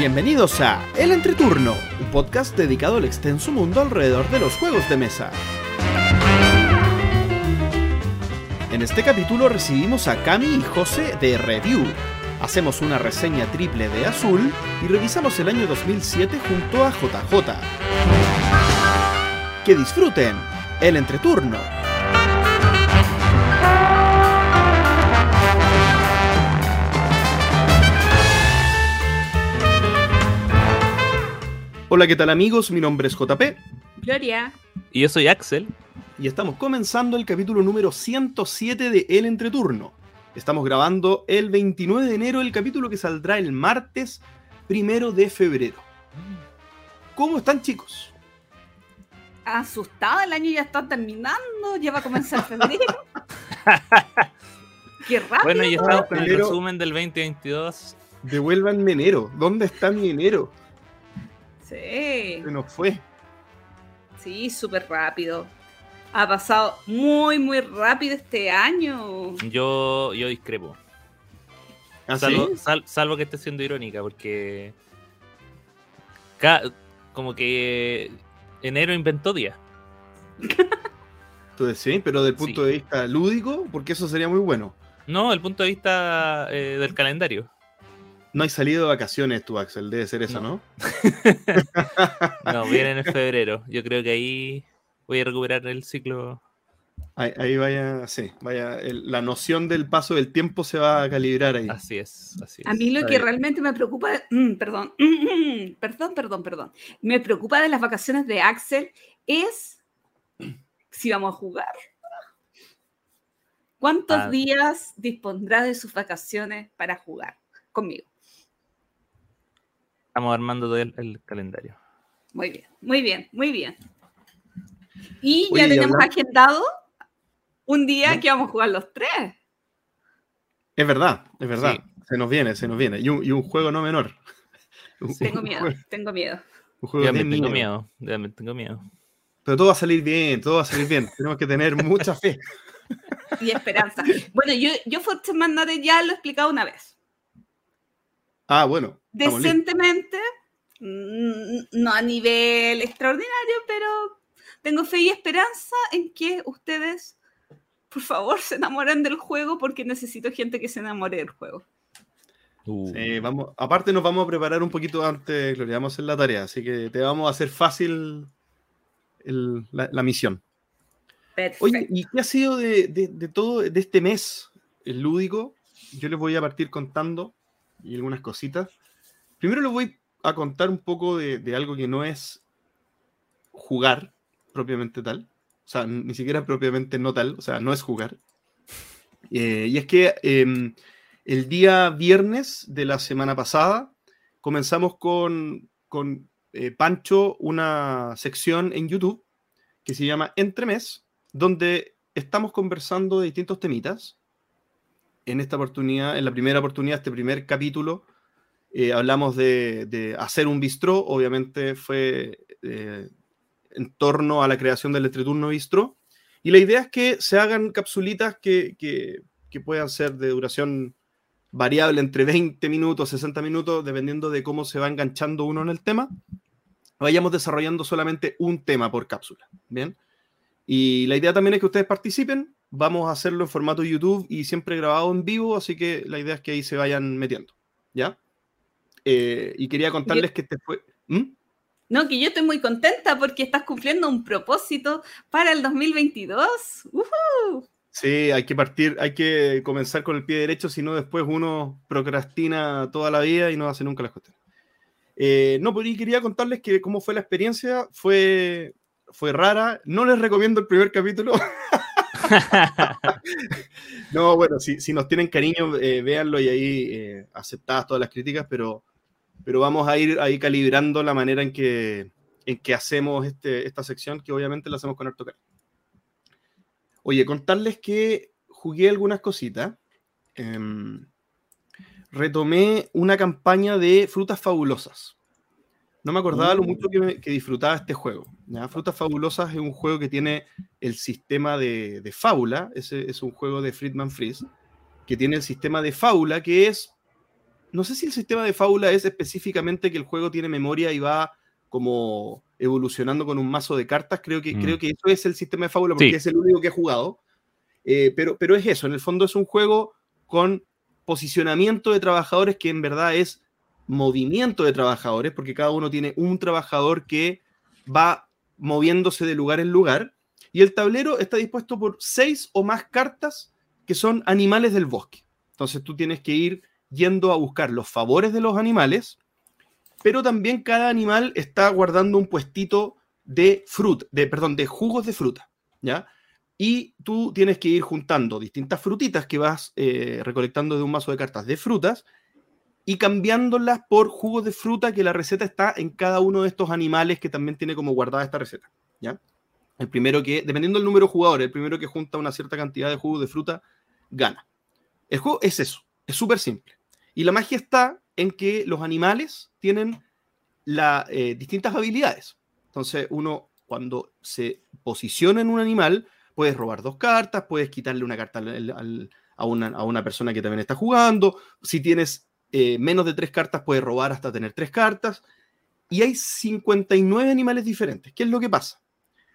Bienvenidos a El Entreturno, un podcast dedicado al extenso mundo alrededor de los juegos de mesa. En este capítulo recibimos a Cami y José de Review. Hacemos una reseña triple de Azul y revisamos el año 2007 junto a JJ. Que disfruten el entreturno. Hola, ¿qué tal amigos? Mi nombre es JP Gloria. Y yo soy Axel. y estamos comenzando el capítulo número 107 de El Entreturno. Estamos grabando el 29 de enero, el capítulo que saldrá el martes primero de febrero. ¿Cómo están chicos? Asustada, el año ya está terminando, ya va a comenzar febrero. Qué rápido. Bueno, y estamos con el resumen del 2022. Devuélvanme enero. ¿Dónde está mi enero? Sí, Se nos fue. sí, súper rápido. Ha pasado muy, muy rápido este año. Yo, yo discrepo. ¿Ah, sí? Salvo, sal- salvo que esté siendo irónica, porque. ca- como que enero inventó día. Tú decís, pero del punto Sí. de vista lúdico, porque eso sería muy bueno. No, el punto de vista eh, del calendario. No hay salido de vacaciones tú, Axel, debe ser eso, ¿no? No. No, vienen en febrero. Yo creo que ahí voy a recuperar el ciclo. Ahí, ahí vaya, sí, vaya, el- la noción del paso del tiempo se va a calibrar ahí. Así es, así es. A mí lo que realmente me preocupa, mm, perdón, perdón, perdón, perdón, me preocupa de las vacaciones de Axel es si vamos a jugar. ¿Cuántos Ah. días dispondrá de sus vacaciones para jugar conmigo? Estamos armando todo el, el calendario. Muy bien, muy bien, muy bien. Y Oye, ya y tenemos habla- agendado un día ¿No? que vamos a jugar los tres. Es verdad, es verdad. Sí. Se nos viene, se nos viene. Y un, y un juego no menor. Tengo miedo, tengo miedo. un juego Ya de me tengo miedo. miedo. Ya me tengo miedo. Pero todo va a salir bien, todo va a salir bien. Tenemos que tener mucha fe. Y esperanza. bueno, yo, yo Fortune Magnate ya lo he explicado una vez. Ah, bueno. Listos. Decentemente, mm, no a nivel extraordinario, pero tengo fe y esperanza en que ustedes, por favor, se enamoren del juego porque necesito gente que se enamore del juego. Uh, Sí, vamos, aparte nos vamos a preparar un poquito antes, Gloria, vamos a hacer la tarea, así que te vamos a hacer fácil el- la, la misión. Perfecto. Oye, ¿y qué ha sido de, de- de todo, de este mes el lúdico? Yo les voy a partir contando y algunas cositas. Primero les voy a contar un poco de, algo que no es jugar propiamente tal. O sea, ni siquiera propiamente no tal, o sea, no es jugar. Eh, y es que em, el día viernes de la semana pasada comenzamos con, con eh, Pancho una sección en YouTube que se llama Entremes, donde estamos conversando de distintos temitas. En esta oportunidad, en la primera oportunidad, este primer capítulo, eh, hablamos de, hacer un bistró. Obviamente fue eh, en torno a la creación del entreturno bistró. Y la idea es que se hagan capsulitas que, que- que puedan ser de duración variable entre 20 minutos, 60 minutos, dependiendo de cómo se va enganchando uno en el tema. Vayamos desarrollando solamente un tema por cápsula. Bien. Y la idea también es que ustedes participen. Vamos a hacerlo en formato YouTube y siempre grabado en vivo, así que la idea es que ahí se vayan metiendo. ¿Ya? Eh, y quería contarles que este fue. ¿Mm? No, que yo estoy muy contenta porque estás cumpliendo un propósito para el 2022. ¡Ujú! Sí, hay que partir, hay que comenzar con el pie derecho, si no después uno procrastina toda la vida y no hace nunca las cuestiones. Eh, no, pero y quería contarles que cómo fue la experiencia, fue, fue rara, no les recomiendo el primer capítulo. no, bueno, si, si nos tienen cariño, eh, véanlo y ahí eh, aceptadas todas las críticas, pero, pero vamos a ir ahí calibrando la manera en que, en que hacemos este, esta sección, que obviamente la hacemos con harto cariño. Oye, contarles que jugué algunas cositas. Em, retomé una campaña de frutas fabulosas. No me acordaba lo Uh. mucho que, me- que disfrutaba este juego. ¿ya? Frutas Fabulosas es un juego que tiene el sistema de, de fábula. Ese es un juego de Friedman Fries que tiene el sistema de fábula que es no sé si el sistema de fábula es específicamente que el juego tiene memoria y va como evolucionando con un mazo de cartas. Creo que, Mm. creo que eso es el sistema de fábula porque Sí. es el único que he jugado. Eh, pero, pero es eso, en el fondo es un juego con posicionamiento de trabajadores que en verdad es movimiento de trabajadores, porque cada uno tiene un trabajador que va moviéndose de lugar en lugar. Y el tablero está dispuesto por seis o más cartas que son animales del bosque. Entonces tú tienes que ir yendo a buscar los favores de los animales, pero también cada animal está guardando un puestito de fruta, de, perdón, de jugos de fruta, ¿ya? Y tú tienes que ir juntando distintas frutitas que vas eh, recolectando de un mazo de cartas de frutas y cambiándolas por jugos de fruta que la receta está en cada uno de estos animales que también tiene como guardada esta receta, ¿ya? El primero que, dependiendo del número de jugadores, el primero que junta una cierta cantidad de jugos de fruta gana. El juego es eso, es súper simple. Y la magia está en que los animales tienen eh, distintas habilidades. Entonces, uno cuando se posiciona en un animal, puedes robar dos cartas, puedes quitarle una carta a, una, persona que también está jugando. Si tienes eh, menos de tres cartas, puedes robar hasta tener tres cartas. Y hay 59 animales diferentes. ¿Qué es lo que pasa?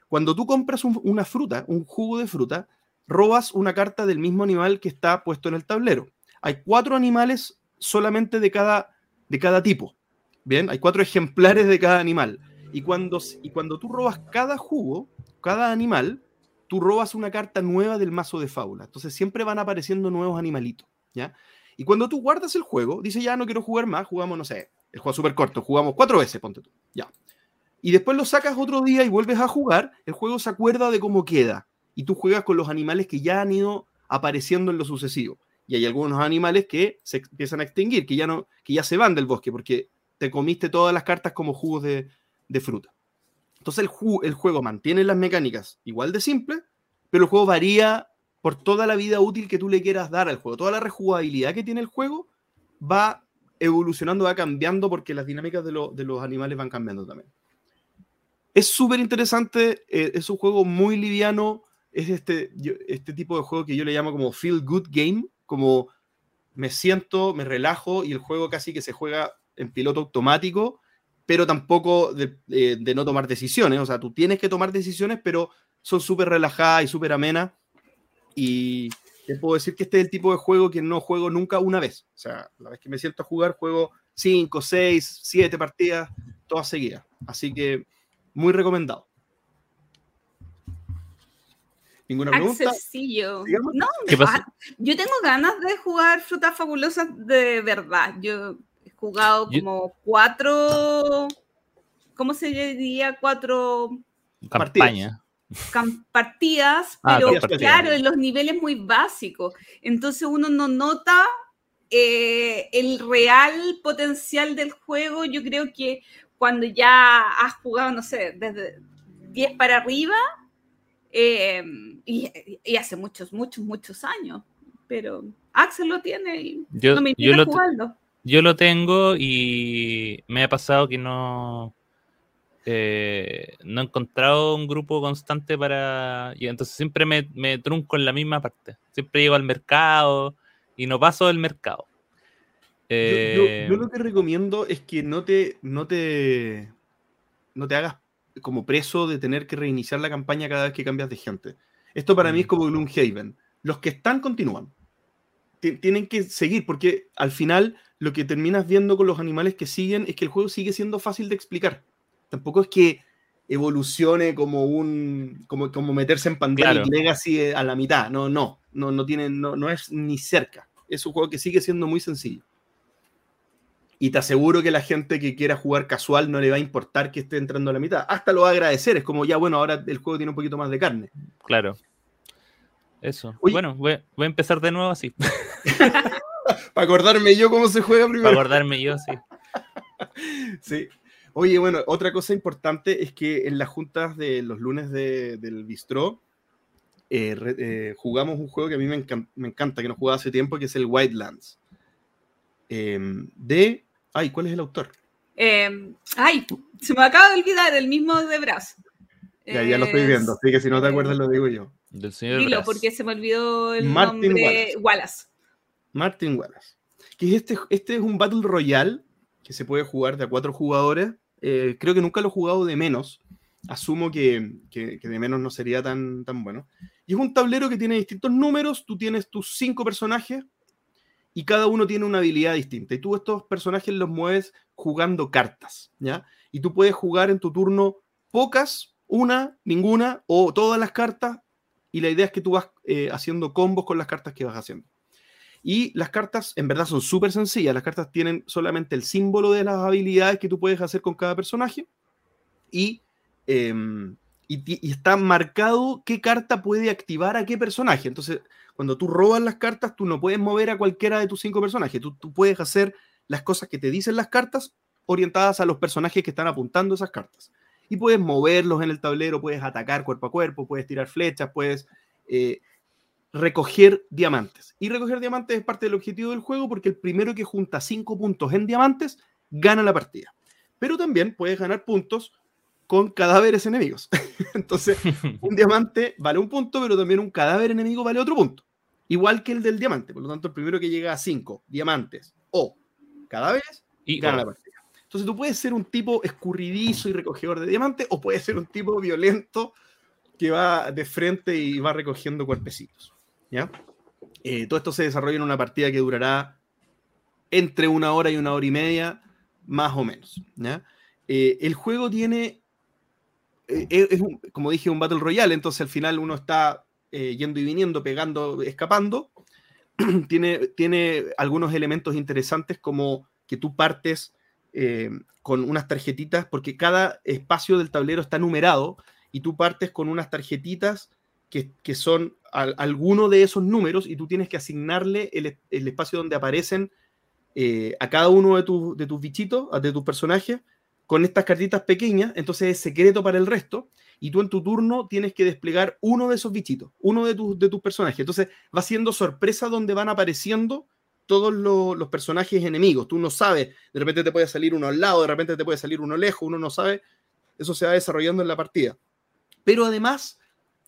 Cuando tú compras un- una fruta, un jugo de fruta, robas una carta del mismo animal que está puesto en el tablero. Hay cuatro animales solamente de cada, de cada tipo. Bien, hay cuatro ejemplares de cada animal. Y cuando, y cuando tú robas cada jugo, cada animal, tú robas una carta nueva del mazo de fábula. Entonces siempre van apareciendo nuevos animalitos. ¿ya? Y cuando tú guardas el juego, dice ya no quiero jugar más, jugamos, no sé, el juego súper corto, jugamos cuatro veces, ponte tú. Ya. Y después lo sacas otro día y vuelves a jugar, el juego se acuerda de cómo queda. Y tú juegas con los animales que ya han ido apareciendo en lo sucesivo. Y hay algunos animales que se empiezan a extinguir, que ya, no, que ya se van del bosque, porque te comiste todas las cartas como jugos de, fruta. Entonces el, ju- el juego mantiene las mecánicas igual de simple, pero el juego varía por toda la vida útil que tú le quieras dar al juego. Toda la rejugabilidad que tiene el juego va evolucionando, va cambiando porque las dinámicas de, lo- de los animales van cambiando también. Es súper interesante, eh, es un juego muy liviano, es este, este tipo de juego que yo le llamo como feel good game, como me siento, me relajo y el juego casi que se juega en piloto automático, pero tampoco de, de- de no tomar decisiones. O sea, tú tienes que tomar decisiones, pero son súper relajadas y súper amenas. Y te puedo decir que este es el tipo de juego que no juego nunca una vez. O sea, la vez que me siento a jugar, juego 5, 6, 7 partidas, todas seguidas. Así que muy recomendado. ¿Ninguna pregunta? No, ¿Qué pasó? ah, yo tengo ganas de jugar frutas fabulosas de verdad. Yo he jugado Yo- como cuatro. ¿Cómo se diría? Cuatro Campaña. cam- partidas, Ah, pero partidas. claro, en los niveles muy básicos. Entonces uno no nota eh, el real potencial del juego. Yo creo que cuando ya has jugado, no sé, desde 10 para arriba, eh, y, y hace muchos, muchos, muchos años. Pero Axel lo tiene y Yo, no me yo lo, jugarlo. yo lo tengo y me ha pasado que no, eh, no he encontrado un grupo constante para... Y entonces siempre me, me trunco en la misma parte. Siempre llego al mercado y no paso del mercado. Yo, yo- Eh, yo lo que recomiendo es que no te, no te, no te hagas como preso de tener que reiniciar la campaña cada vez que cambias de gente. Esto para mí es Mm. como Gloomhaven. Los que están continúan. Ti- Tienen que seguir porque al final lo que terminas viendo con los animales que siguen es que el juego sigue siendo fácil de explicar. Tampoco es que evolucione como un como, como meterse en Pandemic Claro. Legacy eh, a la mitad. No, no, no, no tiene, no, no es ni cerca. Es un juego que sigue siendo muy sencillo. Y te aseguro que la gente que quiera jugar casual no le va a importar que esté entrando a la mitad. Hasta lo va a agradecer. Es como, ya, bueno, ahora el juego tiene un poquito más de carne. Claro. Eso. Oye. Bueno, voy, voy a empezar de nuevo así. Para acordarme yo cómo se juega para primero. acordarme yo, sí. Sí. Oye, bueno, otra cosa importante es que en las juntas de los lunes de- del bistró eh, eh, jugamos un juego que a mí me, encan- me encanta, que no jugaba hace tiempo, que es el Wildlands. Em, de... Ay, ¿cuál es el autor? Eh, ay, se me acaba de olvidar el mismo de Brass. Ya, ya lo estoy Es- viendo, así que si no te acuerdas lo digo yo. Del señor Dilo, Brass. porque se me olvidó el Martin nombre. Wallace. Wallace. Martin Wallace. que este, este es un Battle Royale que se puede jugar de a cuatro jugadores. Eh, creo que nunca lo he jugado de menos. Asumo que, que, de menos no sería tan, tan bueno. Y es un tablero que tiene distintos números. Tú tienes tus cinco personajes y cada uno tiene una habilidad distinta. Y tú estos personajes los mueves jugando cartas, ¿ya? Y tú puedes jugar en tu turno pocas, una, ninguna o todas las cartas. Y la idea es que tú vas eh, haciendo combos con las cartas que vas haciendo. Y las cartas en verdad son súper sencillas. Las cartas tienen solamente el símbolo de las habilidades que tú puedes hacer con cada personaje. Y, em, y, está marcado qué carta puede activar a qué personaje. Entonces, cuando tú robas las cartas, tú no puedes mover a cualquiera de tus cinco personajes. Tú, puedes hacer las cosas que te dicen las cartas orientadas a los personajes que están apuntando esas cartas. Y puedes moverlos en el tablero, puedes atacar cuerpo a cuerpo, puedes tirar flechas, puedes eh, recoger diamantes. Y recoger diamantes es parte del objetivo del juego porque el primero que junta cinco puntos en diamantes gana la partida. Pero también puedes ganar puntos con cadáveres enemigos. Entonces, un diamante vale un punto, pero también un cadáver enemigo vale otro punto. Igual que el del diamante. Por lo tanto, el primero que llega a cinco diamantes o cadáveres y gana la partida. Entonces, tú puedes ser un tipo escurridizo y recogedor de diamantes o puedes ser un tipo violento que va de frente y va recogiendo cuerpecitos. ¿ya? Eh, todo esto se desarrolla en una partida que durará entre una hora y una hora y media, más o menos. Eh, el juego tiene, eh, es como dije, un Battle Royale, entonces al final uno está yendo y viniendo, pegando, escapando. tiene, tiene algunos elementos interesantes como que tú partes con unas tarjetitas, porque cada espacio del tablero está numerado y tú partes con unas tarjetitas que, son alguno de esos números y tú tienes que asignarle el, espacio donde aparecen eh, a cada uno de, de tus bichitos, de tus personajes, con estas cartitas pequeñas, entonces es secreto para el resto, y tú en tu turno tienes que desplegar uno de esos bichitos, uno de, tus, de tus personajes. Entonces va siendo sorpresa donde van apareciendo todos los, los, personajes enemigos. Tú no sabes, de repente te puede salir uno al lado, de repente te puede salir uno lejos, uno no sabe. Eso se va desarrollando en la partida. Pero además,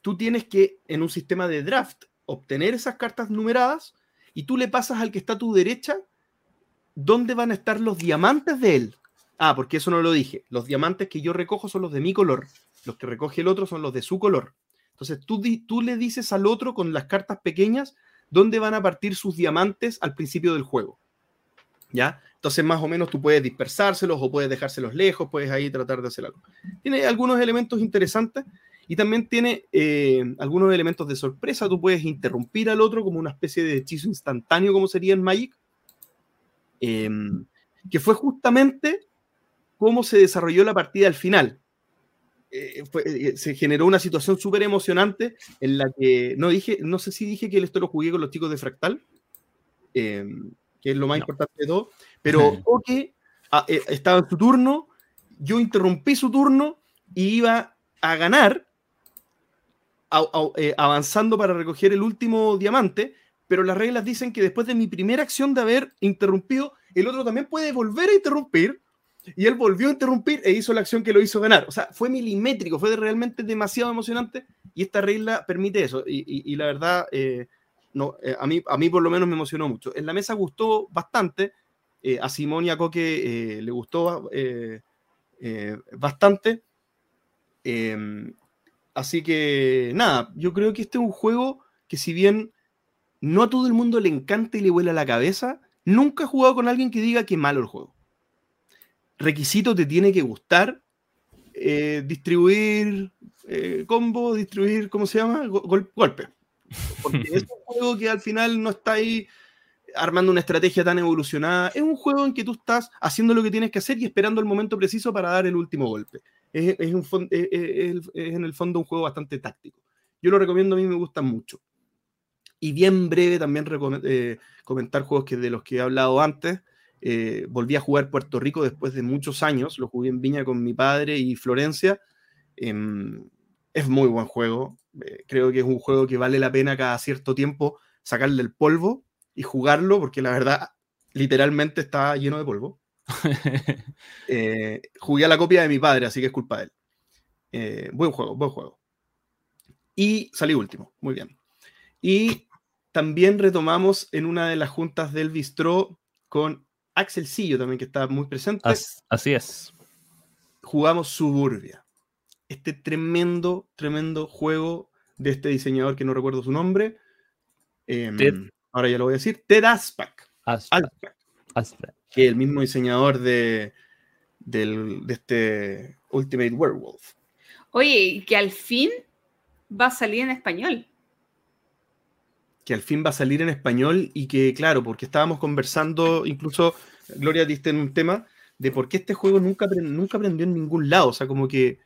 tú tienes que, en un sistema de draft, obtener esas cartas numeradas y tú le pasas al que está a tu derecha dónde van a estar los diamantes de él. Ah, porque eso no lo dije. Los diamantes que yo recojo son los de mi color. Los que recoge el otro son los de su color. Entonces tú, tú le dices al otro con las cartas pequeñas dónde van a partir sus diamantes al principio del juego. ¿Ya? Entonces más o menos tú puedes dispersárselos o puedes dejárselos lejos, puedes ahí tratar de hacer algo. Tiene algunos elementos interesantes y también tiene eh, algunos elementos de sorpresa. Tú puedes interrumpir al otro como una especie de hechizo instantáneo, como sería en Magic. Em, que fue justamente cómo se desarrolló la partida al final. Eh, eh, se generó una situación súper emocionante en la que no dije, no sé si dije que esto lo jugué con los chicos de Fractal, em, que es lo más importante de todo, pero Oke ah, estaba en su turno, yo interrumpí su turno y iba a ganar eh, avanzando para recoger el último diamante, pero las reglas dicen que después de mi primera acción de haber interrumpido, el otro también puede volver a interrumpir, y él volvió a interrumpir e hizo la acción que lo hizo ganar. O sea, fue milimétrico, fue realmente demasiado emocionante, y esta regla permite eso, y, la verdad, eh, no, eh, a, mí, a mí por lo menos me emocionó mucho. En la mesa gustó bastante, a Simón y a Coque le gustó bastante. Así que nada, yo creo que este es un juego que si bien no a todo el mundo le encanta y le vuela la cabeza, nunca he jugado con alguien que diga que malo el juego. Requisito te tiene que gustar, eh, distribuir eh, combo, distribuir, ¿cómo se llama? golpe. Porque es un juego que al final no está ahí armando una estrategia tan evolucionada. Es un juego en que tú estás haciendo lo que tienes que hacer y esperando el momento preciso para dar el último golpe es, un en el fondo un juego bastante táctico. Yo lo recomiendo, a mí me gusta mucho. Y bien breve también eh, comentar juegos que de los que he hablado antes. Eh, volví a jugar Puerto Rico después de muchos años. Lo jugué en Viña con mi padre y Florencia. Em, es muy buen juego. Eh, creo que es un juego que vale la pena cada cierto tiempo sacarle el polvo y jugarlo, porque la verdad, literalmente está lleno de polvo. Eh, jugué a la copia de mi padre, así que es culpa de él. Buen juego, buen juego. Y salí último, muy bien. Y también retomamos en una de las juntas del Bistro con Axel Sillo también, que está muy presente. As- así es. Jugamos Suburbia. Este tremendo, tremendo juego de este diseñador que no recuerdo su nombre. Em, Ted. ahora ya lo voy a decir. Ted Aspak. Que es el mismo diseñador de, del- de este Ultimate Werewolf. Oye, y que al fin va a salir en español. Que al fin va a salir en español y que, claro, porque estábamos conversando, incluso Gloria diste en un tema de por qué este juego nunca, nunca aprendió en ningún lado. O sea, como que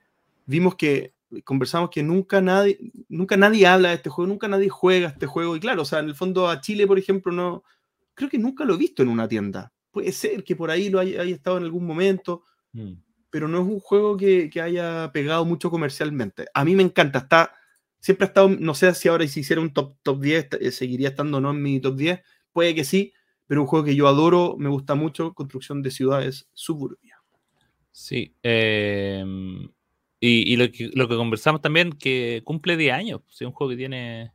vimos que conversamos que nunca nadie, nunca nadie habla de este juego, nunca nadie juega este juego. Y claro, o sea, en el fondo a Chile, por ejemplo, no, creo que nunca lo he visto en una tienda. Puede ser que por ahí lo haya, haya estado en algún momento, Mm. pero no es un juego que, que haya pegado mucho comercialmente. A mí me encanta, está, siempre ha estado, no sé si ahora si hiciera un top, top 10, eh, seguiría estando o no en mi top 10, puede que sí, pero un juego que yo adoro, me gusta mucho, construcción de ciudades suburbia. Sí. em, y y lo, que, lo que conversamos también, que cumple 10 años. Es un juego que tiene.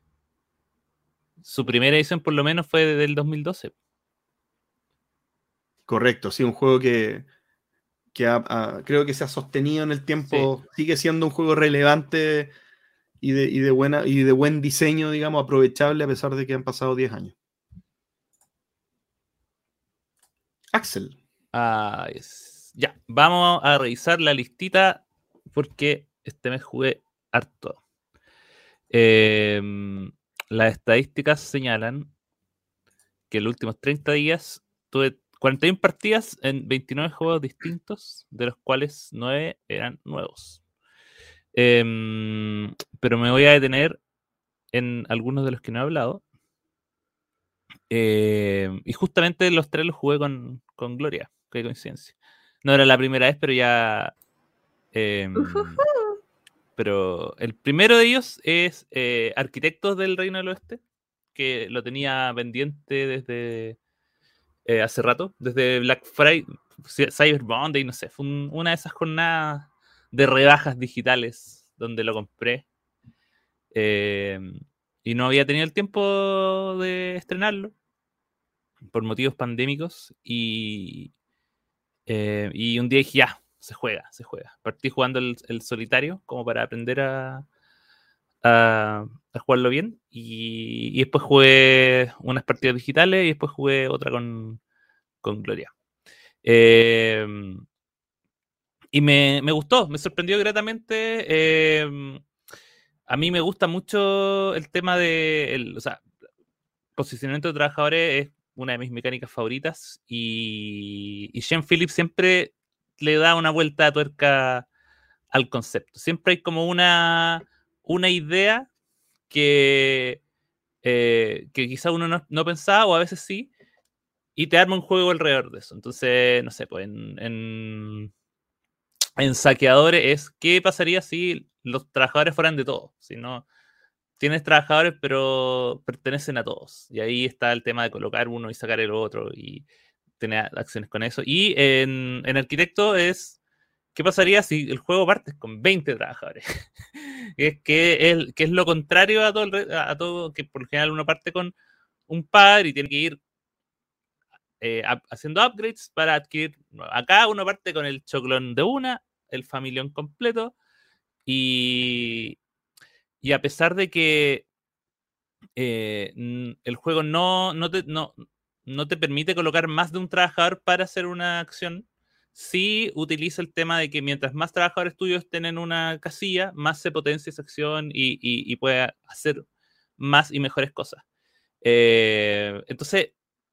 Su primera edición, por lo menos, fue del 2012. Correcto, sí, un juego que, que ha- ha- creo que se ha sostenido en el tiempo, sigue siendo un juego relevante y de, y de buena, y de buen diseño, digamos, aprovechable a pesar de que han pasado 10 años. Axel. Ah, Ya, vamos a revisar la listita porque este mes jugué harto. Em, las estadísticas señalan que en los últimos 30 días tuve 41 partidas en 29 juegos distintos, de los cuales 9 eran nuevos. Em, pero me voy a detener en algunos de los que no he hablado. Em, y justamente los tres los jugué con, con Gloria. Qué coincidencia. No era la primera vez, pero ya. em, pero el primero de ellos es eh, Arquitectos del Reino del Oeste, que lo tenía pendiente desde eh, hace rato, desde Black Friday, Cy- Cyber Monday, no sé, fue un- una de esas jornadas de rebajas digitales donde lo compré. Em, y no había tenido el tiempo de estrenarlo por motivos pandémicos y, eh, y un día dije, ya, se juega, se juega. Partí jugando el, solitario como para aprender a, a, jugarlo bien y, y después jugué unas partidas digitales y después jugué otra con, con Gloria. Em, y me, me gustó, me sorprendió gratamente. em, a mí me gusta mucho el tema de, el, posicionamiento de trabajadores es una de mis mecánicas favoritas y, y Phillips siempre le da una vuelta de tuerca al concepto. Siempre hay como una, una idea que, eh, que quizá uno no, pensaba o a veces sí, y te arma un juego alrededor de eso. Entonces, no sé, pues en, en saqueadores es qué pasaría si los trabajadores fueran de todo. Si no, tienes trabajadores, pero pertenecen a todos. Y ahí está el tema de colocar uno y sacar el otro y tener acciones con eso. Y en, en arquitecto es qué pasaría si el juego parte con 20 trabajadores. es que es, lo contrario a todo, a todo, que por lo general uno parte con un par y tiene que ir eh, haciendo upgrades para adquirir. Acá uno parte con el choclón de una, el familión completo y, y a pesar de que eh, el juego no, no, te, no, no te permite colocar más de un trabajador para hacer una acción, sí utiliza el tema de que mientras más trabajadores tuyos estén en una casilla, más se potencia esa acción y, y, y hacer más y mejores cosas. Eh, entonces,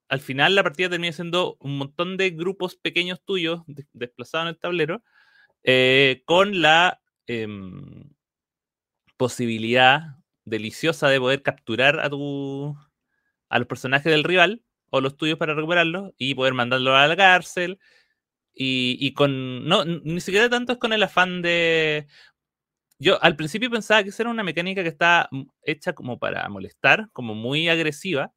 al final la partida termina siendo un montón de grupos pequeños tuyos de- desplazados en el tablero eh, con la em, posibilidad deliciosa de poder capturar a tu a los personajes del rival o los tuyos para recuperarlos y poder mandarlos a la cárcel y, y con no ni siquiera tanto es con el afán de yo al principio pensaba que esa era una mecánica que está hecha como para molestar como muy agresiva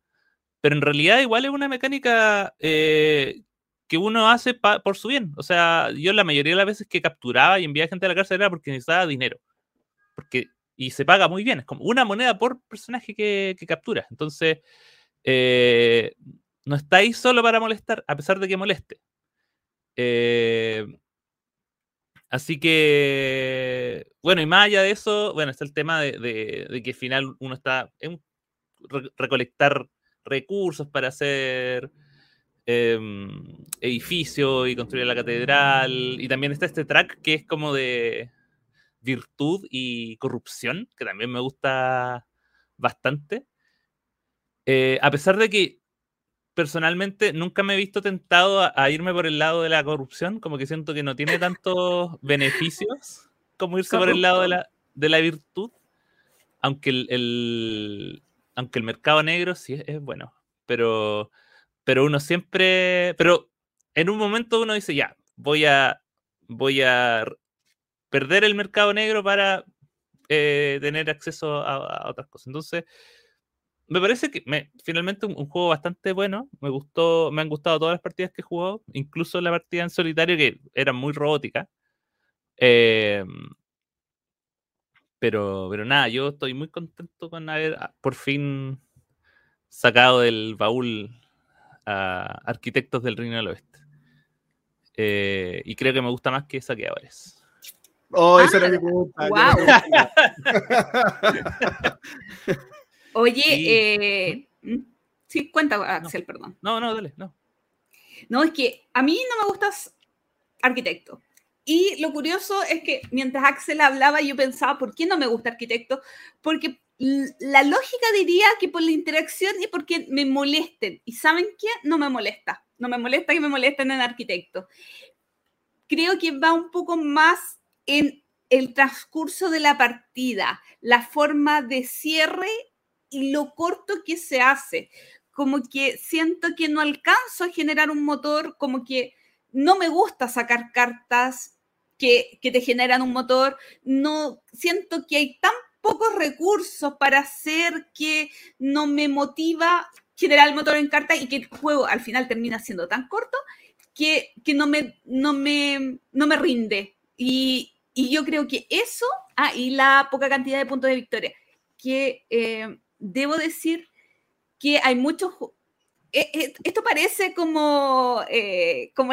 pero en realidad igual es una mecánica eh, que uno hace por su bien. O sea, yo la mayoría de las veces que capturaba y enviaba gente a la cárcel era porque necesitaba dinero. Porque, y se paga muy bien, es como una moneda por personaje que, que captura. Entonces, eh, no está ahí solo para molestar, a pesar de que moleste. Eh, así que, bueno, y más allá de eso, bueno, está el tema de, que al final uno está en recolectar recursos para hacer em, edificios y construir la catedral. Y también está este track que es como de virtud y corrupción, que también me gusta bastante. Eh, a pesar de que personalmente nunca me he visto tentado a, irme por el lado de la corrupción, como que siento que no tiene tantos beneficios como irse por el lado de la, de la virtud, aunque el, aunque el mercado negro sí es, bueno, pero, pero uno siempre, pero en un momento uno dice, ya, voy a, voy a perder el mercado negro para eh, tener acceso a, otras cosas. Entonces, me parece que me, finalmente un, juego bastante bueno. Me gustó, me han gustado todas las partidas que he jugado, incluso la partida en solitario que era muy robótica. Em, pero, pero nada, yo estoy muy contento con haber ah, por fin sacado del baúl a Arquitectos del Reino del Oeste. Eh, y creo que me gusta más que Saqueadores. Oh, esa era mi pregunta. Oye, sí. Eh, sí, cuenta, Axel, perdón. No, no, dale, no. No, es que a mí no me gustas arquitecto. Y lo curioso es que mientras Axel hablaba, yo pensaba, ¿por qué no me gusta arquitecto? Porque la lógica diría que por la interacción y porque me molesten. ¿Y saben qué? No me molesta. No me molesta que me molesten en arquitecto. Creo que va un poco más en el transcurso de la partida, la forma de cierre y lo corto que se hace. Como que siento que no alcanzo a generar un motor, como que no me gusta sacar cartas que, que te generan un motor, no siento que hay tan pocos recursos para hacer que no me motiva generar el motor en carta y que el juego al final termina siendo tan corto que, que no, me, no, me, no me rinde. Y, y yo creo que eso, ah, y la poca cantidad de puntos de victoria, que eh, debo decir que hay muchos... Eh, eh, esto parece como, como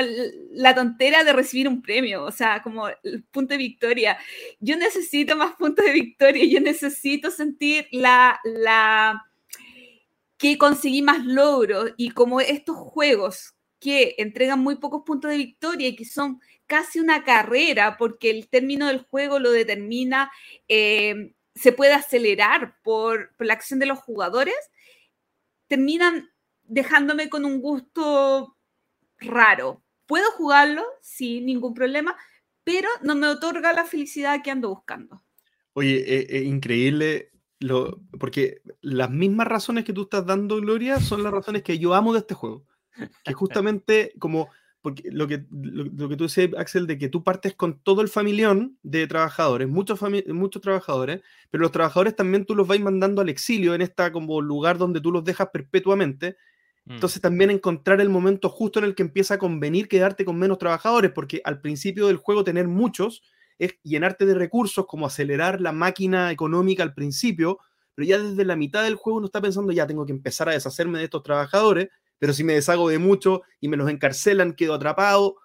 la tontera de recibir un premio, o sea, como el punto de victoria. Yo necesito más puntos de victoria, yo necesito sentir la, la que conseguí más logros y como estos juegos que entregan muy pocos puntos de victoria y que son casi una carrera, porque el término del juego lo determina, eh, se puede acelerar por, la acción de los jugadores, terminan dejándome con un gusto raro. Puedo jugarlo, sin ningún problema, pero no me otorga la felicidad que ando buscando. Oye, es eh, eh, increíble, lo, porque las mismas razones que tú estás dando, Gloria, son las razones que yo amo de este juego. Que justamente como porque lo que, lo, que tú dices, Axel, de que tú partes con todo el familión de trabajadores, muchos, muchos trabajadores, pero los trabajadores también tú los vas mandando al exilio en esta como lugar donde tú los dejas perpetuamente. Mm. Entonces también encontrar el momento justo en el que empieza a convenir quedarte con menos trabajadores, porque al principio del juego tener muchos es llenarte de recursos, como acelerar la máquina económica al principio, pero ya desde la mitad del juego uno está pensando, ya tengo que empezar a deshacerme de estos trabajadores, pero si me deshago de mucho y me los encarcelan, quedo atrapado.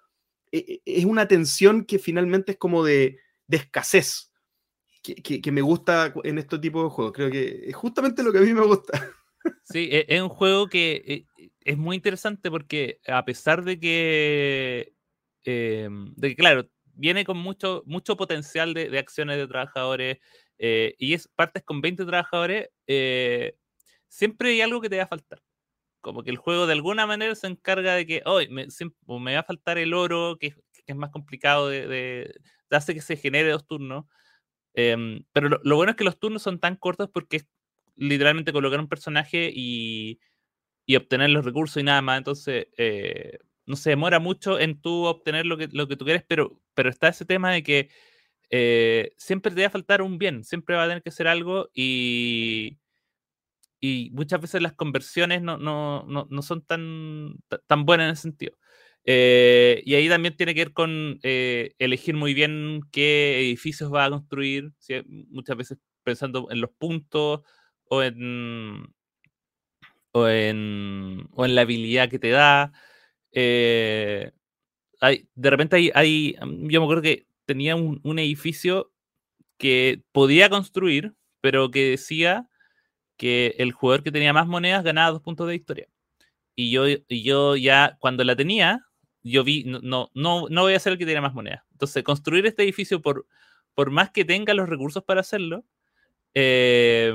E, e, es una tensión que finalmente es como de, escasez, que, me gusta en este tipo de juegos. Creo que es justamente lo que a mí me gusta. Sí, e, es un juego que eh, es muy interesante porque a pesar de que, em, de claro, viene con mucho, mucho potencial de, acciones de trabajadores eh, y es partes con 20 trabajadores, eh, siempre hay algo que te va a faltar como que el juego de alguna manera se encarga de que hoy me, me, va a faltar el oro, que, es más complicado de, de, hace que se genere dos turnos. Em, pero lo, bueno es que los turnos son tan cortos porque literalmente colocar un personaje y, y obtener los recursos y nada más. Entonces, eh, no se demora mucho en tú obtener lo que, lo que tú quieres, pero, pero está ese tema de que eh, siempre te va a faltar un bien, siempre va a tener que ser algo y, y muchas veces las conversiones no, no, no, no son tan, tan buenas en ese sentido. Eh, y ahí también tiene que ver con elegir muy bien qué edificios va a construir, muchas veces pensando en los puntos o en, o en, o en la habilidad que te da. Eh, hay, de repente hay, hay, yo me acuerdo que tenía un, un edificio que podía construir, pero que decía que el jugador que tenía más monedas ganaba dos puntos de victoria. Y yo, y yo ya, cuando la tenía, yo vi, no, no, no, no voy a ser el que tiene más monedas. Entonces, construir este edificio, por, por más que tenga los recursos para hacerlo, eh,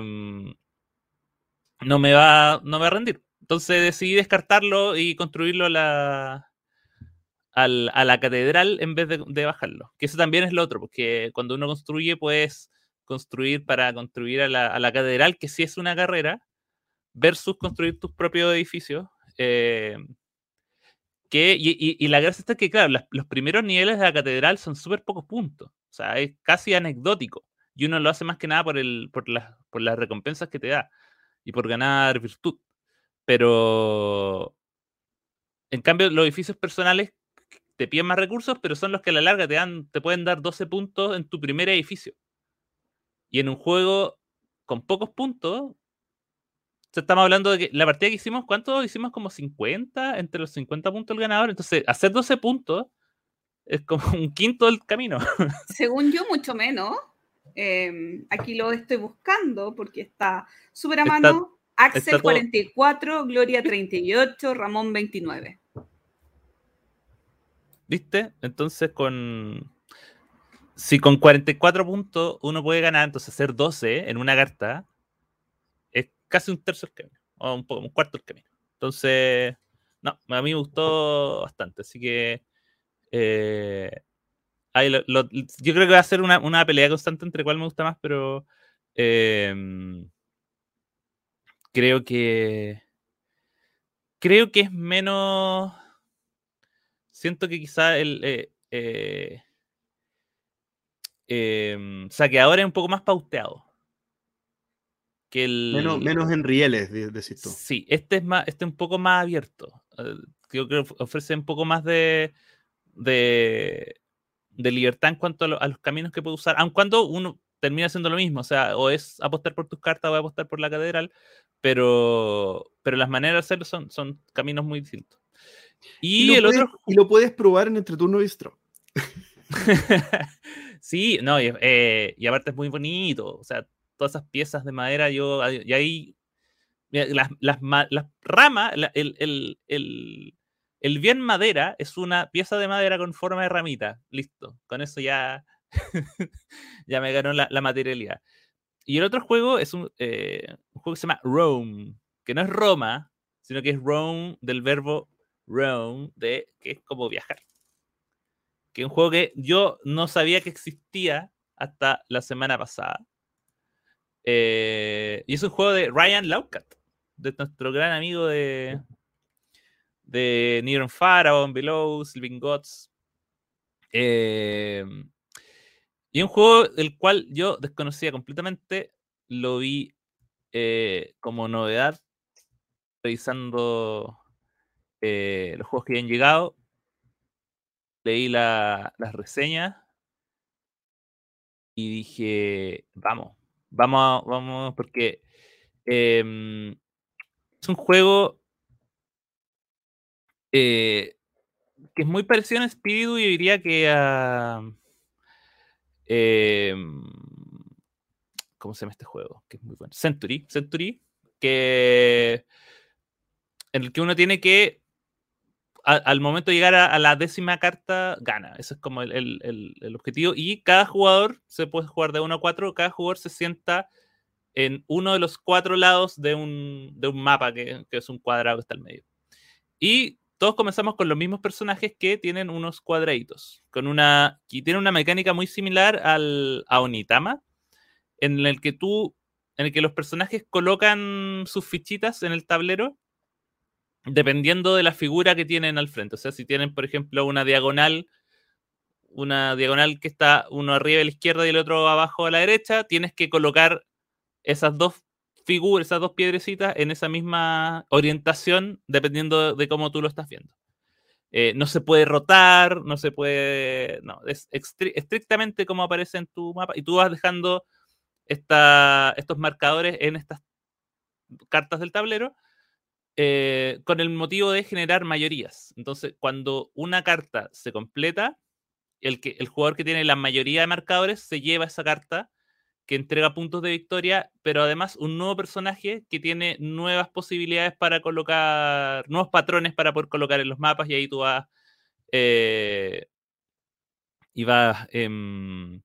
no, me va, no me va a rendir. Entonces decidí descartarlo y construirlo a la, a la catedral en vez de, de, bajarlo. Que eso también es lo otro, porque cuando uno construye, puedes construir para construir a la, a la catedral, que sí es una carrera, versus construir tus propios edificios. Eh, que, y, y, y, la gracia está que, claro, las, los primeros niveles de la catedral son súper pocos puntos. O sea, es casi anecdótico. Y uno lo hace más que nada por, el, por, la, por las recompensas que te da y por ganar virtud. Pero, en cambio, los edificios personales te piden más recursos, pero son los que a la larga te, dan, te pueden dar 12 puntos en tu primer edificio. Y en un juego con pocos puntos, estamos hablando de que la partida que hicimos, ¿cuánto hicimos? Como 50, entre los 50 puntos el ganador. Entonces, hacer 12 puntos es como un quinto del camino. Según yo, mucho menos. Eh, aquí lo estoy buscando porque está súper a mano. Está, Axel está 44, Gloria 38, Ramón 29. ¿Viste? Entonces con... Si con 44 puntos uno puede ganar, entonces hacer 12 en una carta, es casi un tercio del camino, o un, poco, un cuarto del camino. Entonces, no, a mí me gustó bastante, así que eh, ahí lo, lo, yo creo que va a ser una, una, pelea constante entre cuál me gusta más, pero eh, creo que creo que es menos siento que quizá el eh, eh, eh, saqueador es un poco más pauteado. Que el, menos, menos en rieles, decís tú. Sí, este es más, este es un poco más abierto. Creo que ofrece un poco más de, de, de libertad en cuanto a, lo, a, los caminos que puede usar, aun cuando uno termina haciendo lo mismo, o sea, o es apostar por tus cartas o apostar por la catedral, pero, pero las maneras de hacerlo son, son caminos muy distintos. Y, y el puedes, otro. Y lo puedes probar en entre turno bistro. sí, no, y, eh, y, aparte es muy bonito. O sea, todas esas piezas de madera, yo. Y ahí. Las, las, las ramas, el, el, el, el, bien madera es una pieza de madera con forma de ramita. Listo. Con eso ya. ya me ganó la, la, materialidad. Y el otro juego es un, eh, un juego que se llama Rome, que no es Roma, sino que es Rome del verbo roam, de que es como viajar. Que es un juego que yo no sabía que existía hasta la semana pasada. Eh, y es un juego de Ryan Laukat, de nuestro gran amigo de, de Near Above Below, Sleeping Gods. Eh, y un juego del cual yo desconocía completamente, lo vi eh, como novedad, revisando eh, los juegos que habían llegado, leí la, las reseñas y dije, vamos, vamos, vamos, porque eh, es un juego eh, que es muy parecido en espíritu y diría que a... Eh, ¿Cómo se llama este juego? Que es muy bueno. Century. Century. Que. En el que uno tiene que al momento de llegar a, la décima carta, gana. Ese es como el, el, el, objetivo. Y cada jugador se puede jugar de 1 a 4. Cada jugador se sienta en uno de los cuatro lados de un, de un mapa, que, que, es un cuadrado que está al medio. Y todos comenzamos con los mismos personajes que tienen unos cuadraditos. Con una, y tiene una mecánica muy similar al, a Onitama, en el que tú, en el que los personajes colocan sus fichitas en el tablero dependiendo de la figura que tienen al frente. O sea, si tienen, por ejemplo, una diagonal, una diagonal que está uno arriba a la izquierda y el otro abajo a la derecha, tienes que colocar esas dos figuras, esas dos piedrecitas en esa misma orientación, dependiendo de cómo tú lo estás viendo. Eh, no se puede rotar, no se puede. No, es estrictamente como aparece en tu mapa y tú vas dejando esta, estos marcadores en estas cartas del tablero eh, con el motivo de generar mayorías. Entonces, cuando una carta se completa, el, que, el jugador que tiene la mayoría de marcadores se lleva esa carta que entrega puntos de victoria, pero además un nuevo personaje que tiene nuevas posibilidades para colocar, nuevos patrones para poder colocar en los mapas y ahí tú vas... Eh, y vas em,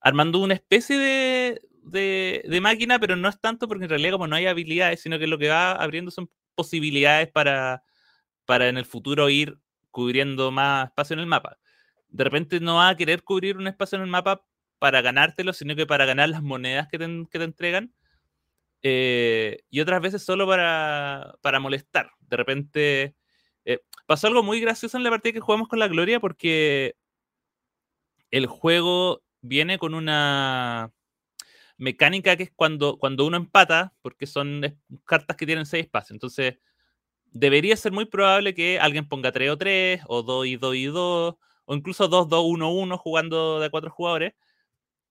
armando una especie de, de, de, máquina, pero no es tanto porque en realidad como no hay habilidades, sino que lo que va abriendo son posibilidades para, para en el futuro ir cubriendo más espacio en el mapa. De repente no va a querer cubrir un espacio en el mapa para ganártelo, sino que para ganar las monedas que te, entregan. Eh, y otras veces solo para, para molestar. De repente eh, pasó algo muy gracioso en la partida que jugamos con la Gloria porque el juego viene con una mecánica que es cuando, cuando uno empata, porque son cartas que tienen seis espacios. Entonces, debería ser muy probable que alguien ponga 3 o 3, o 2 y 2 y 2, o incluso 2, 2, 1, 1 jugando de cuatro jugadores.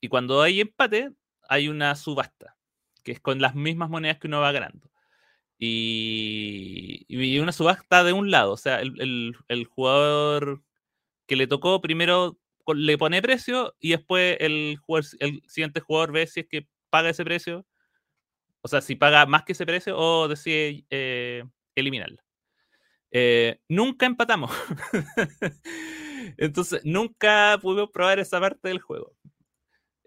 Y cuando hay empate, hay una subasta, que es con las mismas monedas que uno va ganando. Y, y una subasta de un lado, o sea, el, jugador que le tocó primero le pone precio y después el, el siguiente jugador ve si es que paga ese precio. O sea, si paga más que ese precio o decide eh, eliminarla. Eh, nunca empatamos. Entonces, nunca pudimos probar esa parte del juego.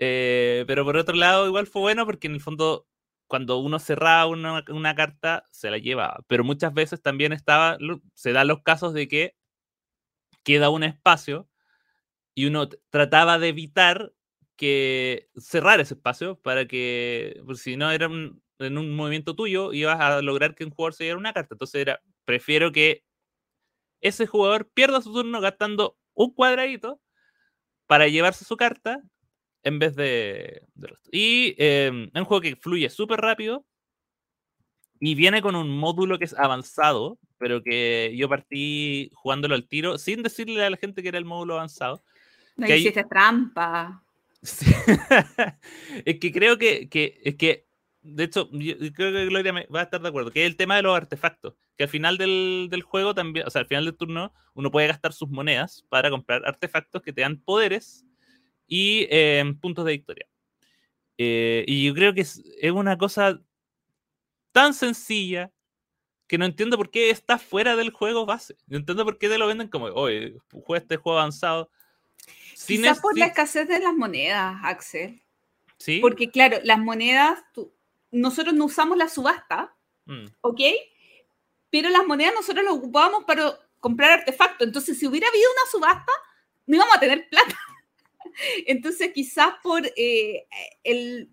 Eh, pero por otro lado, igual fue bueno porque en el fondo, cuando uno cerraba una, carta, se la llevaba. Pero muchas veces también estaba, se dan los casos de que queda un espacio y uno trataba de evitar que cerrar ese espacio para que, si no era en un movimiento tuyo, ibas a lograr que un jugador se diera una carta. Entonces era, prefiero que ese jugador pierda su turno gastando un cuadradito para llevarse su carta en vez de, Y eh, es un juego que fluye súper rápido y viene con un módulo que es avanzado, pero que yo partí jugándolo al tiro sin decirle a la gente que era el módulo avanzado. No hiciste trampa. es que creo que, que, es que, de hecho, yo creo que Gloria me va a estar de acuerdo, que es el tema de los artefactos, que al final del, del, juego también, o sea, al final del turno, uno puede gastar sus monedas para comprar artefactos que te dan poderes y eh, puntos de victoria. Eh, y yo creo que es, es, una cosa tan sencilla que no entiendo por qué está fuera del juego base. No entiendo por qué te lo venden como, oye, juega este juego avanzado Quizás por la escasez de las monedas, Axel. Sí. Porque, claro, las monedas, nosotros no usamos la subasta, mm. ¿ok? Pero las monedas nosotros las ocupábamos para comprar artefactos. Entonces, si hubiera habido una subasta, no íbamos a tener plata. Entonces, quizás por, eh, el,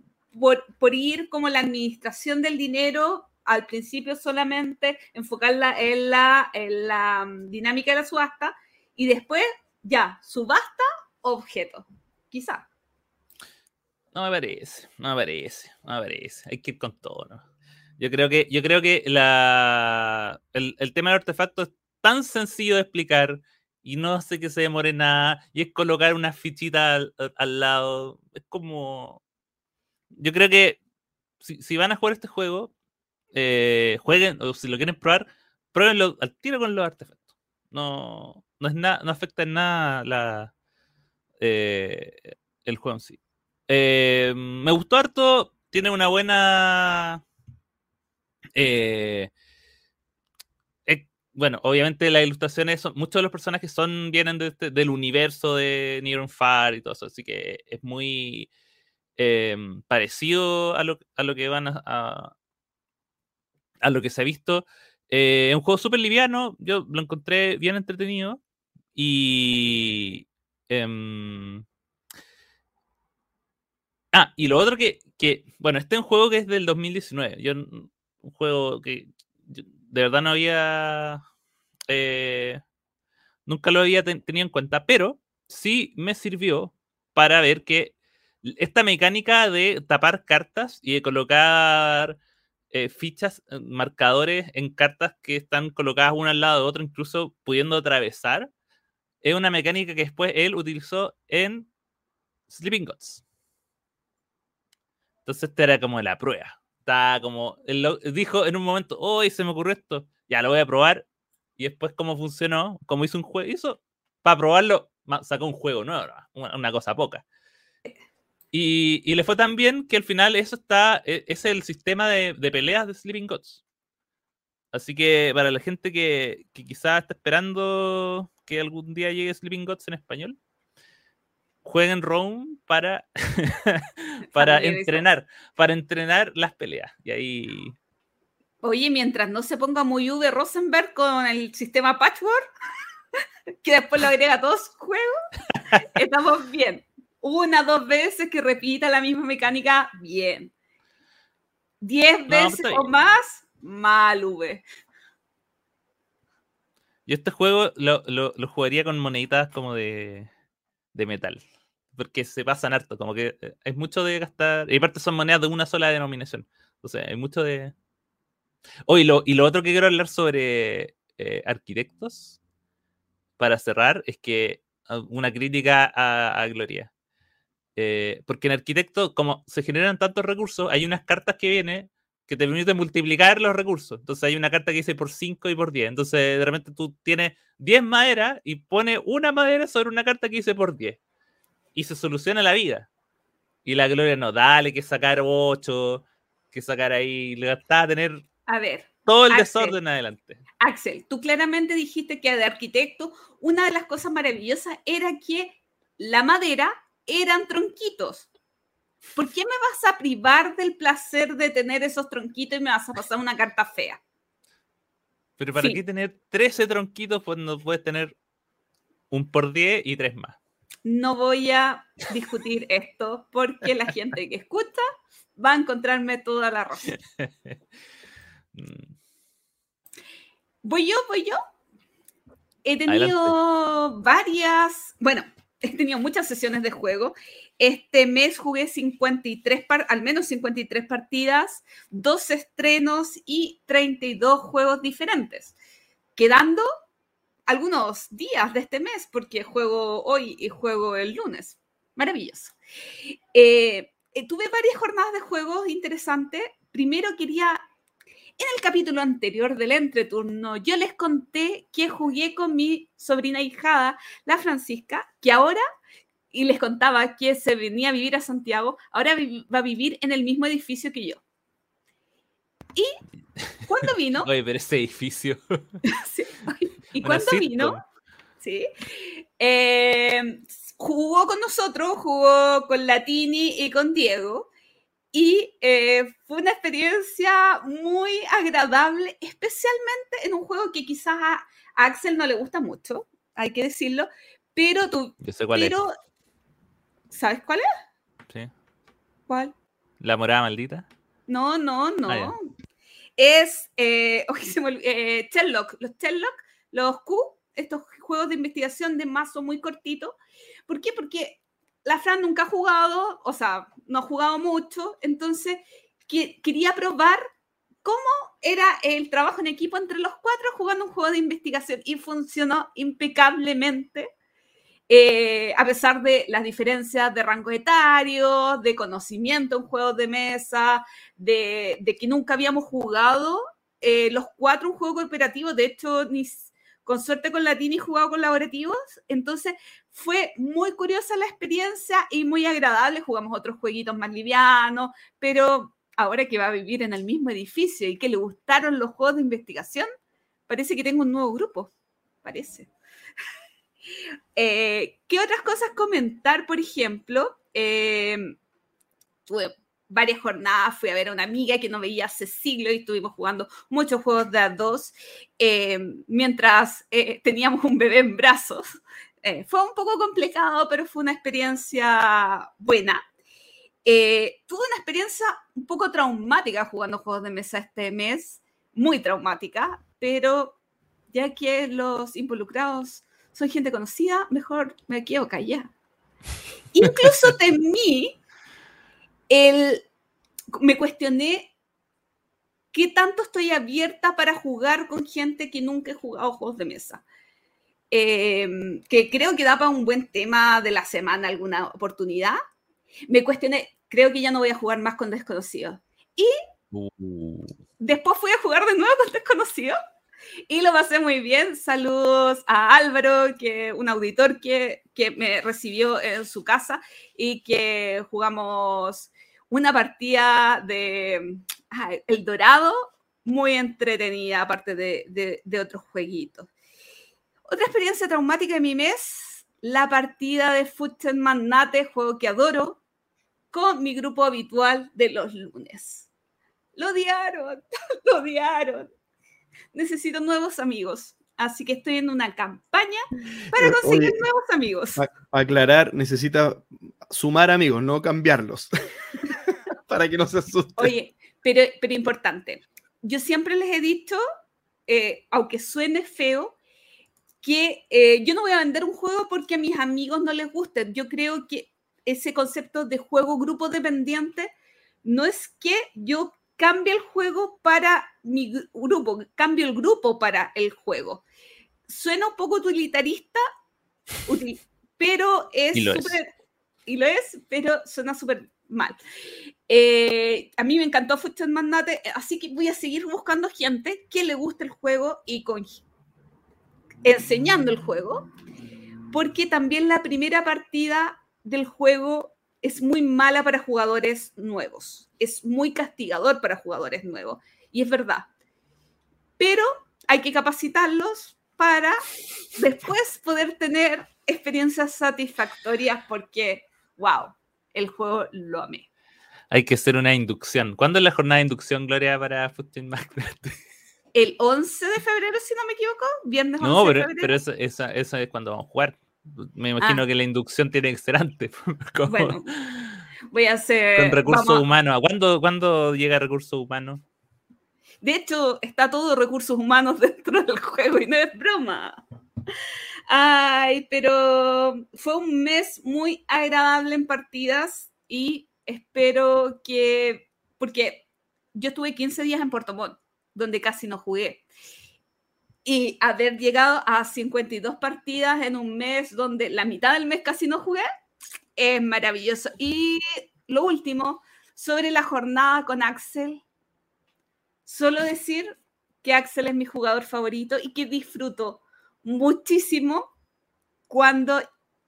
por, ir como la administración del dinero, al principio solamente enfocarla en la, en la mm, dinámica de la subasta y después ya, subasta objeto. Quizá. No me parece, no me parece, no me parece. Hay que ir con todo, ¿no? Yo creo que, yo creo que la, el, el tema del artefacto es tan sencillo de explicar y no hace que se demore nada. Y es colocar una fichita al, al lado. Es como. Yo creo que si, si van a jugar este juego, eh, jueguen, o si lo quieren probar, pruébenlo al tiro con los artefactos. No, no, es nada, no afecta en nada eh, el juego en sí. Eh, me gustó harto, tiene una buena... Eh, bueno, obviamente las ilustraciones, son, muchos de los personajes son, vienen este, del universo de Neon Far y todo eso, así que es muy parecido a lo, a lo, que van a, a, lo que se ha visto. Es un juego súper liviano, yo lo encontré bien entretenido y, Um... Ah, y lo otro que, que, bueno, este es un juego que es del 2019. Yo, un juego que de verdad no había, eh, nunca lo había tenido en cuenta, pero sí me sirvió para ver que esta mecánica de tapar cartas y de colocar eh, fichas, eh, marcadores en cartas que están colocadas una al lado de otra, incluso pudiendo atravesar, es una mecánica que después él utilizó en Sleeping Gods. Entonces esta era como la prueba. Como. él dijo en un momento, hoy se me ocurrió esto, ya lo voy a probar. Y después, cómo funcionó, cómo hizo un juego, hizo para probarlo, sacó un juego nuevo, una, una cosa poca. Y, y le fue tan bien que al final eso está, e- es el sistema de, de peleas de Sleeping Gods. Así que para la gente que, que quizás está esperando que algún día llegue Sleeping Gods en español, jueguen Rome para, para entrenar, para entrenar las peleas. Y ahí Oye, mientras no se ponga muy V Rosenberg con el sistema Patchwork, que después lo agrega a todos sus juegos, estamos bien. Una, dos veces que repita la misma mecánica, bien. Diez veces o más, mal V. Yo este juego lo, lo- lo jugaría con moneditas como de, de metal. Porque se pasan harto, como que eh, hay mucho de gastar. Y aparte son monedas de una sola denominación. Sea, hay mucho de. Oh, y lo, y lo otro que quiero hablar sobre eh, arquitectos, para cerrar, es que ah, una crítica a, a Gloria. Eh, porque en arquitecto, como se generan tantos recursos, hay unas cartas que vienen que te permiten multiplicar los recursos. Entonces hay una carta que dice por 5 y por 10. Entonces de repente tú tienes 10 maderas y pones una madera sobre una carta que dice por 10. Y se soluciona la vida. Y la gloria no, dale, que sacar 8, que sacar ahí, le gastaba tener A ver, todo el Axel. desorden adelante. Axel, tú claramente dijiste que de arquitecto una de las cosas maravillosas era que la madera eran tronquitos. ¿Por qué me vas a privar del placer de tener esos tronquitos y me vas a pasar una carta fea? Pero ¿para Sí. qué tener 13 tronquitos cuando puedes tener un por 10 y 3 más? No voy a discutir esto porque la gente que escucha va a encontrarme toda la razón. Mm, ¿Voy yo? ¿Voy yo? He tenido varias, bueno, he tenido muchas sesiones de juego. Este mes jugué 53, par- al menos 53 partidas, dos estrenos y 32 juegos diferentes, quedando algunos días de este mes, porque juego hoy y juego el lunes. Maravilloso. Eh, eh, tuve varias jornadas de juegos interesantes. Primero quería en el capítulo anterior del entreturno, yo les conté que jugué con mi sobrina hijada, la Francisca, que ahora, y les contaba que se venía a vivir a Santiago, ahora va a vivir en el mismo edificio que yo. Y cuando vino, Oye, pero ese edificio. Sí, y cuando vino, sí, eh, jugó con nosotros, jugó con Latini y con Diego. Y eh, fue una experiencia muy agradable, especialmente en un juego que quizás a, Axel no le gusta mucho, hay que decirlo, pero tú, Yo sé cuál pero, ¿sabes cuál es? ¿sí? ¿Cuál? La morada maldita. No, no, no. Ah. Es eh, oye, se me olvi- eh, Sherlock, los Sherlock, los Q, estos juegos de investigación de mazo muy cortito. ¿Por qué? Porque la Fran nunca ha jugado, o sea, no ha jugado mucho, entonces que- quería probar cómo era el trabajo en equipo entre los cuatro jugando un juego de investigación y funcionó impecablemente. Eh, a pesar de las diferencias de rango etario, de conocimiento en juegos de mesa, de, que nunca habíamos jugado eh, los cuatro un juego cooperativo, de hecho, ni, con suerte con Latini jugado colaborativos, entonces fue muy curiosa la experiencia y muy agradable, jugamos otros jueguitos más livianos, pero ahora que va a vivir en el mismo edificio y que le gustaron los juegos de investigación, parece que tengo un nuevo grupo, parece. Eh, ¿Qué otras cosas comentar? Por ejemplo, eh, tuve varias jornadas, fui a ver a una amiga que no veía hace siglos y estuvimos jugando muchos juegos de a dos eh, mientras teníamos un bebé en brazos. Fue un poco complicado, pero fue una experiencia buena. Tuve una experiencia un poco traumática jugando juegos de mesa este mes, muy traumática, pero ya que los involucrados son gente conocida, mejor me quedo callada. Incluso temí el, me cuestioné qué tanto estoy abierta para jugar con gente que nunca he jugado juegos de mesa. Eh, que creo que da para un buen tema de la semana alguna oportunidad. Me cuestioné, creo que ya no voy a jugar más con desconocidos. Y Uh, Después fui a jugar de nuevo con desconocido y lo pasé muy bien. Saludos a Álvaro, que un auditor que, que me recibió en su casa y que jugamos una partida de El Dorado muy entretenida, aparte de, de- de otros jueguitos. Otra experiencia traumática de mi mes, la partida de Foot Magnate, juego que adoro, con mi grupo habitual de los lunes. Lo odiaron, lo odiaron. Necesito nuevos amigos. Así que estoy en una campaña para Eh, conseguir oye, nuevos amigos. Aclarar, necesita sumar amigos, no cambiarlos. Para que no se asusten. Oye, pero, pero importante. Yo siempre les he dicho, eh, aunque suene feo, que eh, yo no voy a vender un juego porque a mis amigos no les guste. Yo creo que ese concepto de juego grupo dependiente no es que yo cambie el juego para mi gru- grupo, cambio el grupo para el juego. Suena un poco utilitarista, util- pero es Y lo es. súper... Y lo es, pero suena súper mal. Eh, a mí me encantó Footstep Magnate, así que voy a seguir buscando gente que le guste el juego y con, enseñando el juego, porque también la primera partida del juego es muy mala para jugadores nuevos, es muy castigador para jugadores nuevos, y es verdad. Pero hay que capacitarlos para después poder tener experiencias satisfactorias porque, wow, el juego lo amé. hay que hacer una inducción. ¿Cuándo es la jornada de inducción, Gloria, para Footing Magnet? El 11 de febrero, si no me equivoco, viernes 11 No, de pero, febrero. pero esa, esa es cuando vamos a jugar. Me imagino Ah. que la inducción tiene que ser antes. como Bueno, voy a hacer... con recursos humanos. ¿A ¿Cuándo, ¿Cuándo llega recursos humanos? De hecho, está todo recursos humanos dentro del juego y no es broma. Ay, pero fue un mes muy agradable en partidas y espero que, porque yo estuve 15 días en Puerto Montt, donde casi no jugué. Y haber llegado a 52 partidas en un mes donde la mitad del mes casi no jugué, es maravilloso. Y lo último, sobre la jornada con Axel, solo decir que Axel es mi jugador favorito y que disfruto muchísimo cuando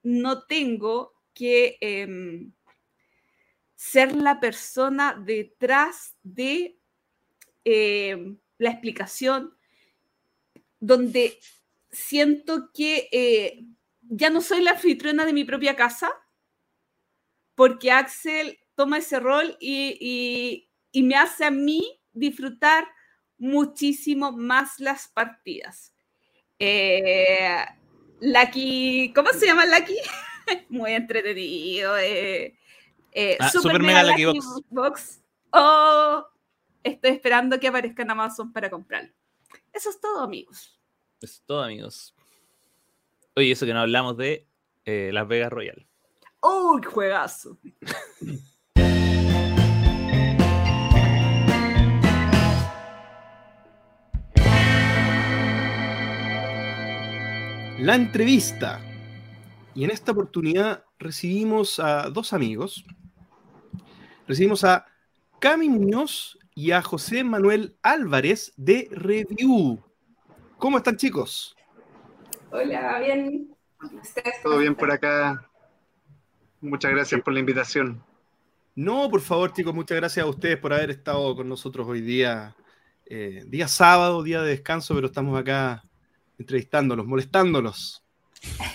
no tengo que em, ser la persona detrás de em, la explicación, donde siento que eh, ya no soy la anfitriona de mi propia casa, porque Axel toma ese rol y, y- y me hace a mí disfrutar muchísimo más las partidas. Eh, Lucky, ¿cómo se llama Lucky? Muy entretenido. eh, eh, Ah, Super Mega Lucky Box. Box. Oh, estoy esperando que aparezca en Amazon para comprarlo. Eso es todo, amigos. Eso es todo, amigos. Oye, eso que no hablamos de eh, Las Vegas Royal. ¡Oh, qué juegazo! La entrevista. Y en esta oportunidad recibimos a dos amigos. Recibimos a Cami Muñoz y a José Manuel Álvarez de Review. ¿Cómo están, chicos? Hola, bien. ¿Ustedes Todo bien por acá. Muchas gracias por la invitación. No, por favor, chicos, muchas gracias a ustedes por haber estado con nosotros hoy día. eh, día sábado, día de descanso, pero estamos acá entrevistándolos, molestándolos.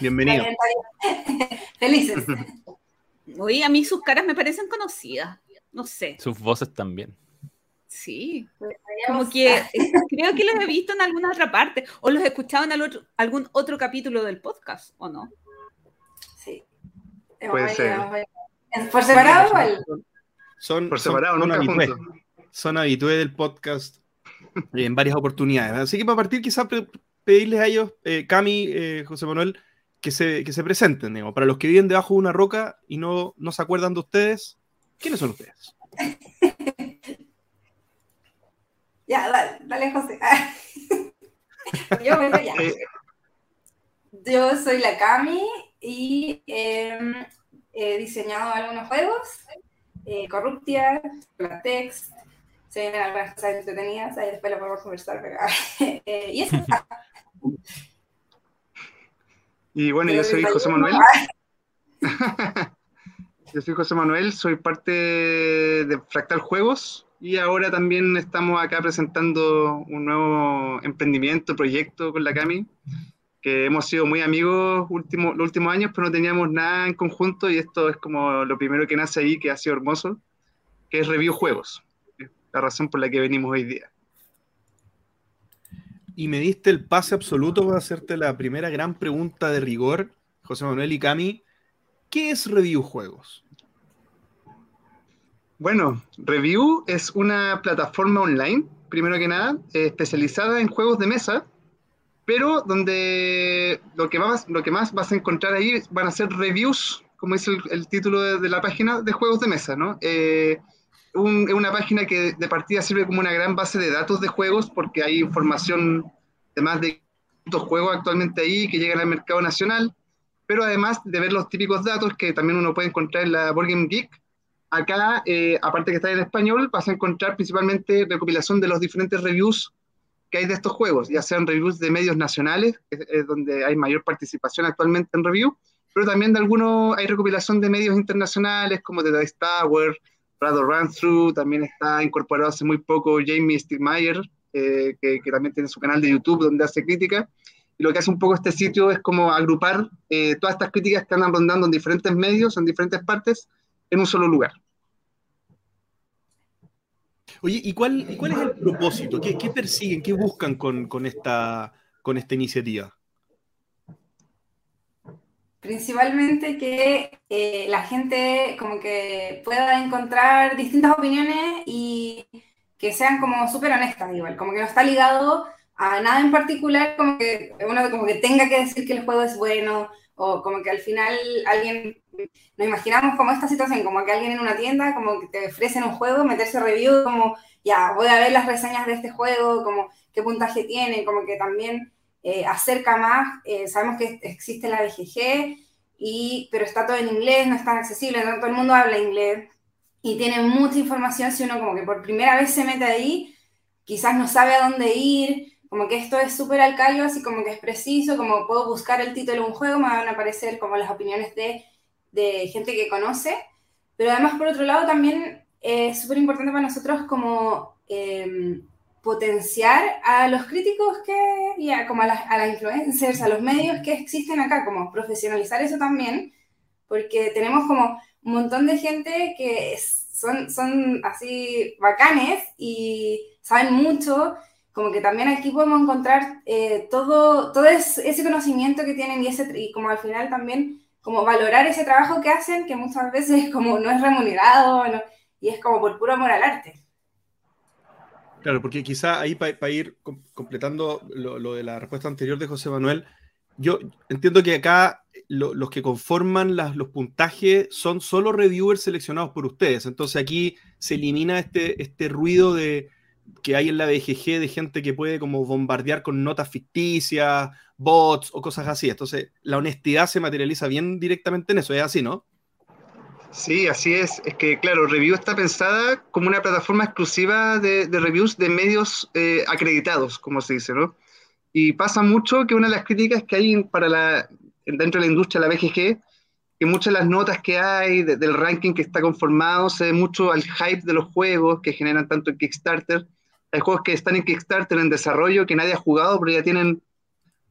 Bienvenidos. Está bien, está bien. Felices. Oye, a mí sus caras me parecen conocidas. No sé. Sus voces también. Sí. Como Deberíamos- que eh, creo que los he visto en alguna otra parte o los he escuchado en otro- algún otro capítulo del podcast, ¿o no? Sí. Puede Vamos a ir, ser. vamos a ir. ¿En- ¿Por separado igual? Son, Por son- separado, son nunca son habitués del podcast en varias oportunidades. Así que para partir, quizás pe- pedirles a ellos, eh, Cami, eh, José Manuel, que se, que se presenten. digamos. Para los que viven debajo de una roca y no, no se acuerdan de ustedes, ¿quiénes son ustedes? Ya, dale, dale José. Yo, bueno, ya. Yo soy la Cami y eh, he diseñado algunos juegos. Eh, Corruptia, Platex, se vienen algunas cosas entretenidas, ahí después lo podemos conversar, pero, eh, y eso. y bueno, yo soy José Manuel. yo soy José Manuel, soy parte de Fractal Juegos y ahora también estamos acá presentando un nuevo emprendimiento, proyecto con la Cami, que hemos sido muy amigos último, los últimos años, pero no teníamos nada en conjunto y esto es como lo primero que nace ahí, que ha sido hermoso, que es Review Juegos la razón por la que venimos hoy día. Y me diste el pase absoluto para hacerte la primera gran pregunta de rigor, José Manuel y Cami. ¿Qué es Review Juegos? Bueno, Review es una plataforma online, primero que nada, especializada en juegos de mesa, pero donde lo que, más, lo que más vas a encontrar ahí van a ser reviews, como dice el, título de, la página, de juegos de mesa, ¿no? Eh, una página que de partida sirve como una gran base de datos de juegos porque hay información de más de 500 juegos actualmente ahí que llegan al mercado nacional, pero además de ver los típicos datos que también uno puede encontrar en la Board Game Geek, acá, eh, aparte que está en español, vas a encontrar principalmente recopilación de los diferentes reviews que hay de estos juegos, ya sean reviews de medios nacionales, que es donde hay mayor participación actualmente en review, pero también de algunos, hay recopilación de medios internacionales como de Dice Tower, Prado Run Through, también está incorporado hace muy poco Jamie Stigmeyer, eh, que, también tiene su canal de YouTube donde hace crítica. Y lo que hace un poco este sitio es como agrupar eh, todas estas críticas que andan rondando en diferentes medios, en diferentes partes, en un solo lugar. Oye, ¿y cuál, cuál es el propósito? ¿Qué, qué persiguen? ¿Qué buscan con, con, esta, con esta iniciativa? Principalmente que eh, la gente como que pueda encontrar distintas opiniones y que sean como súper honestas igual, como que no está ligado a nada en particular, como que uno como que tenga que decir que el juego es bueno o como que al final alguien, nos imaginamos como esta situación, como que alguien en una tienda como que te ofrecen un juego, meterse review, como ya voy a ver las reseñas de este juego, como qué puntaje tiene, como que también eh, acerca más. Eh, sabemos que existe la BGG, y, pero está todo en inglés, no es tan accesible, no todo el mundo habla inglés y tiene mucha información si uno como que por primera vez se mete ahí, quizás no sabe a dónde ir, como que esto es súper al callo, así como que es preciso, como puedo buscar el título de un juego, me van a aparecer como las opiniones de, de gente que conoce, pero además por otro lado también es súper importante para nosotros como... Eh, potenciar a los críticos que, y a, como a las, a las influencers, a los medios que existen acá, como profesionalizar eso también, porque tenemos como un montón de gente que son, son así bacanes y saben mucho, como que también aquí podemos encontrar eh, todo, todo ese conocimiento que tienen y, ese, y como al final también como valorar ese trabajo que hacen, que muchas veces como no es remunerado y es como por puro amor al arte. Claro, porque quizá ahí para ir completando lo, de la respuesta anterior de José Manuel, yo entiendo que acá los que conforman los puntajes son solo reviewers seleccionados por ustedes. Entonces aquí se elimina este, este ruido de, que hay en la BGG de gente que puede como bombardear con notas ficticias, bots o cosas así. Entonces la honestidad se materializa bien directamente en eso. Es así, ¿no? Sí, así es. Es que, claro, Review está pensada como una plataforma exclusiva de, reviews de medios eh, acreditados, como se dice, ¿no? Y pasa mucho que una de las críticas que hay para la, dentro de la industria, la BGG, que muchas de las notas que hay del ranking que está conformado se ve mucho al hype de los juegos que generan tanto en Kickstarter. Hay juegos que están en Kickstarter en desarrollo que nadie ha jugado, pero ya tienen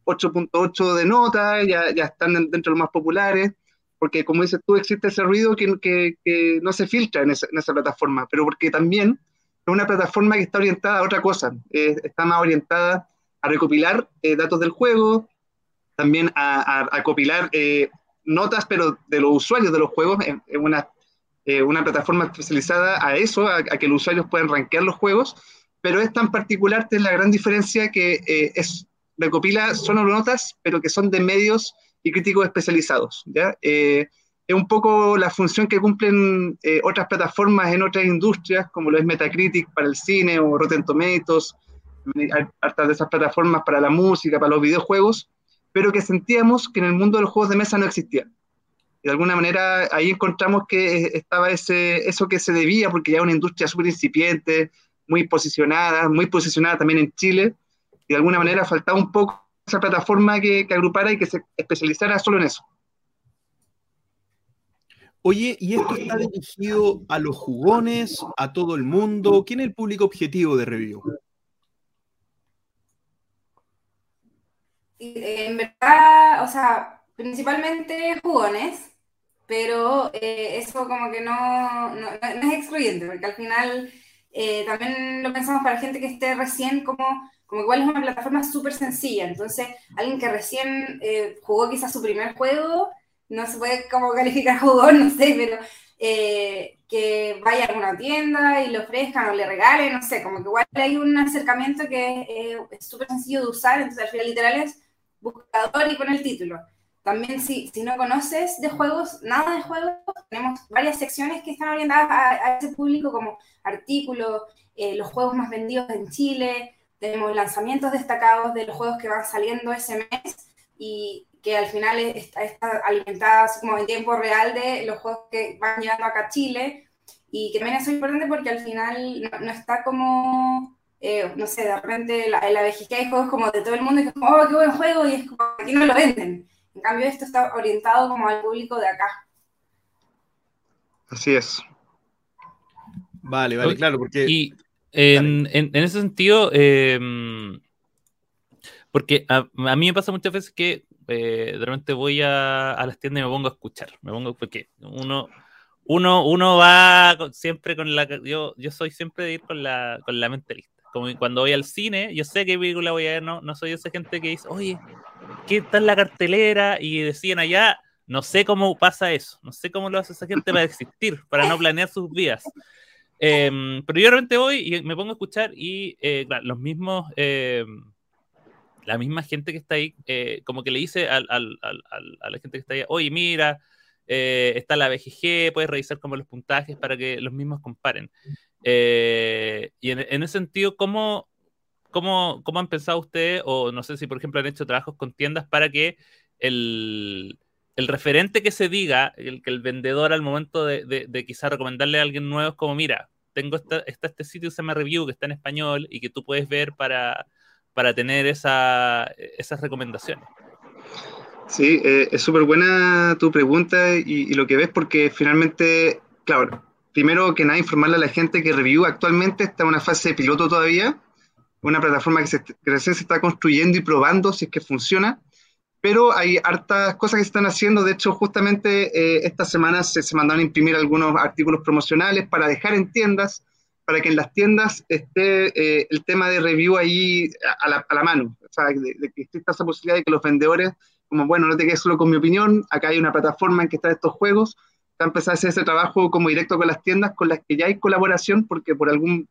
8.8 de nota, ya, ya están dentro de los más populares porque como dices tú, existe ese ruido que, que, no se filtra en esa, en esa, plataforma, pero porque también es una plataforma que está orientada a otra cosa, eh, está más orientada a recopilar eh, datos del juego, también a, a, copilar eh, notas, pero de los usuarios de los juegos, es una, una plataforma especializada a eso, a, que los usuarios puedan rankear los juegos, pero es tan particular, es la gran diferencia que es recopila pero que son de medios y críticos especializados. ¿ya? Eh, es un poco la función que cumplen eh, otras plataformas en otras industrias, como lo es Metacritic para el cine o Rotten Tomatoes, hartas de esas plataformas para la música, para los videojuegos, pero que sentíamos que en el mundo de los juegos de mesa no existían. Y de alguna manera ahí encontramos que estaba ese, eso que se debía, porque ya era una industria súper incipiente, muy posicionadas, muy posicionadas también en Chile, y de alguna manera faltaba un poco esa plataforma que, que agrupara y que se especializara solo en eso. Oye, ¿y esto está dirigido a los jugones, a todo el mundo? ¿Quién es el público objetivo de Review? En verdad, o sea, principalmente jugones, pero eh, eso como que no, no, no, es excluyente, porque al final eh, también lo pensamos para gente que esté recién como, como igual es una plataforma súper sencilla, entonces alguien que recién eh, jugó quizás su primer juego, no se puede como calificar jugón, no sé, pero que vaya a alguna tienda y le ofrezcan o le regalen, no sé, como que igual hay un acercamiento que es súper sencillo de usar, entonces al final literal es buscador y con el título. También si, si no conoces de juegos, nada de juegos, tenemos varias secciones que están orientadas a, ese público como artículos, eh, los juegos más vendidos en Chile, tenemos lanzamientos destacados de los juegos que van saliendo ese mes y que al final está, está alimentada como en tiempo real de los juegos que van llegando acá a Chile y que también es importante porque al final no, no está como eh, no sé, de repente la, la BGK hay juegos como de todo el mundo y es como, oh, qué buen juego, y es como, aquí no lo venden. En cambio, esto está orientado como al público de acá. Así es. Vale, vale, claro, porque... Y en, en, en ese sentido, eh, porque a, a, mí me pasa muchas veces que eh, de repente voy a, a, las tiendas y me pongo a escuchar, me pongo, porque uno uno, uno va siempre con la. Yo, yo soy siempre de ir con la, con la mente lista como cuando voy al cine, yo sé qué película voy a ver, no, no soy esa gente que dice, oye, ¿qué tal la cartelera? Y decían allá, no sé cómo pasa eso, no sé cómo lo hace esa gente para existir, para no planear sus vidas. Eh, pero yo realmente voy y me pongo a escuchar y eh, los mismos, eh, la misma gente que está ahí, eh, como que le dice a la gente que está ahí, oye, mira, eh, está la BGG, puedes revisar como los puntajes para que los mismos comparen. Eh, y en, ese sentido, ¿cómo, cómo, ¿cómo han pensado ustedes, o no sé si por ejemplo han hecho trabajos con tiendas para que el, referente que se diga, el que el vendedor al momento de, de, quizá recomendarle a alguien nuevo es como, mira, tengo esta, está este sitio se llama Review que está en español y que tú puedes ver para, para tener esa, esas recomendaciones? Sí, eh, es súper buena tu pregunta y, lo que ves porque finalmente, claro, primero que nada, informarle a la gente que Review actualmente está en una fase de piloto todavía, una plataforma que, se, que recién se está construyendo y probando si es que funciona, pero hay hartas cosas que se están haciendo. De hecho, justamente eh, esta semana se, se, mandaron a imprimir algunos artículos promocionales para dejar en tiendas, para que en las tiendas esté eh, el tema de review ahí a la, a la mano, o sea, de, que exista esa posibilidad de que los vendedores, como bueno, no te quedes solo con mi opinión, acá hay una plataforma en que están estos juegos, a empezar a hacer ese trabajo como directo con las tiendas con las que ya hay colaboración, porque por algún,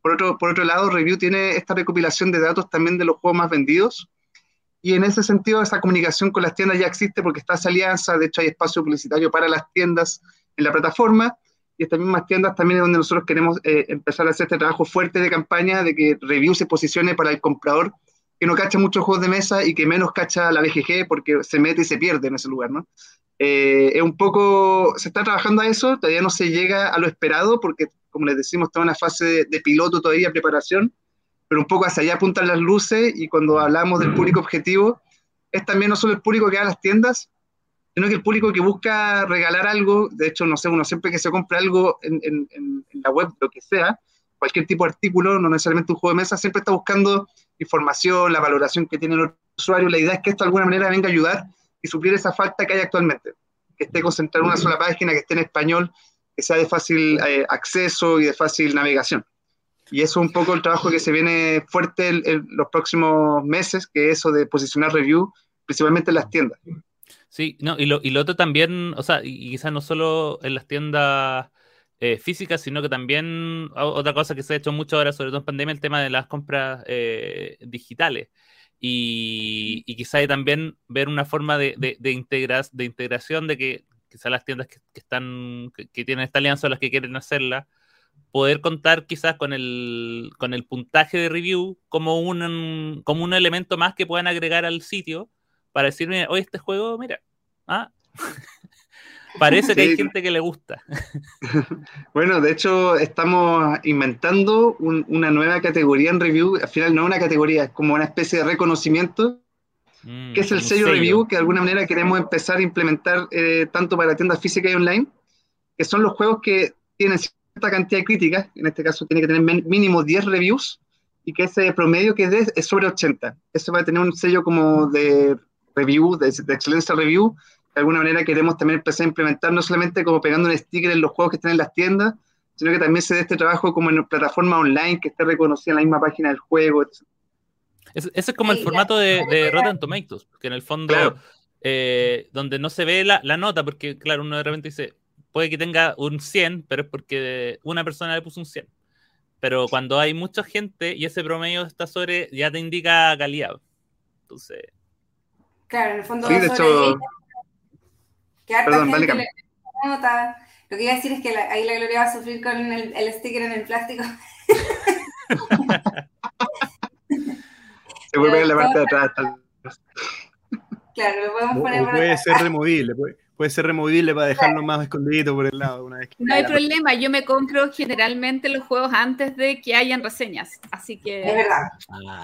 por otro, por otro lado, Review tiene esta recopilación de datos también de los juegos más vendidos, y en ese sentido esa comunicación con las tiendas ya existe porque está esa alianza, de hecho hay espacio publicitario para las tiendas en la plataforma, y estas mismas tiendas también es donde nosotros queremos eh, empezar a hacer este trabajo fuerte de campaña, de que Review se posicione para el comprador que no cacha muchos juegos de mesa y que menos cacha la BGG porque se mete y se pierde en ese lugar, ¿no? Eh, es un poco, se está trabajando a eso, todavía no se llega a lo esperado porque, como les decimos, está en una fase de, piloto todavía, preparación, pero un poco hacia allá apuntan las luces y cuando hablamos del público objetivo, es también no solo el público que va a las tiendas, sino que el público que busca regalar algo, de hecho, no sé, uno siempre que se compra algo en, en, en la web, lo que sea, cualquier tipo de artículo, no necesariamente un juego de mesa, siempre está buscando información, la valoración que tiene el usuario, la idea es que esto de alguna manera venga a ayudar y suplir esa falta que hay actualmente, que esté concentrado en una sola página, que esté en español, que sea de fácil eh, acceso y de fácil navegación. Y eso es un poco el trabajo que se viene fuerte en los próximos meses, que es eso de posicionar review, principalmente en las tiendas. Sí, no, y lo, y lo otro también, o sea, y quizás no solo en las tiendas eh, físicas, sino que también otra cosa que se ha hecho mucho ahora, sobre todo en pandemia, el tema de las compras eh, digitales y, y quizá también ver una forma de, de, de, integra de integración de que quizá las tiendas que, están que, tienen esta alianza o las que quieren hacerla poder contar quizás con el con el puntaje de review como un como un elemento más que puedan agregar al sitio para decirme oye este juego mira ah Parece que hay Sí. gente que le gusta. Bueno, de hecho, estamos inventando un- una nueva categoría en review. Al final no es una categoría, es como una especie de reconocimiento, Mm, que es el un sello review, que de alguna manera queremos empezar a implementar eh, tanto para tiendas físicas y online, que son los juegos que tienen cierta cantidad de críticas, en este caso tiene que tener mínimo 10 reviews, y que ese promedio que dé es sobre 80. Eso va a tener un sello como de review, de, de excelencia review. De alguna manera queremos también empezar a implementar, no solamente como pegando un sticker en los juegos que están en las tiendas, sino que también se dé este trabajo como en plataforma online, que esté reconocida en la misma página del juego. etc. Es- ese es como el formato de, de Rotten Tomatoes, que en el fondo, Claro. eh, donde no se ve la, la nota, porque claro, uno de repente dice, puede que tenga un 100, pero es porque una persona le puso un 100. Pero cuando hay mucha gente y ese promedio está sobre, ya te indica calidad. Entonces, Claro, en el fondo Sí, de sobre hecho- que harta Perdón, gente Cam. le nota. Lo que iba a decir es que la- ahí la Gloria va a sufrir con el, el sticker en el plástico. Se vuelve en la parte de atrás. tal vez. Claro, lo podemos O, poner o por puede ser removible, puede, puede ser removible para dejarlo más escondido por el lado una vez que No hay problema, yo me compro generalmente los juegos antes de que hayan reseñas, así que... Es verdad,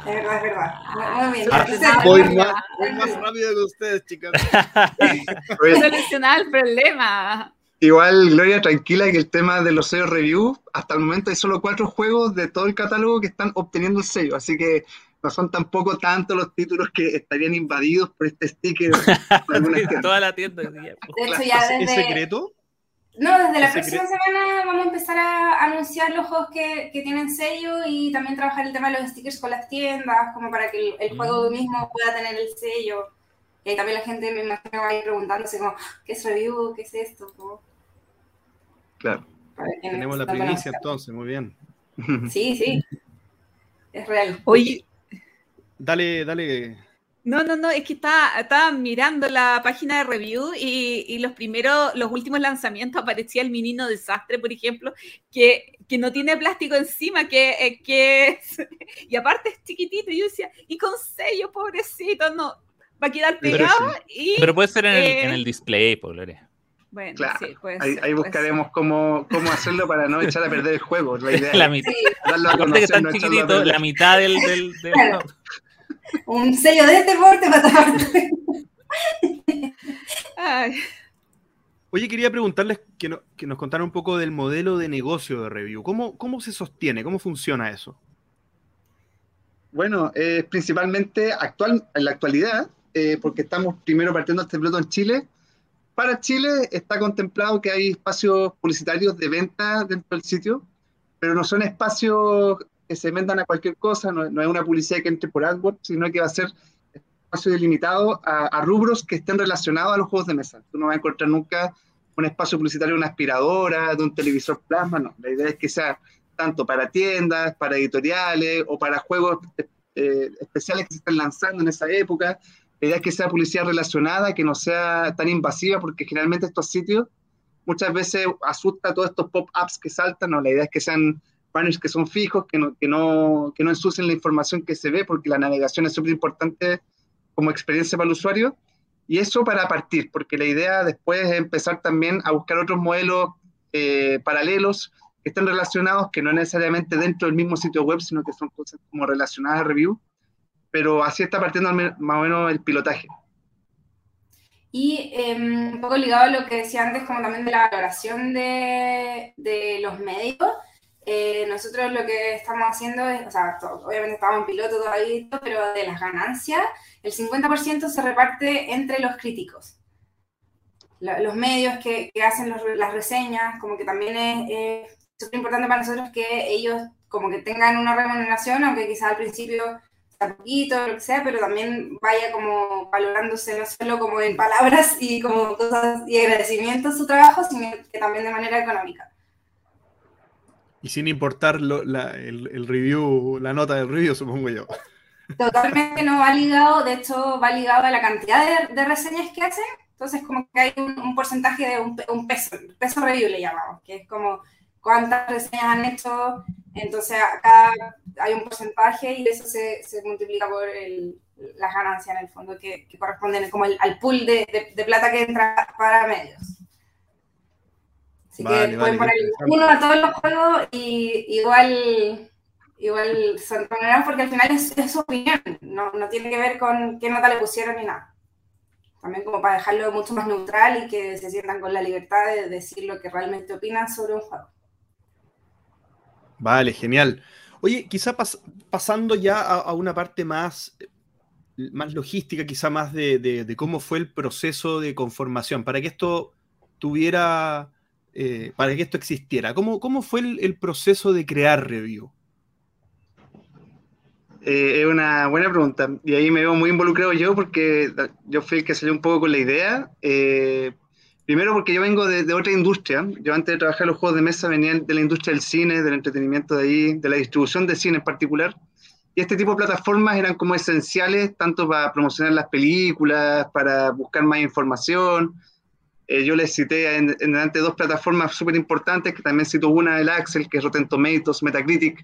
es verdad, es verdad. Muy, muy bien. Ah, Entonces, voy más, bien. voy más rápido que ustedes, chicas. Solucionar el problema. Igual, Gloria, tranquila que el tema de los sellos review, hasta el momento hay solo cuatro juegos de todo el catálogo que están obteniendo el sello, así que no son tampoco tantos los títulos que estarían invadidos por este sticker. de algunas tiendas. toda la tienda. De hecho, ya ¿Es, es desde, secreto? no, desde la ¿Es próxima semana vamos a empezar a anunciar los juegos que, que tienen sello y también trabajar el tema de los stickers con las tiendas, como para que el, el juego Mm. mismo pueda tener el sello. Y ahí también la gente me imagino va a ir preguntándose como, ¿qué es review? ¿Qué es esto? Como, Claro. Tenemos la primicia entonces, muy bien. Sí, sí. Es real. Oye, Dale, dale. no, no, no, es que estaba, estaba mirando la página de review y, y los primeros, los últimos lanzamientos aparecía el Menino Desastre, por ejemplo, que, que no tiene plástico encima, que, eh, que es- y aparte es chiquitito, y yo decía, y con sello, pobrecito, no, va a quedar Pero pegado y... Pero puede ser en el, Eh, en el display, por Gloria. Bueno, Claro, sí, puede Ahí, ser, ahí puede buscaremos cómo, cómo hacerlo para no echar a perder el juego. La idea La mitad. Darlo a conocer, no a la mitad del. del, del-. Un sello de este porte para. Ay. Oye, quería preguntarles que, no- que nos contaran un poco del modelo de negocio de review. ¿Cómo, cómo se sostiene? ¿Cómo funciona eso? Bueno, es principalmente actual, en la actualidad, eh, porque estamos primero partiendo este piloto en Chile. Para Chile está contemplado que hay espacios publicitarios de venta dentro del sitio, pero no son espacios que se vendan a cualquier cosa, no, no es una publicidad que entre por AdWords, sino que va a ser espacio delimitado a, rubros que estén relacionados a los juegos de mesa. Tú no vas a encontrar nunca un espacio publicitario de una aspiradora, de un televisor plasma, no. La idea es que sea tanto para tiendas, para editoriales o para juegos eh, especiales que se están lanzando en esa época. La idea es que sea publicidad relacionada, que no sea tan invasiva, porque generalmente estos sitios muchas veces asusta a todos estos pop-ups que saltan. No, la idea es que sean banners que son fijos, que no, que no, que no ensucien la información que se ve, porque la navegación es súper importante como experiencia para el usuario. Y eso para partir, porque la idea después es empezar también a buscar otros modelos eh, paralelos que estén relacionados, que no necesariamente dentro del mismo sitio web, sino que son cosas como relacionadas a review. Pero así está partiendo más o menos el pilotaje. Y eh, un poco ligado a lo que decía antes, como también de la valoración de, de los medios, eh, nosotros lo que estamos haciendo es, o sea, to- obviamente estamos en piloto todavía, todo, pero de las ganancias, el 50% se reparte entre los críticos. Los medios que, que hacen los- las reseñas, como que también es es súper importante para nosotros que ellos como que tengan una remuneración, aunque quizás al principio sea poquito, lo que sea, pero también vaya como valorándose no solo como en palabras y como cosas y agradecimiento a su trabajo, sino que también de manera económica. Y sin importar lo- la- el, review, la nota del review, supongo yo. Totalmente no va ligado, de hecho va ligado a la cantidad de, reseñas que hacen, entonces como que hay un, porcentaje de un, pe- un peso, peso review le llamamos, que es como cuántas reseñas han hecho, entonces acá hay un porcentaje y eso se, se multiplica por el- las ganancias en el fondo que, corresponden como el- al pool de plata que entra para medios. Así Vale, que vale, pueden poner uno a todos los juegos y igual, igual se entonarán porque al final es, es su opinión, no, no tiene que ver con qué nota le pusieron ni nada. También como para dejarlo mucho más neutral y que se sientan con la libertad de decir lo que realmente opinan sobre un juego. Vale, genial. Oye, quizá pas- pasando ya a, a una parte más, más logística, quizá más de, de- de cómo fue el proceso de conformación, para que esto tuviera, eh, para que esto existiera. ¿Cómo, cómo fue el, el proceso de crear Review? Eh, es una buena pregunta. Y ahí me veo muy involucrado yo porque yo fui el que salió un poco con la idea. Eh, primero porque yo vengo de, de otra industria. Yo antes de trabajar en los juegos de mesa venía de la industria del cine, del entretenimiento de ahí, de la distribución de cine en particular. Y este tipo de plataformas eran como esenciales tanto para promocionar las películas, para buscar más información. Eh, yo les cité en, en delante dos plataformas súper importantes, que también cito una, el Axel, que es Rotten Tomatoes, Metacritic,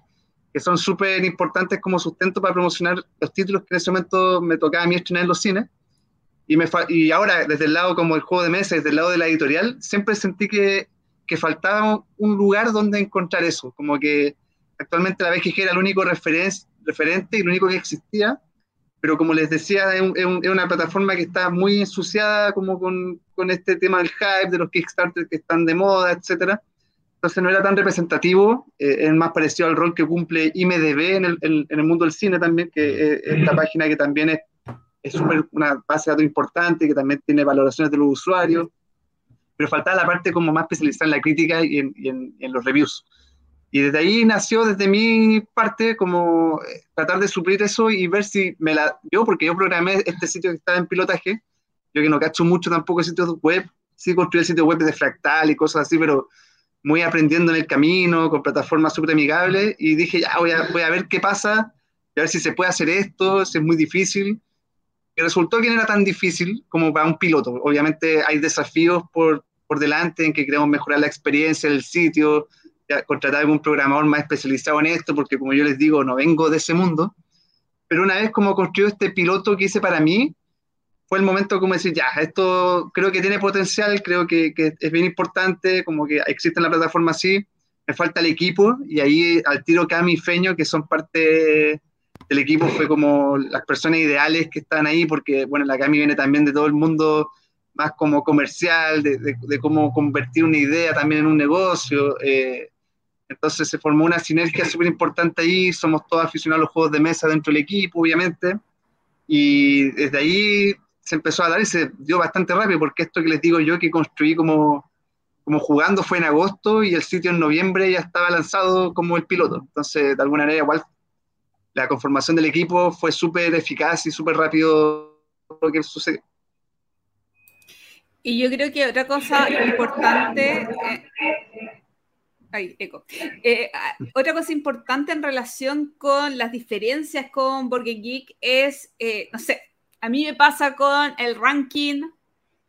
que son súper importantes como sustento para promocionar los títulos que en ese momento me tocaba a mí estrenar en los cines. Y, me y ahora, desde el lado como el juego de mesa, desde el lado de la editorial, siempre sentí que, que faltaba un lugar donde encontrar eso. Como que actualmente la BGG era el único referen- referente y lo único que existía. Pero como les decía, es un- es una plataforma que está muy ensuciada como con, con este tema del hype, de los Kickstarter que están de moda, etcétera. Entonces no era tan representativo, eh, es más parecido al rol que cumple IMDB en el, en- en el mundo del cine también, que es esta página que también es, es súper una base de datos importante, que también tiene valoraciones de los usuarios, pero faltaba la parte como más especializada en la crítica y en, y en- en los reviews. Y desde ahí nació desde mi parte como eh, tratar de suplir eso y ver si me la... Yo, porque yo programé este sitio que estaba en pilotaje, yo que no cacho mucho tampoco sitios web, sí construí el sitio web de Fractal y cosas así, pero muy aprendiendo en el camino, con plataformas súper amigables, y dije, ya, voy a, voy a ver qué pasa, a ver si se puede hacer esto, si es muy difícil. Y resultó que no era tan difícil como para un piloto. Obviamente hay desafíos por, por delante en que queremos mejorar la experiencia del sitio, contratar algún programador más especializado en esto, porque como yo les digo, no vengo de ese mundo. Pero una vez como construí este piloto que hice para mí, fue el momento como decir, ya, esto creo que tiene potencial, creo que, que es bien importante, como que existe en la plataforma así, me falta el equipo, y ahí al tiro Cami y Feño, que son parte del equipo, fue como las personas ideales que están ahí, porque, bueno, la Cami viene también de todo el mundo más como comercial, de, de, de cómo convertir una idea también en un negocio, eh, entonces se formó una sinergia súper importante ahí, somos todos aficionados a los juegos de mesa dentro del equipo, obviamente, y desde ahí se empezó a dar y se dio bastante rápido, porque esto que les digo yo que construí como, como jugando fue en agosto y el sitio en noviembre ya estaba lanzado como el piloto. Entonces, de alguna manera, igual la conformación del equipo fue súper eficaz y súper rápido lo que sucedió. Y yo creo que otra cosa importante. Eh, ay, eco. Eh, otra cosa importante en relación con las diferencias con Burger Geek es, eh, no sé, a mí me pasa con el ranking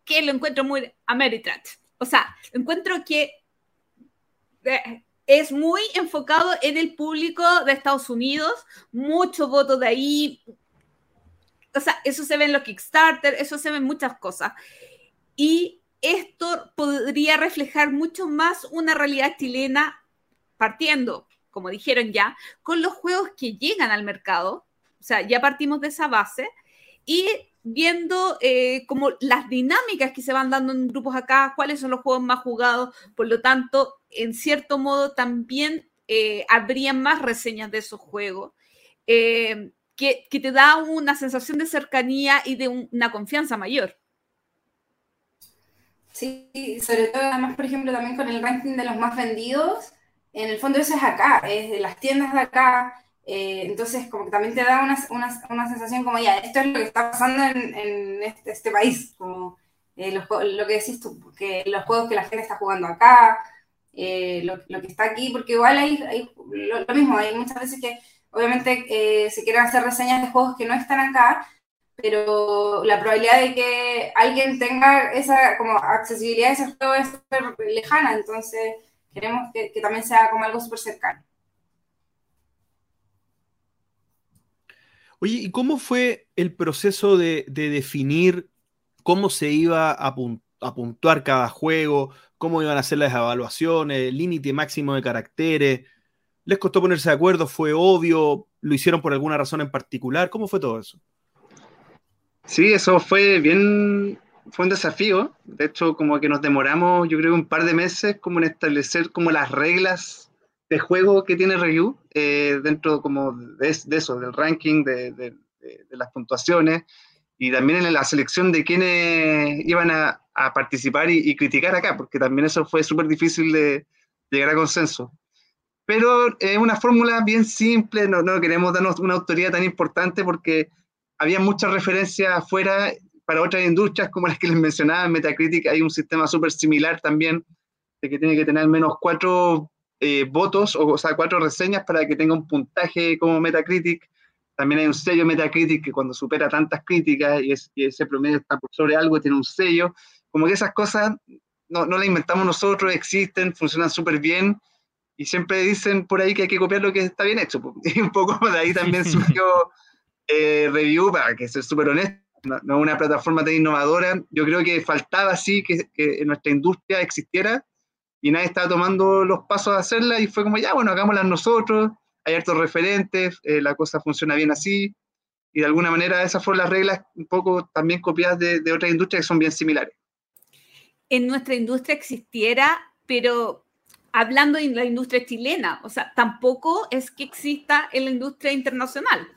que lo encuentro muy Ameritrash. O sea, encuentro que eh, es muy enfocado en el público de Estados Unidos, mucho voto de ahí. O sea, eso se ve en los Kickstarter, eso se ve en muchas cosas. Y esto podría reflejar mucho más una realidad chilena partiendo, como dijeron ya, con los juegos que llegan al mercado. O sea, ya partimos de esa base y viendo eh, como las dinámicas que se van dando en grupos acá, cuáles son los juegos más jugados, por lo tanto, en cierto modo también eh, más reseñas de esos juegos, eh, que, que, te da una sensación de cercanía y de un, una confianza mayor. Sí, sobre todo además, por ejemplo, también con el ranking de los más vendidos, en el fondo eso es acá, es de las tiendas de acá, eh, entonces, como que también te da una, una, una, sensación como, ya, esto es lo que está pasando en, este, este, país, como eh, lo que decís tú, que los juegos que la gente está jugando acá, eh, lo, que está aquí, porque igual hay, hay lo, mismo, hay muchas veces que obviamente se quieren hacer reseñas de juegos que no están acá, pero la probabilidad de que alguien tenga esa como accesibilidad a ese juego es súper lejana, entonces queremos que, que también sea como algo súper cercano. Oye, ¿y cómo fue el proceso de, de, definir cómo se iba a a puntuar cada juego, cómo iban a ser las evaluaciones, límite máximo de caracteres. ¿Les costó ponerse de acuerdo? ¿Fue obvio? ¿Lo hicieron por alguna razón en particular? ¿Cómo fue todo eso? Sí, eso fue bien, fue un desafío. De hecho, como que nos demoramos, yo creo, un par de meses como en establecer como las reglas de juego que tiene Review eh, dentro como de, eso, del ranking, de, las puntuaciones y también en la selección de quienes iban a, participar y, criticar acá, porque también eso fue súper difícil de llegar a consenso. Pero es una fórmula bien simple, no, no queremos darnos una autoridad tan importante porque había muchas referencias afuera para otras industrias como las que les mencionaba, en Metacritic hay un sistema súper similar también, de que tiene que tener al menos cuatro eh, votos, o, o, sea, cuatro reseñas para que tenga un puntaje como Metacritic. También hay un sello Metacritic que cuando supera tantas críticas y, es, ese promedio está por sobre algo, tiene un sello. Como que esas cosas no, no las inventamos nosotros, existen, funcionan súper bien y siempre dicen por ahí que hay que copiar lo que está bien hecho. Y un poco de ahí también surgió eh, Review, para que ser súper honesto, no, es una plataforma tan innovadora. Yo creo que faltaba sí que, en nuestra industria existiera y nadie estaba tomando los pasos a hacerla y fue como, ya, bueno, hagámosla nosotros, hay hartos referentes, eh, la cosa funciona bien así y de alguna manera esas fueron las reglas un poco también copiadas de, de otras industrias que son bien similares. En nuestra industria existiera, pero hablando de la industria chilena, o sea, tampoco es que exista en la industria internacional.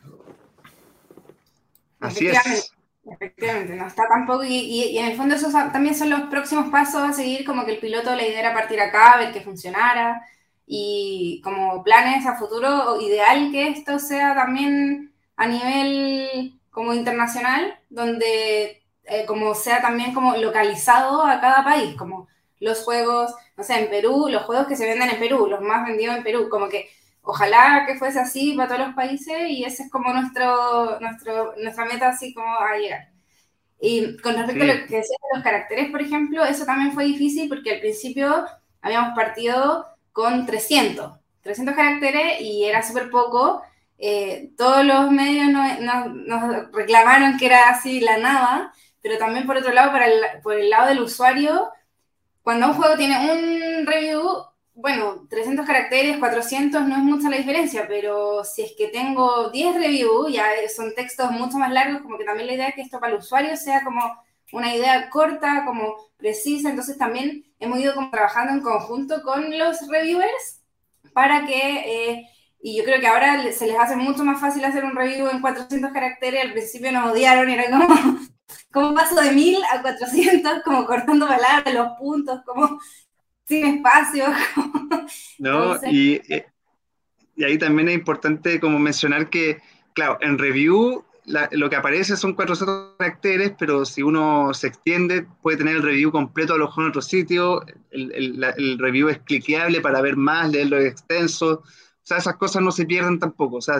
Así es. Efectivamente, no está tampoco, y, en el fondo esos también son los próximos pasos a seguir, como que el piloto la idea era partir acá, ver que funcionara, y como planes a futuro, ideal que esto sea también a nivel como internacional, donde eh, como sea también como localizado a cada país, como los juegos, no sé, en Perú, los juegos que se venden en Perú, los más vendidos en Perú, como que ojalá que fuese así para todos los países y ese es como nuestro, nuestro, nuestra meta así como a llegar. Y con respecto a lo que decías de los caracteres, por ejemplo, eso también fue difícil porque al principio habíamos partido con 300, 300 caracteres y era súper poco. Eh, todos los medios nos reclamaron que era así la nada, pero también por otro lado, para por el lado del usuario, cuando un juego tiene un review, bueno, 300 caracteres, 400 no es mucha la diferencia, pero si es que tengo 10 reviews, ya son textos mucho más largos, como que también la idea es que esto para el usuario sea como una idea corta, como precisa, entonces también hemos ido como trabajando en conjunto con los reviewers para que, eh, y yo creo que ahora se les hace mucho más fácil hacer un review en 400 caracteres, al principio nos odiaron, era como, como paso de 1000 a 400, como cortando palabras, los puntos, como sin espacio. no, y, eh, y, ahí también es importante como mencionar que, claro, en review lo que aparece son 400 caracteres, pero si uno se extiende puede tener el review completo alojado en otro sitio, el, el, el review es cliqueable para ver más, leerlo extenso, o sea, esas cosas no se pierden tampoco, o sea,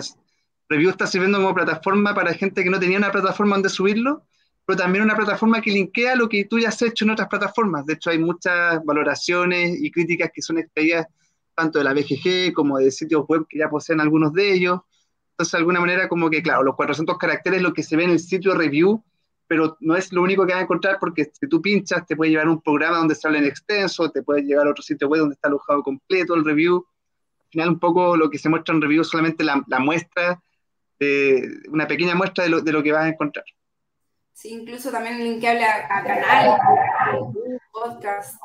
review está sirviendo como plataforma para gente que no tenía una plataforma donde subirlo, pero también una plataforma que linkea lo que tú ya has hecho en otras plataformas. De hecho, hay muchas valoraciones y críticas que son extraídas tanto de la BGG como de sitios web que ya poseen algunos de ellos. Entonces, de alguna manera, como que, claro, los 400 caracteres es lo que se ve en el sitio review, pero no es lo único que vas a encontrar porque si tú pinchas, te puede llevar a un programa donde sale en extenso, te puede llevar a otro sitio web donde está alojado completo el review. Al final, un poco lo que se muestra en review es solamente la, la muestra, de, una pequeña muestra de lo, de lo que vas a encontrar. Sí, incluso también linkeable a, a canales, podcast.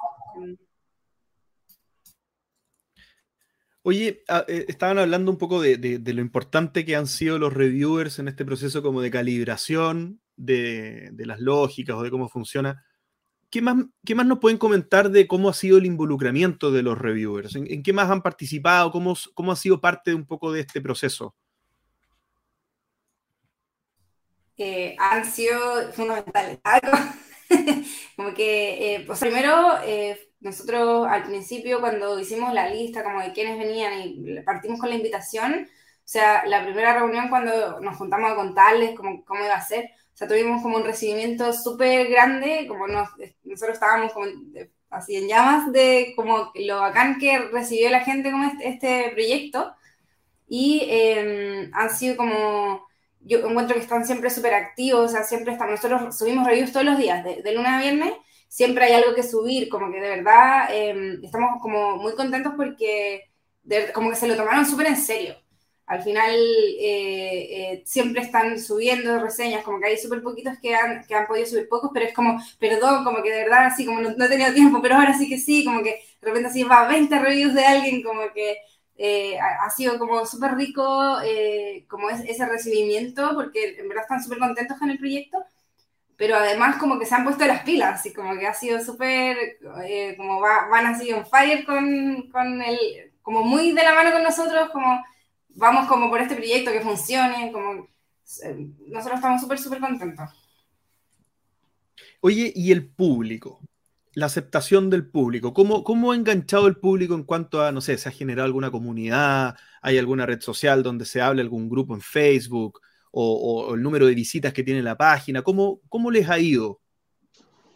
Oye, ah, eh, estaban hablando un poco de, de, lo importante que han sido los reviewers en este proceso como de calibración de, de las lógicas o de cómo funciona. ¿Qué más, ¿Qué más, nos pueden comentar de cómo ha sido el involucramiento de los reviewers? ¿En, en qué más han participado? ¿Cómo, ¿Cómo, ha sido parte de un poco de este proceso? Eh, han sido fundamentales. como que, eh, pues primero, eh, nosotros al principio cuando hicimos la lista como de quiénes venían y partimos con la invitación, o sea, la primera reunión cuando nos juntamos a contarles cómo, cómo iba a ser, o sea, tuvimos como un recibimiento súper grande, como nos, nosotros estábamos como así en llamas de como lo bacán que recibió la gente como este, este proyecto y eh, han sido como yo encuentro que están siempre súper activos, o sea, siempre están, nosotros subimos reviews todos los días, de, lunes a viernes, siempre hay algo que subir, como que de verdad em, estamos como muy contentos porque como que se lo tomaron súper en serio. Al final eh, eh, siempre están subiendo reseñas, como que hay súper poquitos que han, que han podido subir pocos, pero es como, perdón, como que de verdad así, como no, no he tenido tiempo, pero ahora sí que sí, como que de repente así va 20 reviews de alguien, como que eh, ha, sido como súper rico como es, ese recibimiento, porque en verdad están súper contentos con el proyecto pero además como que se han puesto las pilas, y como que ha sido súper, como va, van así on fire con, con el, como muy de la mano con nosotros, como vamos como por este proyecto que funcione, como eh, nosotros estamos súper, súper contentos. Oye, ¿y el público? La aceptación del público. ¿Cómo, ¿Cómo ha enganchado el público en cuanto a, no sé, se ha generado alguna comunidad? ¿Hay alguna red social donde se hable, algún grupo en Facebook? O, el número de visitas que tiene la página. ¿Cómo, cómo les ha ido?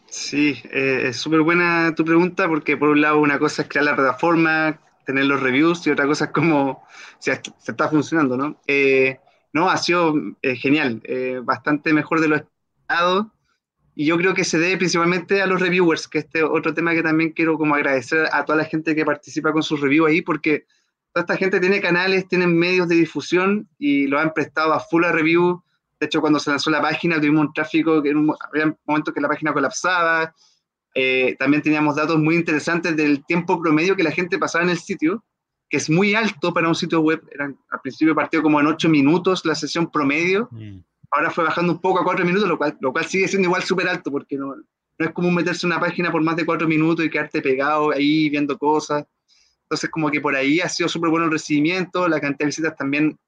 Sí, eh, es súper buena tu pregunta porque por un lado una cosa es crear la plataforma, tener los reviews y otra cosa es como si se está funcionando, ¿no? Eh, no, ha sido eh, genial, bastante mejor de lo esperado y yo creo que se debe principalmente a los reviewers, que este otro tema que también quiero como agradecer a toda la gente que participa con sus reviews ahí, porque toda esta gente tiene canales, tienen medios de difusión y lo han prestado a full a review. De hecho, cuando se lanzó la página tuvimos un tráfico, que en un, había momentos que la página colapsaba, eh, también teníamos datos muy interesantes del tiempo promedio que la gente pasaba en el sitio, que es muy alto para un sitio web. Eran, al principio partió como en 8 minutos la sesión promedio. Mm. Ahora fue bajando un poco a 4 minutos, lo cual, lo cual sigue siendo igual súper alto, porque no, no es común meterse en una página por más de 4 minutos y quedarte pegado ahí viendo cosas. Entonces, como que por ahí ha sido súper bueno el recibimiento, la cantidad de visitas también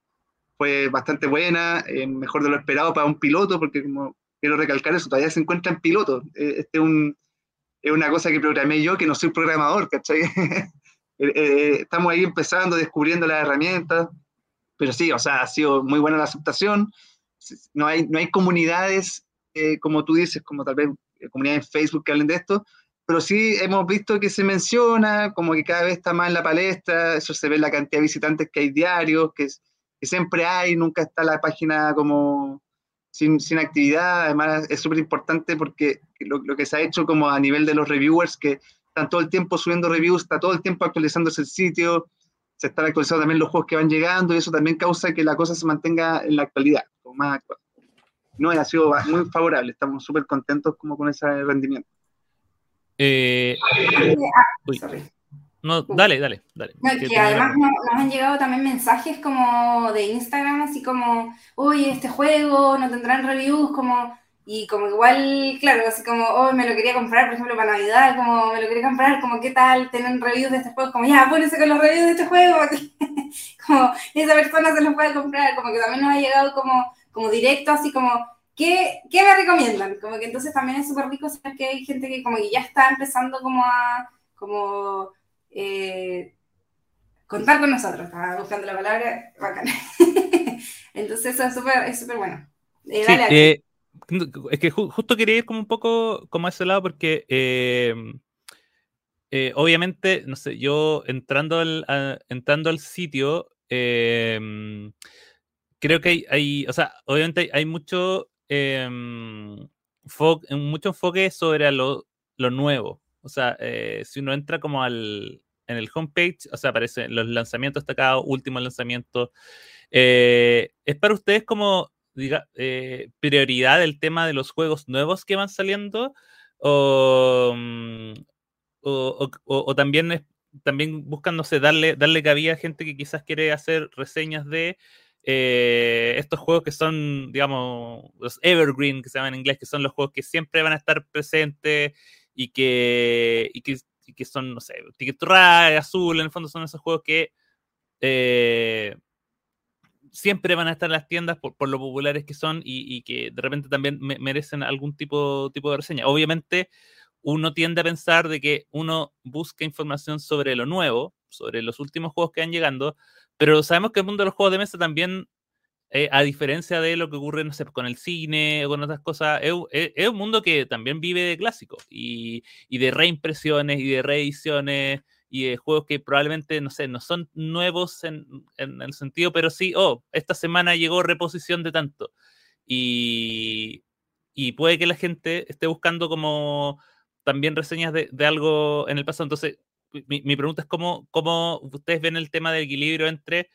fue bastante buena, eh, mejor de lo esperado para un piloto, porque como quiero recalcar eso, todavía se encuentra en piloto. Eh, este es un, es una cosa que programé yo, que no soy programador, ¿cachai? Eh, eh, estamos ahí empezando, descubriendo las herramientas, pero sí, o sea, ha sido muy buena la aceptación. No hay, no hay comunidades, eh, como tú dices, como tal vez comunidades en Facebook que hablen de esto, pero sí hemos visto que se menciona, como que cada vez está más en la palestra, eso se ve la cantidad de visitantes que hay diarios, que, que siempre hay, nunca está la página como sin, sin actividad. Además, es súper importante porque lo, lo, que se ha hecho como a nivel de los reviewers, que están todo el tiempo subiendo reviews, está todo el tiempo actualizándose el sitio, se están actualizando también los juegos que van llegando y eso también causa que la cosa se mantenga en la actualidad, más actual. No, ha sido muy favorable, estamos súper contentos como con ese rendimiento. Eh, no, dale, dale, dale. que además nos, han llegado también mensajes como de Instagram, así como, oye, este juego no tendrán reviews, como, y como igual, claro, así como, oh, me lo quería comprar, por ejemplo, para Navidad, como, me lo quería comprar, como, ¿qué tal? Tienen reviews de este juego, como, ya, pónganse con los reviews de este juego, como, esa persona se los puede comprar, como que también nos ha llegado como, como directo, así como, ¿qué, ¿qué me recomiendan? Como que entonces también es súper rico saber que hay gente que como que ya está empezando como a, como eh, contar con nosotros. Estaba buscando la palabra bacana. Entonces eso es súper es super bueno. Eh, eh, es que justo quería ir como un poco como a ese lado porque obviamente, no sé, yo entrando al, entrando al sitio, creo que hay, hay, o sea, obviamente hay, mucho, mucho enfoque sobre lo, lo nuevo. O sea, eh, si uno entra como al, en el homepage, o sea, aparecen los lanzamientos destacados, último lanzamiento. Eh, ¿Es para ustedes como diga, eh, prioridad el tema de los juegos nuevos que van saliendo? ¿O, mm, o, también, también buscándose darle, darle cabida a gente que quizás quiere hacer reseñas de estos juegos que son, digamos, los evergreen, que se llaman en inglés, que son los juegos que siempre van a estar presentes y que, y que, que son, no sé, Ticket Azul, en el fondo son esos juegos que eh, siempre van a estar en las tiendas por, por lo populares que son y, y, que de repente también merecen algún tipo, tipo de reseña. Obviamente, uno tiende a pensar de que uno busca información sobre lo nuevo, sobre los últimos juegos que van llegando, pero sabemos que el mundo de los juegos de mesa también eh, a diferencia de lo que ocurre, no sé, con el cine o con otras cosas, es, un mundo que también vive de clásicos y, y, de reimpresiones y de reediciones y de juegos que probablemente, no sé, no son nuevos en, en, el sentido, pero sí, oh, esta semana llegó reposición de tanto. Y, y puede que la gente esté buscando como también reseñas de, de algo en el pasado. Entonces, mi, mi pregunta es cómo, cómo ustedes ven el tema del equilibrio entre,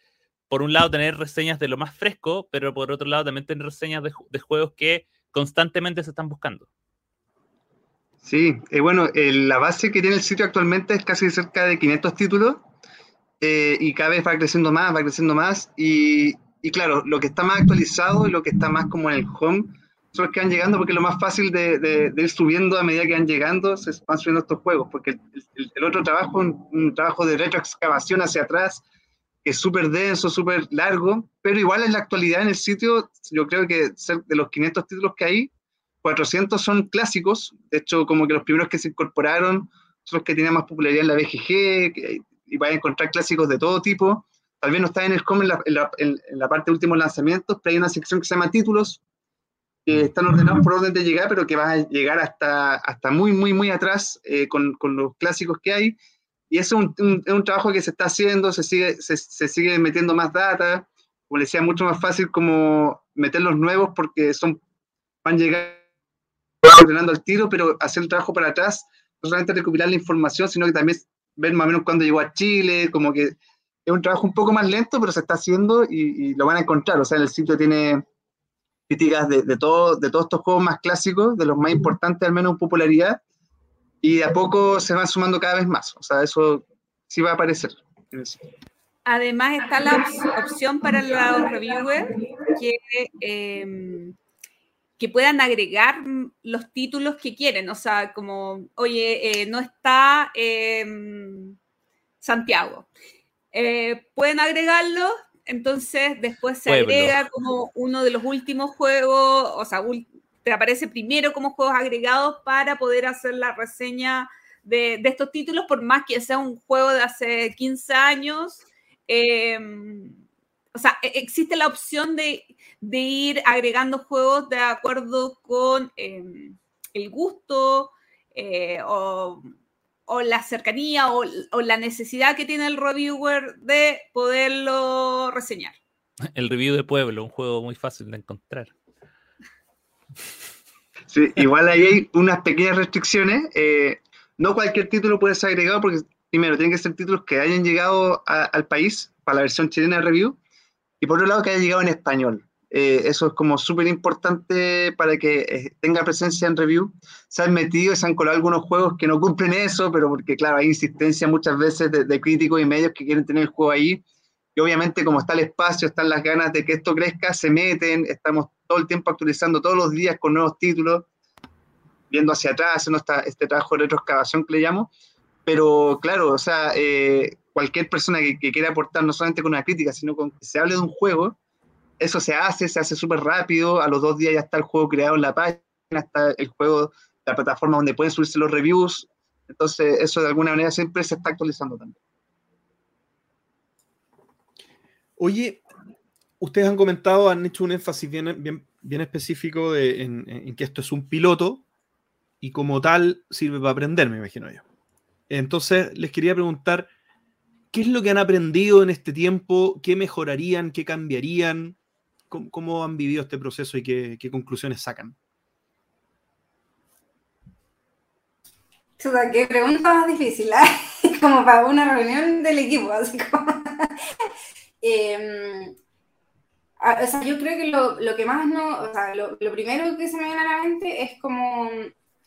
por un lado, tener reseñas de lo más fresco, pero por otro lado, también tener reseñas de, ju- de juegos que constantemente se están buscando. Sí, eh, bueno, la base que tiene el sitio actualmente es casi cerca de 500 títulos eh, y cada vez va creciendo más, va creciendo más y, y claro, lo que está más actualizado y lo que está más como en el home son los que van llegando porque lo más fácil de, de- de ir subiendo a medida que van llegando, se van subiendo estos juegos, porque el, el- el otro trabajo, un, un trabajo de retroexcavación hacia atrás, que es súper denso, súper largo, pero igual en la actualidad en el sitio, yo creo que de los 500 títulos que hay, 400 son clásicos, de hecho como que los primeros que se incorporaron son los que tienen más popularidad en la BGG, y van a encontrar clásicos de todo tipo. Tal vez no está en el home en la, en la, en la parte de últimos lanzamientos, pero hay una sección que se llama títulos, que están ordenados por orden de llegada, pero que van a llegar hasta, hasta muy, muy, muy atrás eh, con, con los clásicos que hay. Y eso es un, un- es un trabajo que se está haciendo, se sigue, se, se sigue metiendo más data, como les decía, mucho más fácil como meter los nuevos porque son, van a llegar ordenando al tiro, pero hacer el trabajo para atrás, no solamente recopilar la información, sino que también ver más o menos cuándo llegó a Chile, como que es un trabajo un poco más lento, pero se está haciendo y, y lo van a encontrar. O sea, en el sitio tiene críticas de, de, todo, de todos estos juegos más clásicos, de los más importantes al menos en popularidad, y de a poco se van sumando cada vez más. O sea, eso sí va a aparecer. Además está la op- opción para los reviewers que, eh, que puedan agregar los títulos que quieren. O sea, como, oye, eh, no está eh, Santiago. Eh, pueden agregarlo, entonces después se Pueblo. agrega como uno de los últimos juegos, o sea, te aparece primero como juegos agregados para poder hacer la reseña de, de estos títulos, por más que sea un juego de hace 15 años. eh, o sea, e- existe la opción de, de ir agregando juegos de acuerdo con eh, el gusto eh, o, o la cercanía o, o la necesidad que tiene el reviewer de poderlo reseñar. El review de Pueblo, un juego muy fácil de encontrar. Sí, igual ahí hay unas pequeñas restricciones. eh, no cualquier título puede ser agregado porque, primero, tienen que ser títulos que hayan llegado a- al país para la versión chilena de review y por otro lado que haya llegado en español. Eh, eso es como súper importante para que eh, tenga presencia en review. Se han metido y se han colado algunos juegos que no cumplen eso, pero porque, claro, hay insistencia muchas veces de, de críticos y medios que quieren tener el juego ahí. Y obviamente, como está el espacio, están las ganas de que esto crezca, se meten, estamos todo el tiempo actualizando todos los días con nuevos títulos, viendo hacia atrás, haciendo esta- este trabajo de retroexcavación que le llamo. Pero claro, o sea, eh, cualquier persona que, que quiera aportar, no solamente con una crítica, sino con que se hable de un juego, eso se hace, se hace súper rápido, a los dos días ya está el juego creado en la página, está el juego, la plataforma donde pueden subirse los reviews, entonces eso de alguna manera siempre se está actualizando también. Oye, ustedes han comentado, han hecho un énfasis bien, bien, bien específico de- en, que esto es un piloto y como tal sirve para aprender, me imagino yo. Entonces, les quería preguntar, ¿qué es lo que han aprendido en este tiempo? ¿Qué mejorarían? ¿Qué cambiarían? ¿Cómo, han vivido este proceso y qué, conclusiones sacan? Qué pregunta más difícil, ¿ah? como para una reunión del equipo, así como... Em, a- o sea, yo creo que lo, lo que más no, o sea, lo, lo primero que se me viene a la mente es como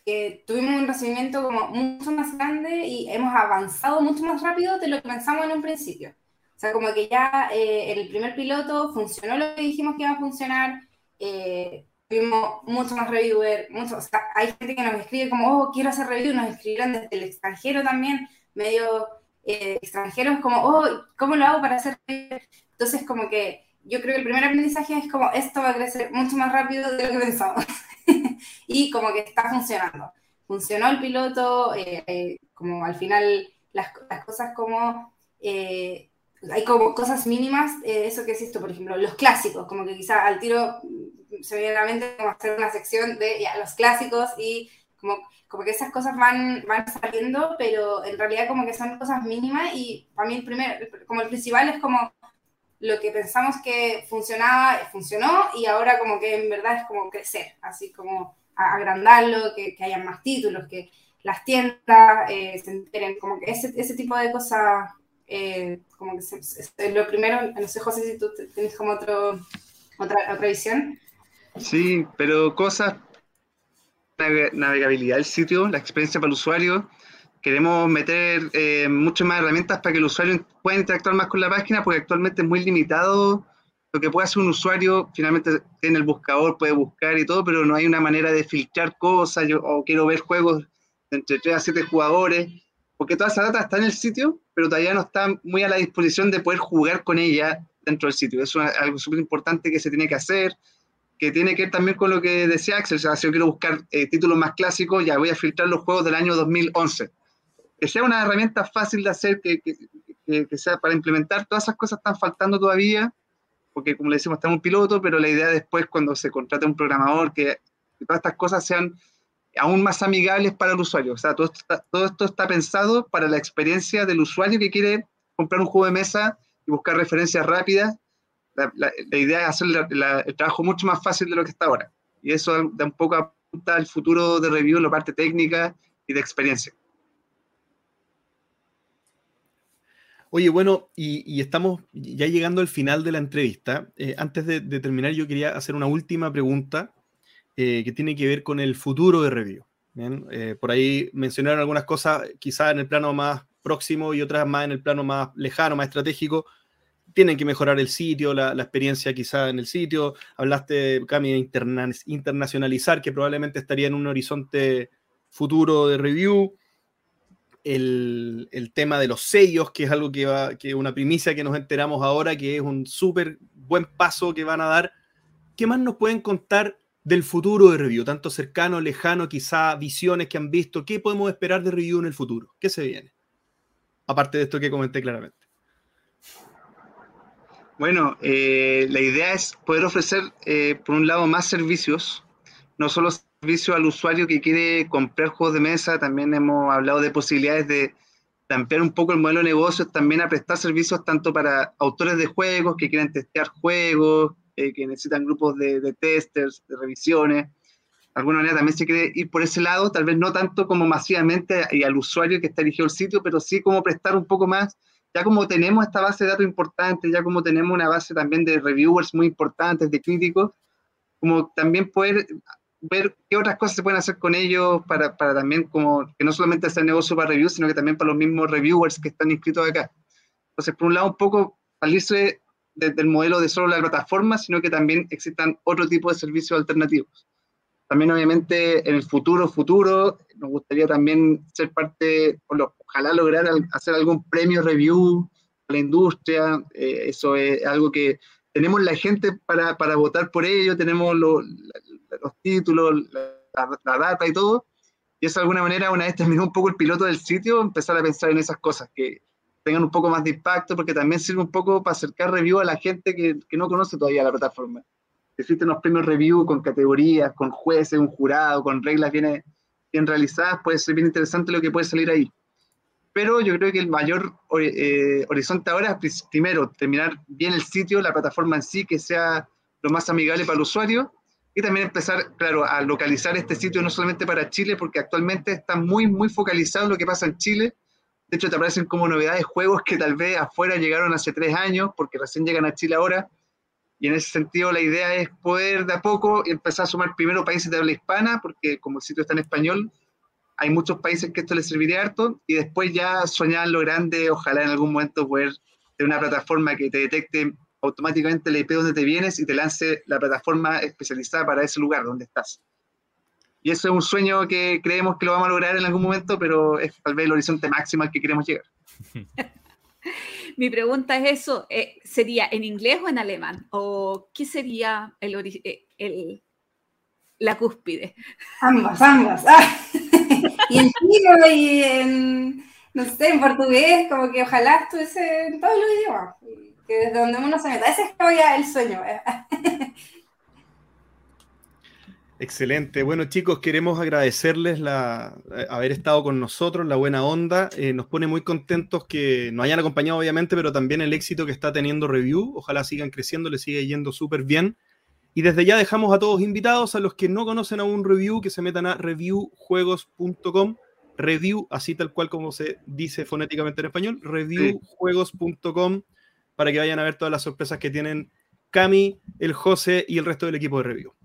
que tuvimos un recibimiento como mucho más grande y hemos avanzado mucho más rápido de lo que pensamos en un principio. O sea, como que ya eh, el primer piloto funcionó lo que dijimos que iba a funcionar, eh, tuvimos mucho más reviewer, mucho, hay gente que nos escribe como, oh, quiero hacer review, nos escribieron desde el extranjero también, medio eh, extranjeros, como, oh, ¿cómo lo hago para hacer review? Entonces, como que yo creo que el primer aprendizaje es como, esto va a crecer mucho más rápido de lo que pensamos. y como que está funcionando. Funcionó el piloto, eh, eh, como al final las, las cosas como... eh, hay como cosas mínimas, eh, eso que es esto, por ejemplo, los clásicos, como que quizá al tiro se viene a la mente como hacer una sección de ya, los clásicos y como, como que esas cosas van, van saliendo, pero en realidad como que son cosas mínimas y para mí el primero, como el principal es como lo que pensamos que funcionaba, funcionó y ahora como que en verdad es como crecer, así como agrandarlo, que, que haya más títulos, que, las tiendas eh, se enteren, como que ese, ese tipo de cosas, eh, como que se, lo primero, no sé José si tú tienes como otro, otra, otra visión. Sí, pero cosas, navegabilidad del sitio, la experiencia para el usuario, queremos meter eh, muchas más herramientas para que el usuario pueda interactuar más con la página, porque actualmente es muy limitado lo que puede hacer un usuario. Finalmente tiene el buscador, puede buscar y todo, pero no hay una manera de filtrar cosas. Yo quiero ver juegos entre 3 a 7 jugadores, porque toda esa data está en el sitio, pero todavía no está muy a la disposición de poder jugar con ella dentro del sitio. Eso es algo súper importante que se tiene que hacer que tiene que ver también con lo que decía Axel, si yo quiero buscar eh, títulos más clásicos, ya voy a filtrar los juegos del año 2011 que sea una herramienta fácil de hacer, que, sea para implementar, todas esas cosas están faltando todavía, porque como le decimos, estamos un piloto, pero la idea después cuando se contrate un programador, que, todas estas cosas sean aún más amigables para el usuario. O sea, todo todo esto está pensado para la experiencia del usuario que quiere comprar un juego de mesa y buscar referencias rápidas. La, idea es hacer el trabajo mucho más fácil de lo que está ahora. Y eso da un poco apunta al futuro de review en la parte técnica y de experiencia. Oye, bueno, y, estamos ya llegando al final de la entrevista. Eh, antes de, terminar, yo quería hacer una última pregunta eh, que tiene que ver con el futuro de Review. Eh, por ahí mencionaron algunas cosas, quizás en el plano más próximo y otras más en el plano más lejano, más estratégico. Tienen que mejorar el sitio, la, experiencia quizá en el sitio. Hablaste, Cami, de internacionalizar, que probablemente estaría en un horizonte futuro de review el, tema de los sellos, que es algo que va, que una primicia que nos enteramos ahora, que es un súper buen paso que van a dar. ¿Qué más nos pueden contar del futuro de review? Tanto cercano, lejano, quizá visiones que han visto. ¿Qué podemos esperar de review en el futuro? ¿Qué se viene? Aparte de esto que comenté claramente. Bueno, eh, la idea es poder ofrecer, eh, por un lado, más servicios, no solo servicio al usuario que quiere comprar juegos de mesa, también hemos hablado de posibilidades de, ampliar un poco el modelo de negocios, también a prestar servicios tanto para autores de juegos que quieren testear juegos, eh, que necesitan grupos de, testers, de revisiones. De alguna manera también se quiere ir por ese lado, tal vez no tanto como masivamente y al usuario que está eligiendo el sitio, pero sí como prestar un poco más, ya como tenemos esta base de datos importante, ya como tenemos una base también de reviewers muy importantes, de críticos, como también poder ver qué otras cosas se pueden hacer con ellos para, para también como que no solamente hacer negocio para reviews, sino que también para los mismos reviewers que están inscritos acá. Entonces, por un lado, un poco salirse del modelo de solo la plataforma, sino que también existan otro tipo de servicios alternativos. También, obviamente, en el futuro, futuro, nos gustaría también ser parte, ojalá lograr hacer algún premio review a la industria. Eh, eso es algo que tenemos la gente para, para votar por ello, tenemos lo, los títulos, la, data y todo. Y eso de alguna manera, una vez terminó un poco el piloto del sitio, empezar a pensar en esas cosas, que tengan un poco más de impacto, porque también sirve un poco para acercar review a la gente que, que no conoce todavía la plataforma. Existen los premios review con categorías, con jueces, un jurado, con reglas bien, bien realizadas, puede ser bien interesante lo que puede salir ahí. Pero yo creo que el mayor eh, horizonte ahora es primero terminar bien el sitio, la plataforma en sí, que sea lo más amigable para el usuario, y también empezar, claro, a localizar este sitio no solamente para Chile, porque actualmente está muy, muy focalizado en lo que pasa en Chile. De hecho, te aparecen como novedades juegos que tal vez afuera llegaron hace tres años, porque recién llegan a Chile ahora. Y en ese sentido, la idea es poder de a poco empezar a sumar primero países de habla hispana, porque como el sitio está en español, hay muchos países que esto les serviría harto, y después ya soñar lo grande, ojalá en algún momento poder tener una plataforma que te detecte automáticamente le IP donde te vienes y te lance la plataforma especializada para ese lugar donde estás. Y eso es un sueño que creemos que lo vamos a lograr en algún momento, pero es tal vez el horizonte máximo al que queremos llegar. Mi pregunta es eso, eh, ¿sería en inglés o en alemán? ¿O qué sería el, eh, el la cúspide? Ambas, ambas. Ah. y en chino y en, no sé, en portugués, como que ojalá estuviese en todos los idiomas que desde donde uno se meta. Ese es ya el sueño. Excelente. Bueno, chicos, queremos agradecerles la, eh, haber estado con nosotros, la buena onda. Eh, nos pone muy contentos que nos hayan acompañado, obviamente, pero también el éxito que está teniendo Review. Ojalá sigan creciendo, les sigue yendo súper bien. Y desde ya dejamos a todos invitados, a los que no conocen aún Review, que se metan a reviewjuegos.com review, así tal cual como se dice fonéticamente en español, reviewjuegos.com para que vayan a ver todas las sorpresas que tienen Cami, el José y el resto del equipo de review.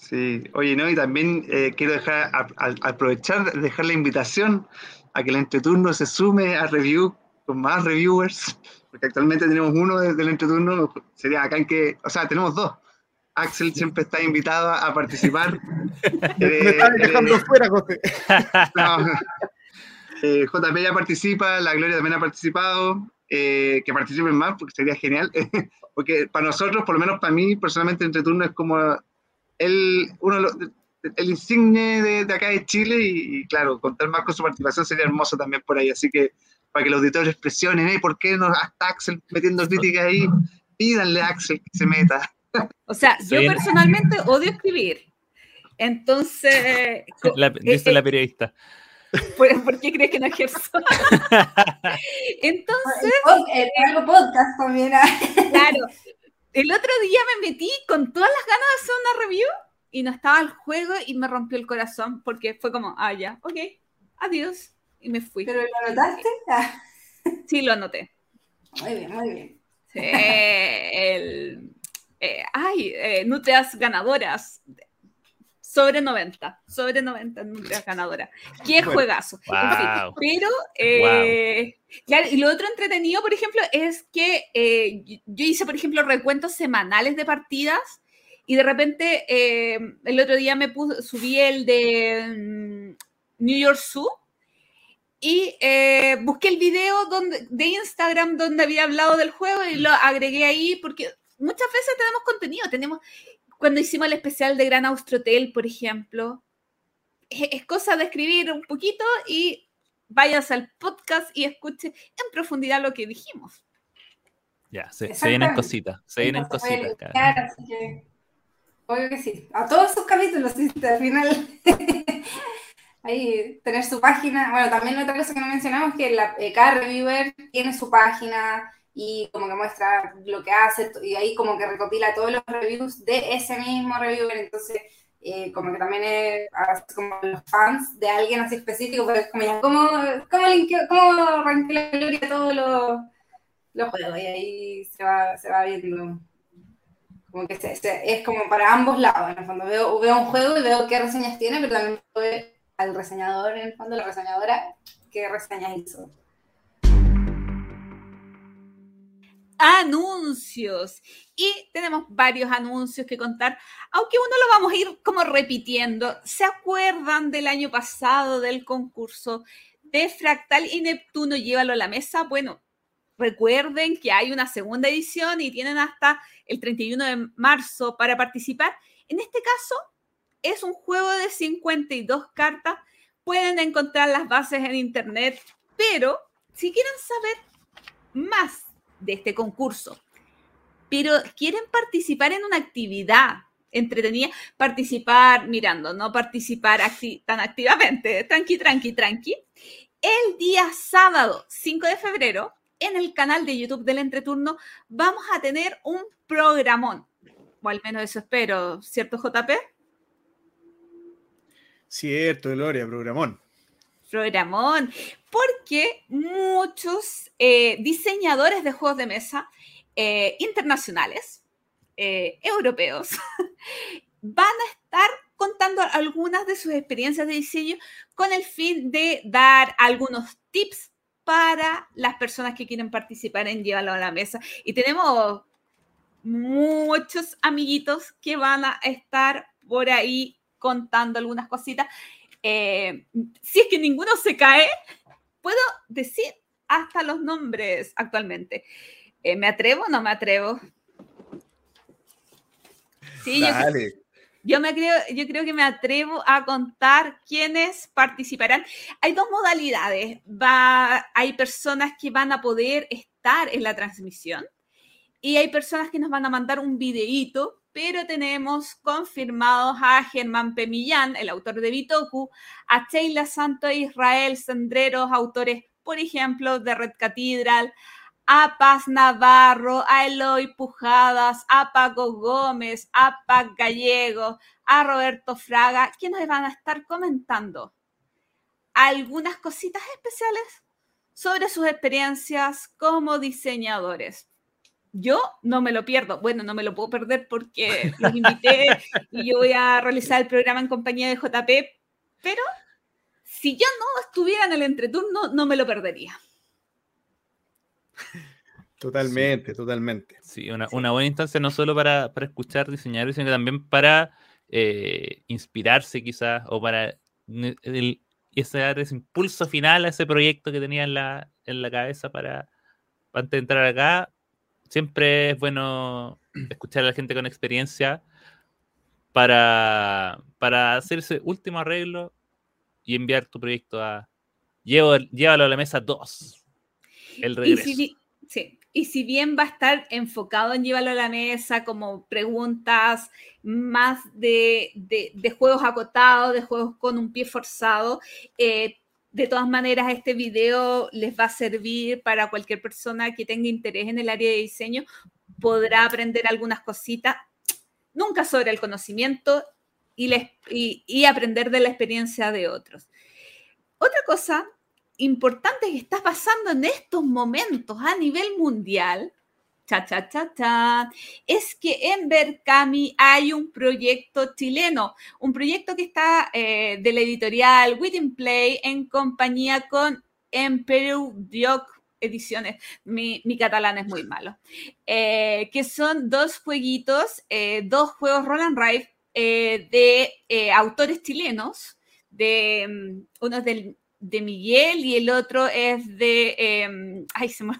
Sí, oye, no, y también eh, quiero dejar, a, a, aprovechar, dejar la invitación a que el entreturno se sume a review con más reviewers, porque actualmente tenemos uno del entreturno, sería acá en que, o sea, tenemos dos. Axel siempre está invitado a participar. Me están dejando eh, fuera, José. No, eh, JP ya participa, la Gloria también ha participado. Eh, que participen más, porque sería genial. porque para nosotros, por lo menos para mí, personalmente, Entreturno es como el, uno, el insigne de, de, acá de Chile y, y, claro, contar más con su participación sería hermoso también por ahí. Así que para que los auditores presionen, ¿eh? ¿por qué no hasta Axel metiendo críticas ahí? Pídanle a Axel que se meta. O sea, yo personalmente odio escribir. Entonces. La, dice eh, la periodista. ¿Por, ¿Por, qué crees que no ejerzo? Entonces. El podcast también. claro. El otro día me metí con todas las ganas de hacer una review y no estaba el juego y me rompió el corazón porque fue como, ah, ya, ok, adiós. Y me fui. ¿Pero lo anotaste? sí, lo anoté. Muy bien, muy bien. Sí, el, eh, ay, eh, nutrias ganadoras. Sobre 90, sobre 90 nutrias ganadoras. Qué bueno, juegazo. Wow. En fin, pero, eh, wow. claro, y lo otro entretenido, por ejemplo, es que eh, yo hice, por ejemplo, recuentos semanales de partidas y de repente eh, el otro día me puse, subí el de um, New York Zoo y eh, busqué el video donde, de Instagram donde había hablado del juego y lo agregué ahí porque muchas veces tenemos contenido, tenemos cuando hicimos el especial de Gran Austrotel, por ejemplo, es, es, cosa de escribir un poquito y vayas al podcast y escuche en profundidad lo que dijimos. Ya, se, se vienen cositas, se vienen cositas. Claro, así que, obvio que sí. A todos sus capítulos, ¿sí? al final. ahí tener su página. Bueno, también otra cosa que no mencionamos que la, eh, cada reviewer tiene su página y como que muestra lo que hace y ahí como que recopila todos los reviews de ese mismo reviewer, entonces eh, como que también es como los fans de alguien así específico, pues como ya, ¿cómo, cómo, cómo la gloria todos los, los juegos? Y ahí se va, se va viendo. Como que se, se, es como para ambos lados, en el fondo. Veo, veo un juego y veo qué reseñas tiene, pero también veo al reseñador, en el fondo, la reseñadora, qué reseñas hizo. Anuncios. Y tenemos varios anuncios que contar, aunque uno lo vamos a ir como repitiendo. ¿Se acuerdan del año pasado del concurso de Fractal y Neptuno? Llévalo a la mesa. Bueno, recuerden que hay una segunda edición y tienen hasta el 31 de marzo para participar. En este caso, es un juego de 52 cartas. Pueden encontrar las bases en internet, pero si quieren saber más de este concurso, pero quieren participar en una actividad entretenida, participar mirando, no participar acti tan activamente, tranqui, tranqui, tranqui. El día sábado 5 de febrero, en el canal de YouTube del Entreturno, vamos a tener un programón, o al menos eso espero, ¿cierto, JP? Cierto, Gloria, programón programón, porque muchos eh, diseñadores de juegos de mesa eh, internacionales, eh, europeos, van a estar contando algunas de sus experiencias de diseño con el fin de dar algunos tips para las personas que quieren participar en llevarlo a la mesa. Y tenemos muchos amiguitos que van a estar por ahí contando algunas cositas eh, si es que ninguno se cae, puedo decir hasta los nombres actualmente. Eh, ¿Me atrevo o no me atrevo? Sí, Dale. Yo, yo, me creo, yo creo que me atrevo a contar quiénes participarán. Hay dos modalidades. Va, hay personas que van a poder estar en la transmisión y hay personas que nos van a mandar un videíto pero tenemos confirmados a Germán Pemillán, el autor de Bitoku, a Sheila Santo Israel Sendreros, autores, por ejemplo, de Red Cathedral, a Paz Navarro, a Eloy Pujadas, a Paco Gómez, a Pac Gallego, a Roberto Fraga, quienes van a estar comentando algunas cositas especiales sobre sus experiencias como diseñadores. Yo no me lo pierdo. Bueno, no me lo puedo perder porque los invité y yo voy a realizar el programa en compañía de JP, pero si yo no estuviera en el entreturno, no me lo perdería. Totalmente, totalmente. Sí, una, una, buena instancia no solo para, para escuchar diseñadores, sino también para eh, inspirarse quizás o para el, ese, ese impulso final a ese proyecto que tenía en la, en la cabeza para antes de entrar acá. Siempre es bueno escuchar a la gente con experiencia para, para hacer ese último arreglo y enviar tu proyecto a... llévalo a la mesa 2. El regreso. Y sí, y si bien va a estar enfocado en llevarlo a la mesa como preguntas más de, de, juegos acotados, de juegos con un pie forzado, eh, de todas maneras este video les va a servir para cualquier persona que tenga interés en el área de diseño, podrá aprender algunas cositas, nunca sobre el conocimiento y, aprender de la experiencia de otros. Otra cosa importante que está pasando en estos momentos a nivel mundial, cha, cha, cha, cha, es que en Berkami hay un proyecto chileno, un proyecto que está eh, de la editorial Within Play en compañía con Emperor Dioc ediciones, mi, catalán es muy malo, eh, que son dos jueguitos, eh, dos juegos Roll and Ride de autores chilenos, de um, unos del de Miguel y el otro es de, eh, ay, se me,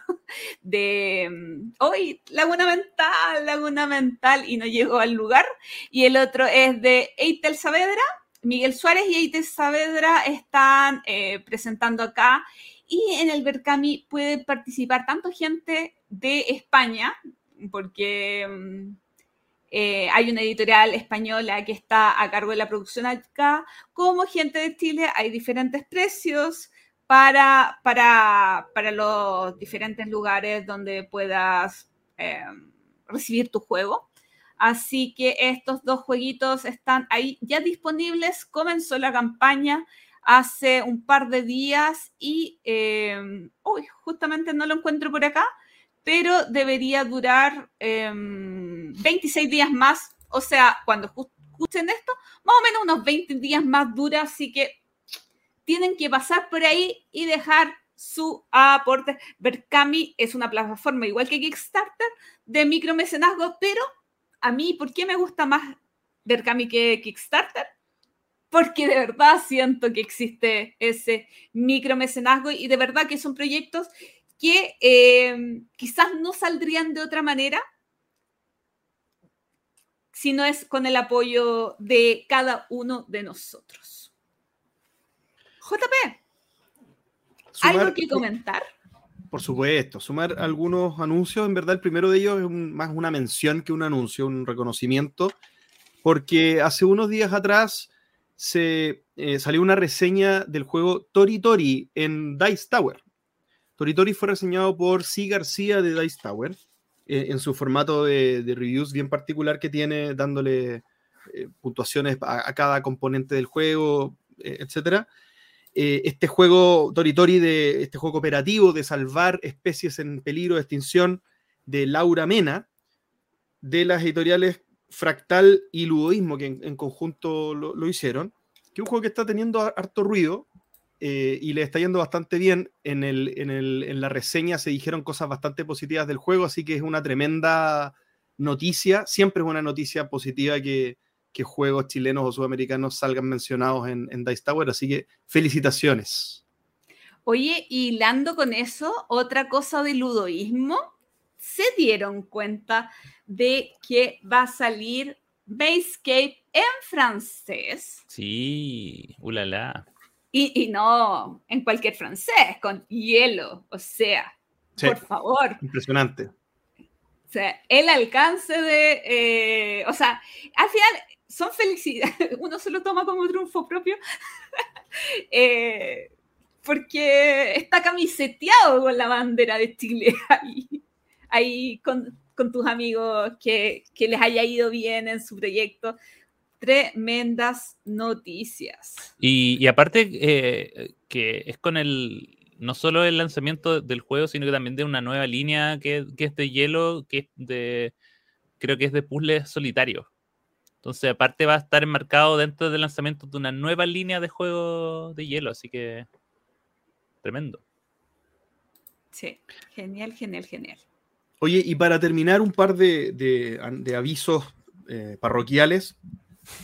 de, hoy, Laguna Mental, Laguna Mental, y no llegó al lugar, y el otro es de Eitel Saavedra, Miguel Suárez y Eitel Saavedra están eh, presentando acá, y en el Berkami puede participar tanto gente de España, porque... Eh, hay una editorial española que está a cargo de la producción acá, como gente de Chile, hay diferentes precios para, para, para los diferentes lugares donde puedas eh, recibir tu juego. Así que estos dos jueguitos están ahí ya disponibles. Comenzó la campaña hace un par de días y, eh, uy, justamente no lo encuentro por acá, pero debería durar 26 em, días más. O sea, cuando escuchen esto, más o menos unos 20 días más dura, así que tienen que pasar por ahí y dejar su aporte. Berkami es una plataforma igual que Kickstarter de micromecenazgo, pero a mí, ¿por qué me gusta más Berkami que Kickstarter? Porque de verdad siento que existe ese micromecenazgo y de verdad que son proyectos que eh, quizás no saldrían de otra manera si no es con el apoyo de cada uno de nosotros. JP, ¿algo que comentar? Por supuesto, sumar algunos anuncios. En verdad, el primero de ellos es más una mención que un anuncio, un reconocimiento, porque hace unos días atrás se eh, salió una reseña del juego Tori Tori en Dice Tower. Toritori fue reseñado por C. García de Dice Tower eh, en su formato de, reviews bien particular que tiene, dándole eh, puntuaciones a, cada componente del juego, eh, etc. este juego Toritori, de, este juego cooperativo de salvar especies en peligro de extinción de Laura Mena, de las editoriales Fractal y Ludoísmo, que en, conjunto lo, lo, hicieron, que es un juego que está teniendo harto ruido, eh, y le está yendo bastante bien. En, el, en, el, en, la reseña se dijeron cosas bastante positivas del juego, así que es una tremenda noticia. Siempre es una noticia positiva que, que juegos chilenos o sudamericanos salgan mencionados en, en Dice Tower, así que felicitaciones. Oye, hilando con eso, otra cosa de ludoísmo, se dieron cuenta de que va a salir Basecape en francés. Sí, ulala. Y, no en cualquier francés, con hielo, o sea, por favor. Impresionante. O sea, el alcance de, eh, o sea, al final son felicidades, uno se lo toma como triunfo propio, eh, porque está camiseteado con la bandera de Chile ahí, ahí con, con tus amigos, que, que les haya ido bien en su proyecto tremendas noticias. Y, y aparte eh, que es con el, no solo el lanzamiento del juego, sino que también de una nueva línea que, que es de hielo, que es de, creo que es de puzzles solitarios. Entonces, aparte va a estar enmarcado dentro del lanzamiento de una nueva línea de juego de hielo, así que tremendo. Sí, genial, genial, genial. Oye, y para terminar, un par de, de- de avisos eh, parroquiales.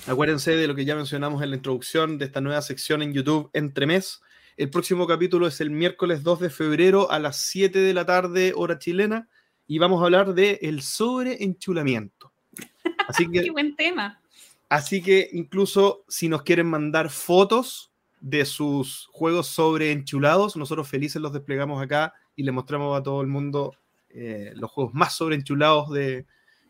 Acuérdense de lo que ya mencionamos en la introducción de esta nueva sección en YouTube entre mes. El próximo capítulo es el miércoles 2 de febrero a las 7 de la tarde, hora chilena, y vamos a hablar de el sobreenchulamiento. Así Qué que, buen tema. así que incluso si nos quieren mandar fotos de sus juegos sobreenchulados, nosotros felices los desplegamos acá y le mostramos a todo el mundo eh, los juegos más sobreenchulados de,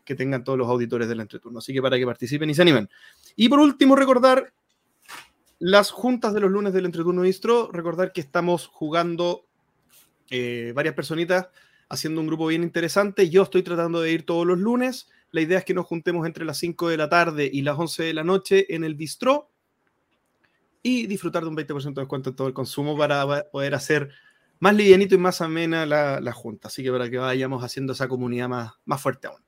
que tengan todos los auditores del entreturno. Así que para que participen y se animen. Y por último, recordar las juntas de los lunes del entreturno distro. Recordar que estamos jugando eh, varias personitas haciendo un grupo bien interesante. Yo estoy tratando de ir todos los lunes. La idea es que nos juntemos entre las 5 de la tarde y las 11 de la noche en el bistro y disfrutar de un 20% de descuento en todo el consumo para poder hacer más livianito y más amena la, la junta. Así que para que vayamos haciendo esa comunidad más, más fuerte aún.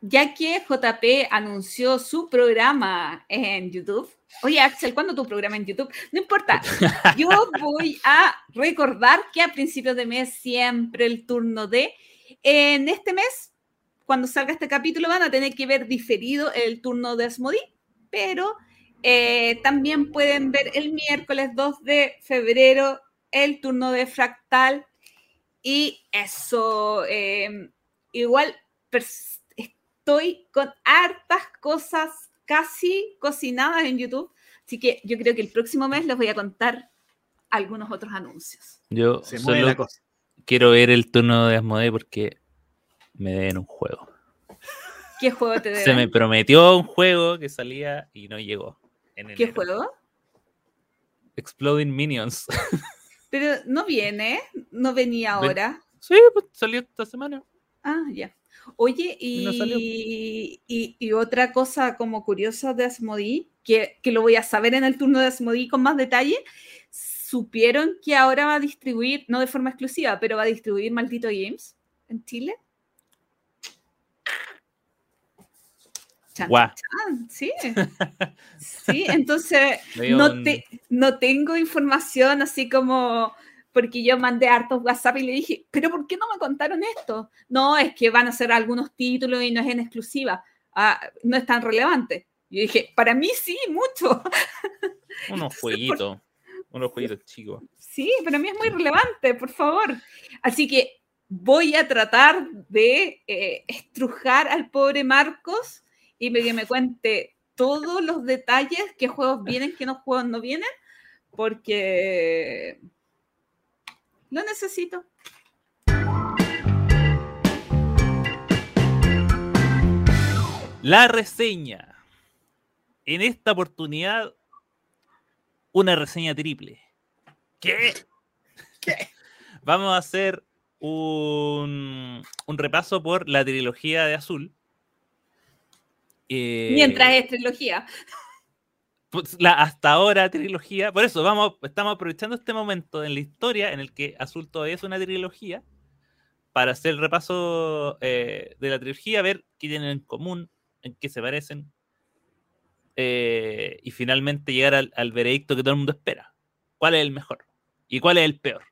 Ya que JP anunció su programa en YouTube. Oye, Axel, ¿cuándo tu programa en YouTube? No importa. Yo voy a recordar que a principios de mes siempre el turno de. En este mes, cuando salga este capítulo, van a tener que ver diferido el turno de Asmodi, pero eh, también pueden ver el miércoles 2 de febrero el turno de Fractal. Y eso, eh, igual estoy con hartas cosas casi cocinadas en YouTube. Así que yo creo que el próximo mes les voy a contar algunos otros anuncios. Yo Se mueve la solo cosa. quiero ver el turno de Asmodee porque me deben un juego. ¿Qué juego te Se me deben? prometió un juego que salía y no llegó. En ¿Qué juego? Exploding Minions. Pero no viene, no venía Ven- ahora. sí, pues salió esta semana. Ah, ya. Oye, Y y, otra cosa como curiosa de Asmodee, que, que lo voy a saber en el turno de Asmodee con más detalle, supieron que ahora va a distribuir, no de forma exclusiva, pero va a distribuir Maldito Games en Chile. Chan, sí. Sí, entonces no, te- no tengo información así como porque yo mandé hartos WhatsApp y le dije, pero ¿por qué no me contaron esto? No, es que van a ser algunos títulos y no es en exclusiva, Ah, no es tan relevante. Yo dije, para mí sí, mucho. unos jueguitos. Unos jueguitos chicos. Sí, para mí es muy relevante, por favor. Así que voy a tratar de eh, estrujar al pobre Marcos y que me cuente todos los detalles, qué juegos vienen, qué no juegos no vienen, porque lo necesito. La reseña. En esta oportunidad, una reseña triple. ¿Qué? Vamos a hacer un, un repaso por la trilogía de Azul. Eh, Mientras es trilogía. Pues, la hasta ahora trilogía. Por eso vamos, estamos aprovechando este momento en la historia en el que Azul todavía es una trilogía para hacer el repaso eh, de la trilogía, ver qué tienen en común, en qué se parecen eh, y finalmente llegar al, veredicto que todo el mundo espera. ¿Cuál es el mejor? ¿Y cuál es el peor?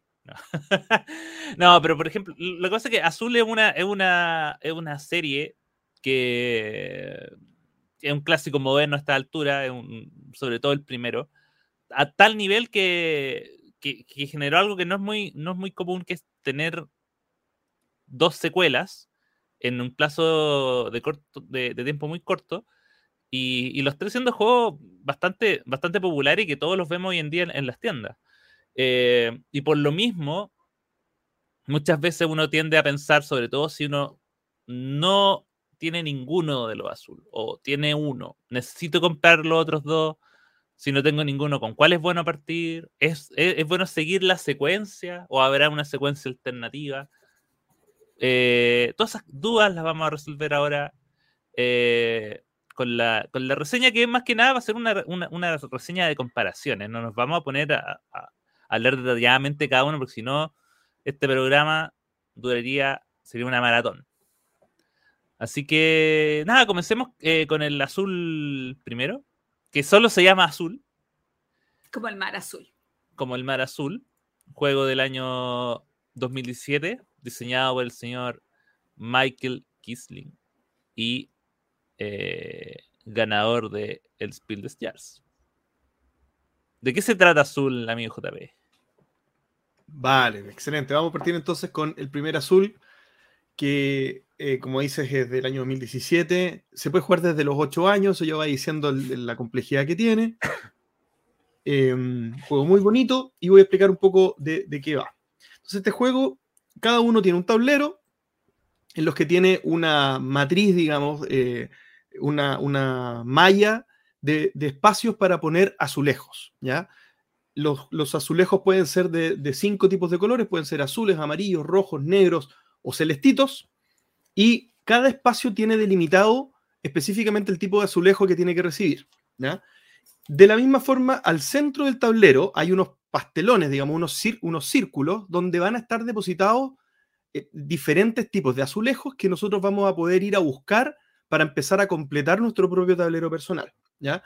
No, pero por ejemplo, lo que es que Azul es una, es una, es una serie que es un clásico moderno a esta altura, sobre todo el primero, a tal nivel que, que, generó algo que no es, muy, no es muy común, que es tener dos secuelas en un plazo de, corto, de, tiempo muy corto, y, los tres siendo juegos bastante, bastante populares y que todos los vemos hoy en día en, en las tiendas. Eh, y por lo mismo, muchas veces uno tiende a pensar, sobre todo si uno no tiene ninguno de los azul o tiene uno, necesito comprar los otros dos. Si no tengo ninguno, ¿con cuál es bueno partir? ¿Es, es, bueno seguir la secuencia o habrá una secuencia alternativa? Eh, todas esas dudas las vamos a resolver ahora eh, con la, con la reseña que más que nada va a ser una, una- una reseña de comparaciones. No nos vamos a poner a, a, a hablar detalladamente cada uno, porque si no, este programa duraría, sería una maratón. Así que, nada, comencemos eh, con el azul primero, que solo se llama azul, Como el mar azul. como el mar azul, juego del año 2017, diseñado por el señor Michael Kisling y eh, ganador de el Spiel des Jahres. ¿De qué se trata azul, amigo JP? Vale, excelente. Vamos a partir entonces con el primer azul, que eh, como dices es del año 2017. Se puede jugar desde los 8 años, eso ya va diciendo la complejidad que tiene. Eh, juego muy bonito y voy a explicar un poco de, de qué va. Entonces este juego, cada uno tiene un tablero en los que tiene una matriz, digamos, eh, una, una malla de, de espacios para poner azulejos, ¿ya? Los, los azulejos pueden ser de, de cinco tipos de colores, pueden ser azules, amarillos, rojos, negros o celestitos, y cada espacio tiene delimitado específicamente el tipo de azulejo que tiene que recibir. De la misma forma, al centro del tablero hay unos pastelones, digamos, unos, unos círculos donde van a estar depositados eh, diferentes tipos de azulejos que nosotros vamos a poder ir a buscar para empezar a completar nuestro propio tablero personal. ¿ya?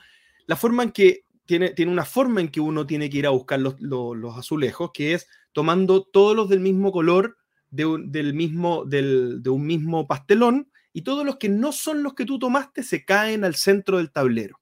La forma en que tiene, tiene una forma en que uno tiene que ir a buscar los- los azulejos, que es tomando todos los del mismo color de un, del mismo, del, de un mismo pastelón y todos los que no son los que tú tomaste se caen al centro del tablero.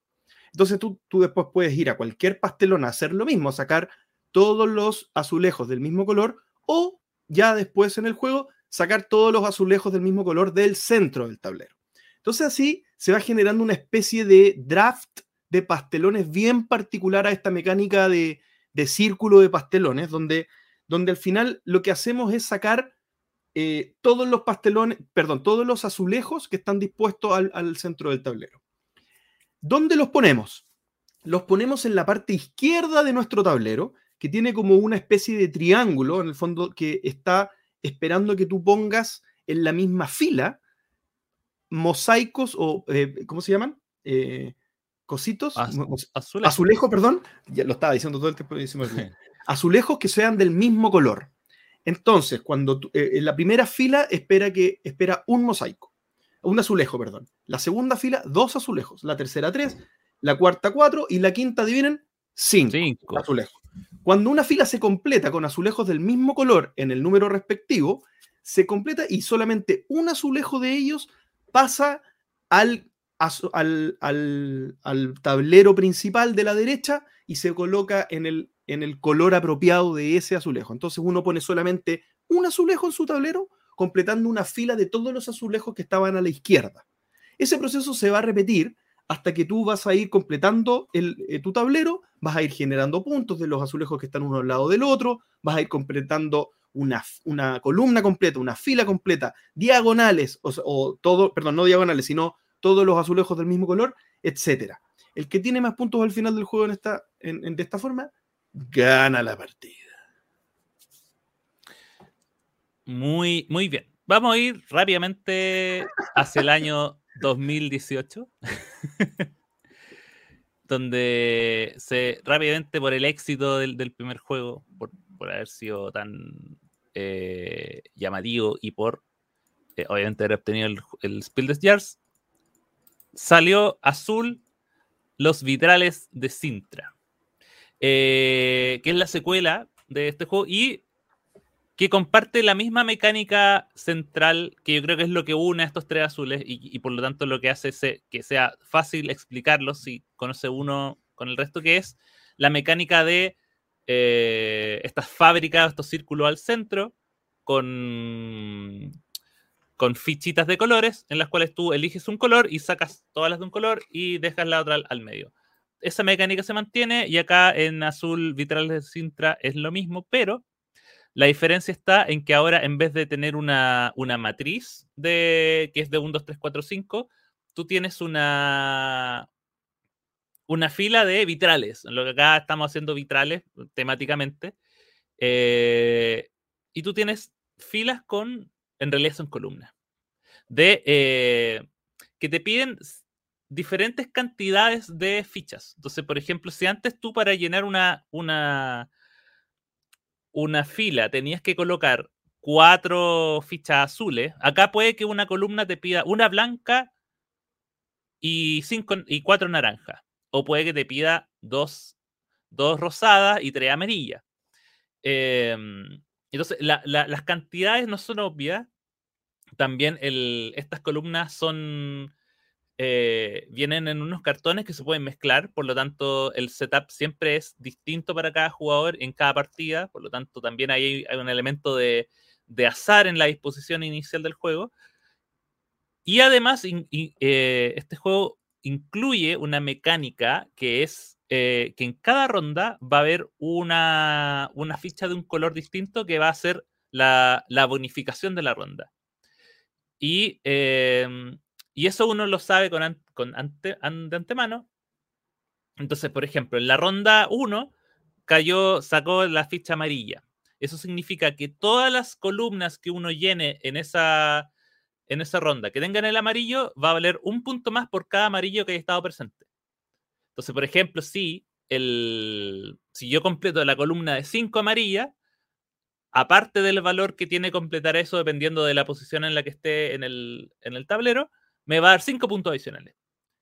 Entonces tú, tú después puedes ir a cualquier pastelón a hacer lo mismo, sacar todos los azulejos del mismo color o ya después en el juego sacar todos los azulejos del mismo color del centro del tablero. Entonces así se va generando una especie de draft de pastelones bien particular a esta mecánica de, de círculo de pastelones, donde, donde al final lo que hacemos es sacar eh, todos los pastelones, perdón, todos los azulejos que están dispuestos al, al centro del tablero. ¿Dónde los ponemos? Los ponemos en la parte izquierda de nuestro tablero, que tiene como una especie de triángulo, en el fondo, que está esperando que tú pongas en la misma fila mosaicos o, eh, ¿cómo se llaman? Eh, cositos. Azulejos, perdón, ya lo estaba diciendo todo el tiempo azulejos que sean del mismo color. Entonces, cuando eh, en la primera fila espera que espera un mosaico, un azulejo, perdón. La segunda fila, dos azulejos. La tercera, tres. La cuarta, cuatro. Y la quinta, adivinen, cinco, Cinco. azulejos. Cuando una fila se completa con azulejos del mismo color en el número respectivo, se completa y solamente un azulejo de ellos pasa al, al- al tablero principal de la derecha y se coloca en el, en el color apropiado de ese azulejo. Entonces uno pone solamente un azulejo en su tablero, completando una fila de todos los azulejos que estaban a la izquierda. Ese proceso se va a repetir hasta que tú vas a ir completando el, eh, tu tablero, vas a ir generando puntos de los azulejos que están uno al lado del otro, vas a ir completando una, una columna completa, una fila completa, diagonales, o, todo, perdón, no diagonales, sino todos los azulejos del mismo color, etcétera. El que tiene más puntos al final del juego en en- en- de esta forma, gana la partida. Muy, muy bien. Vamos a ir rápidamente hacia el año 2018, donde se rápidamente por el éxito del, primer juego, por, haber sido tan eh, llamativo y por eh, obviamente haber obtenido el, el Spiel des Jahres, salió azul los vitrales de Sintra, eh, que es la secuela de este juego y que comparte la misma mecánica central, que yo creo que es lo que une a estos tres azules y, por lo tanto lo que hace se- que sea fácil explicarlos si conoce uno con el resto, que es la mecánica de eh, estas fábricas, estos círculos al centro, con, con fichitas de colores, en las cuales tú eliges un color y sacas todas las de un color y dejas la otra al medio. Esa mecánica se mantiene y acá en azul vitrales de Sintra es lo mismo, pero la diferencia está en que ahora en vez de tener una, una matriz de, que es de 1, 2, 3, 4, 5, tú tienes una, una fila de vitrales. Lo que acá estamos haciendo vitrales temáticamente. eh, y tú tienes filas con, en realidad son columnas, de, eh, que te piden diferentes cantidades de fichas. Entonces, por ejemplo, si antes tú para llenar una, una, una fila tenías que colocar cuatro fichas azules, acá puede que una columna te pida una blanca y, cinco, y cuatro naranjas. O puede que te pida dos, dos rosadas y tres amarillas. Em, entonces, las cantidades no son obvias. También estas columnas son eh, vienen en unos cartones que se pueden mezclar, por lo tanto el setup siempre es distinto para cada jugador en cada partida, por lo tanto también hay, hay un elemento de, de, azar en la disposición inicial del juego. Y además eh, este juego incluye una mecánica que es eh, que en cada ronda va a haber una, una, ficha de un color distinto que va a ser la, la bonificación de la ronda. Y em, y eso uno lo sabe con, de antemano. Entonces, por ejemplo, en la ronda 1 cayó, sacó la ficha amarilla. Eso significa que todas las columnas que uno llene en esa, en esa ronda que tengan el amarillo va a valer un punto más por cada amarillo que haya estado presente. Entonces, por ejemplo, si, el, si yo completo la columna de 5 amarilla, aparte del valor que tiene completar eso dependiendo de la posición en la que esté en el, en el tablero, me va a dar 5 puntos adicionales.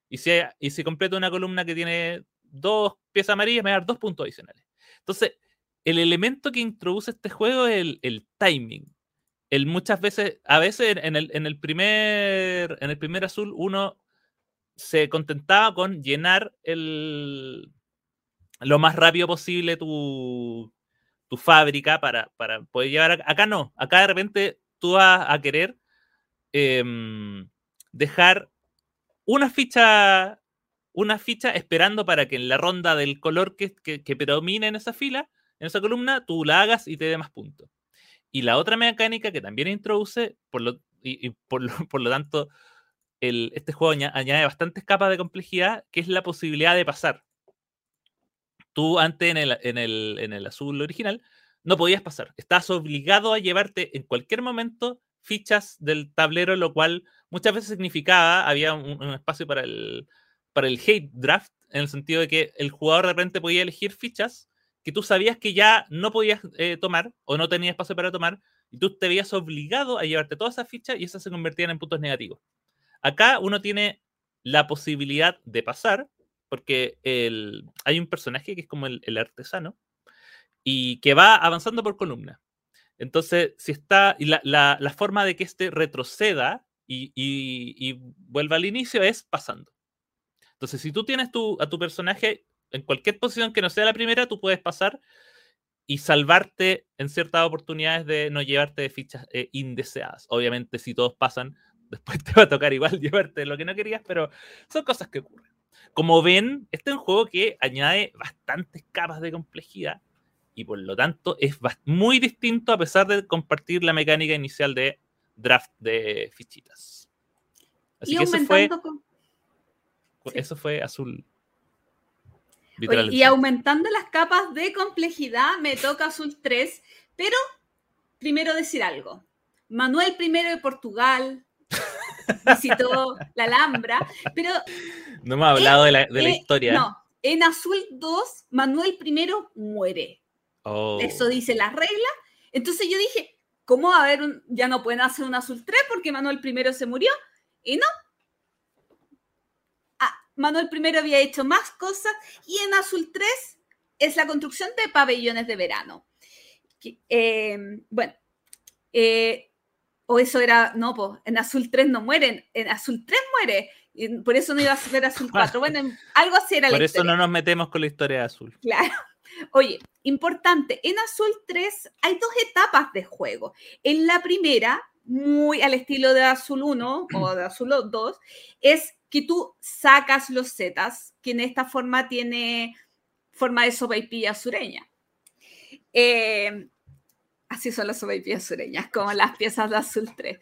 Y si, y si completo una columna que tiene dos piezas amarillas, me va a dar 2 puntos adicionales. Entonces, el elemento que introduce este juego es el, timing. El muchas veces, a veces en el, en el, primer, en el primer azul, uno se contentaba con llenar el, lo más rápido posible tu, tu fábrica para, para poder llevar. acá no, acá de repente tú vas a querer em, dejar una ficha, una ficha esperando para que en la ronda del color que, que, predomina en esa fila, en esa columna, tú la hagas y te dé más puntos. Y la otra mecánica que también introduce, por lo, y, por, lo, por, lo, tanto, el, este juego añade, bastantes capas de complejidad, que es la posibilidad de pasar. Tú antes en el, en el, en el azul original no podías pasar. Estás obligado a llevarte en cualquier momento fichas del tablero, lo cual muchas veces significaba, había un, espacio para el, para el hate draft, en el sentido de que el jugador de repente podía elegir fichas que tú sabías que ya no podías eh, tomar o no tenías espacio para tomar, y tú te veías obligado a llevarte todas esas fichas y esas se convertían en puntos negativos. Acá uno tiene la posibilidad de pasar, porque el, hay un personaje que es como el, el artesano, y que va avanzando por columna. Entonces, si está, y la, la, la forma de que este retroceda y, vuelva al inicio es pasando. Entonces, si tú tienes tu, a tu personaje en cualquier posición que no sea la primera, tú puedes pasar y salvarte en ciertas oportunidades de no llevarte de fichas eh, indeseadas. Obviamente, si todos pasan, después te va a tocar igual llevarte lo que no querías, pero son cosas que ocurren. Como ven, este es un juego que añade bastantes capas de complejidad y por lo tanto es muy distinto a pesar de compartir la mecánica inicial de draft de fichitas. Así que eso fue, eso fue azul. y aumentando las capas de complejidad, me toca azul 3, pero primero decir algo. Manuel I de Portugal visitó la Alhambra, pero... No me ha hablado de la, de la historia. No, en azul 2, Manuel I muere. Oh. Eso dice la regla. Entonces yo dije, ¿Cómo a ver, un, ya no pueden hacer un azul 3 porque Manuel I se murió? Y no. Ah, Manuel I había hecho más cosas y en azul 3 es la construcción de pabellones de verano. Eh, bueno, eh, o eso era, no, pues en azul 3 no mueren, en azul 3 muere, por eso no iba a ser azul 4. Bueno, algo así era Por eso no nos metemos con la historia de azul. Claro. Oye, importante, en Azul 3 hay dos etapas de juego. En la primera, muy al estilo de Azul 1 o de Azul 2, es que tú sacas los zetas, que en esta forma tiene forma de sopaipilla sureña. Eh, así son las sopaipillas sureñas, como las piezas de Azul 3.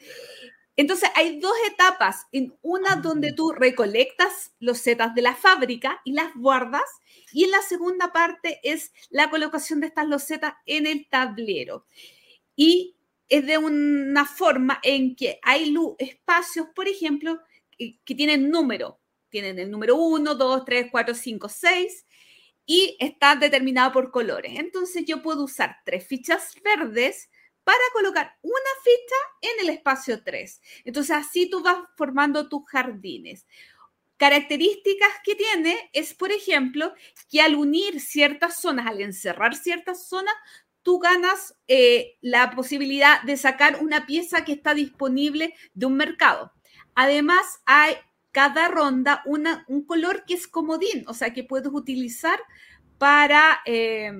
Entonces hay dos etapas, en una donde tú recolectas los setas de la fábrica y las guardas, y en la segunda parte es la colocación de estas losetas en el tablero. Y es de una forma en que hay espacios, por ejemplo, que, tienen número. tienen el número 1, 2, 3, 4, 5, 6 y está determinado por colores. Entonces yo puedo usar tres fichas verdes para colocar una ficha en el espacio 3. Entonces así tú vas formando tus jardines. Características que tiene es, por ejemplo, que al unir ciertas zonas, al encerrar ciertas zonas, tú ganas eh, la posibilidad de sacar una pieza que está disponible de un mercado. Además, hay cada ronda un color que es comodín, o sea, que puedes utilizar para, eh,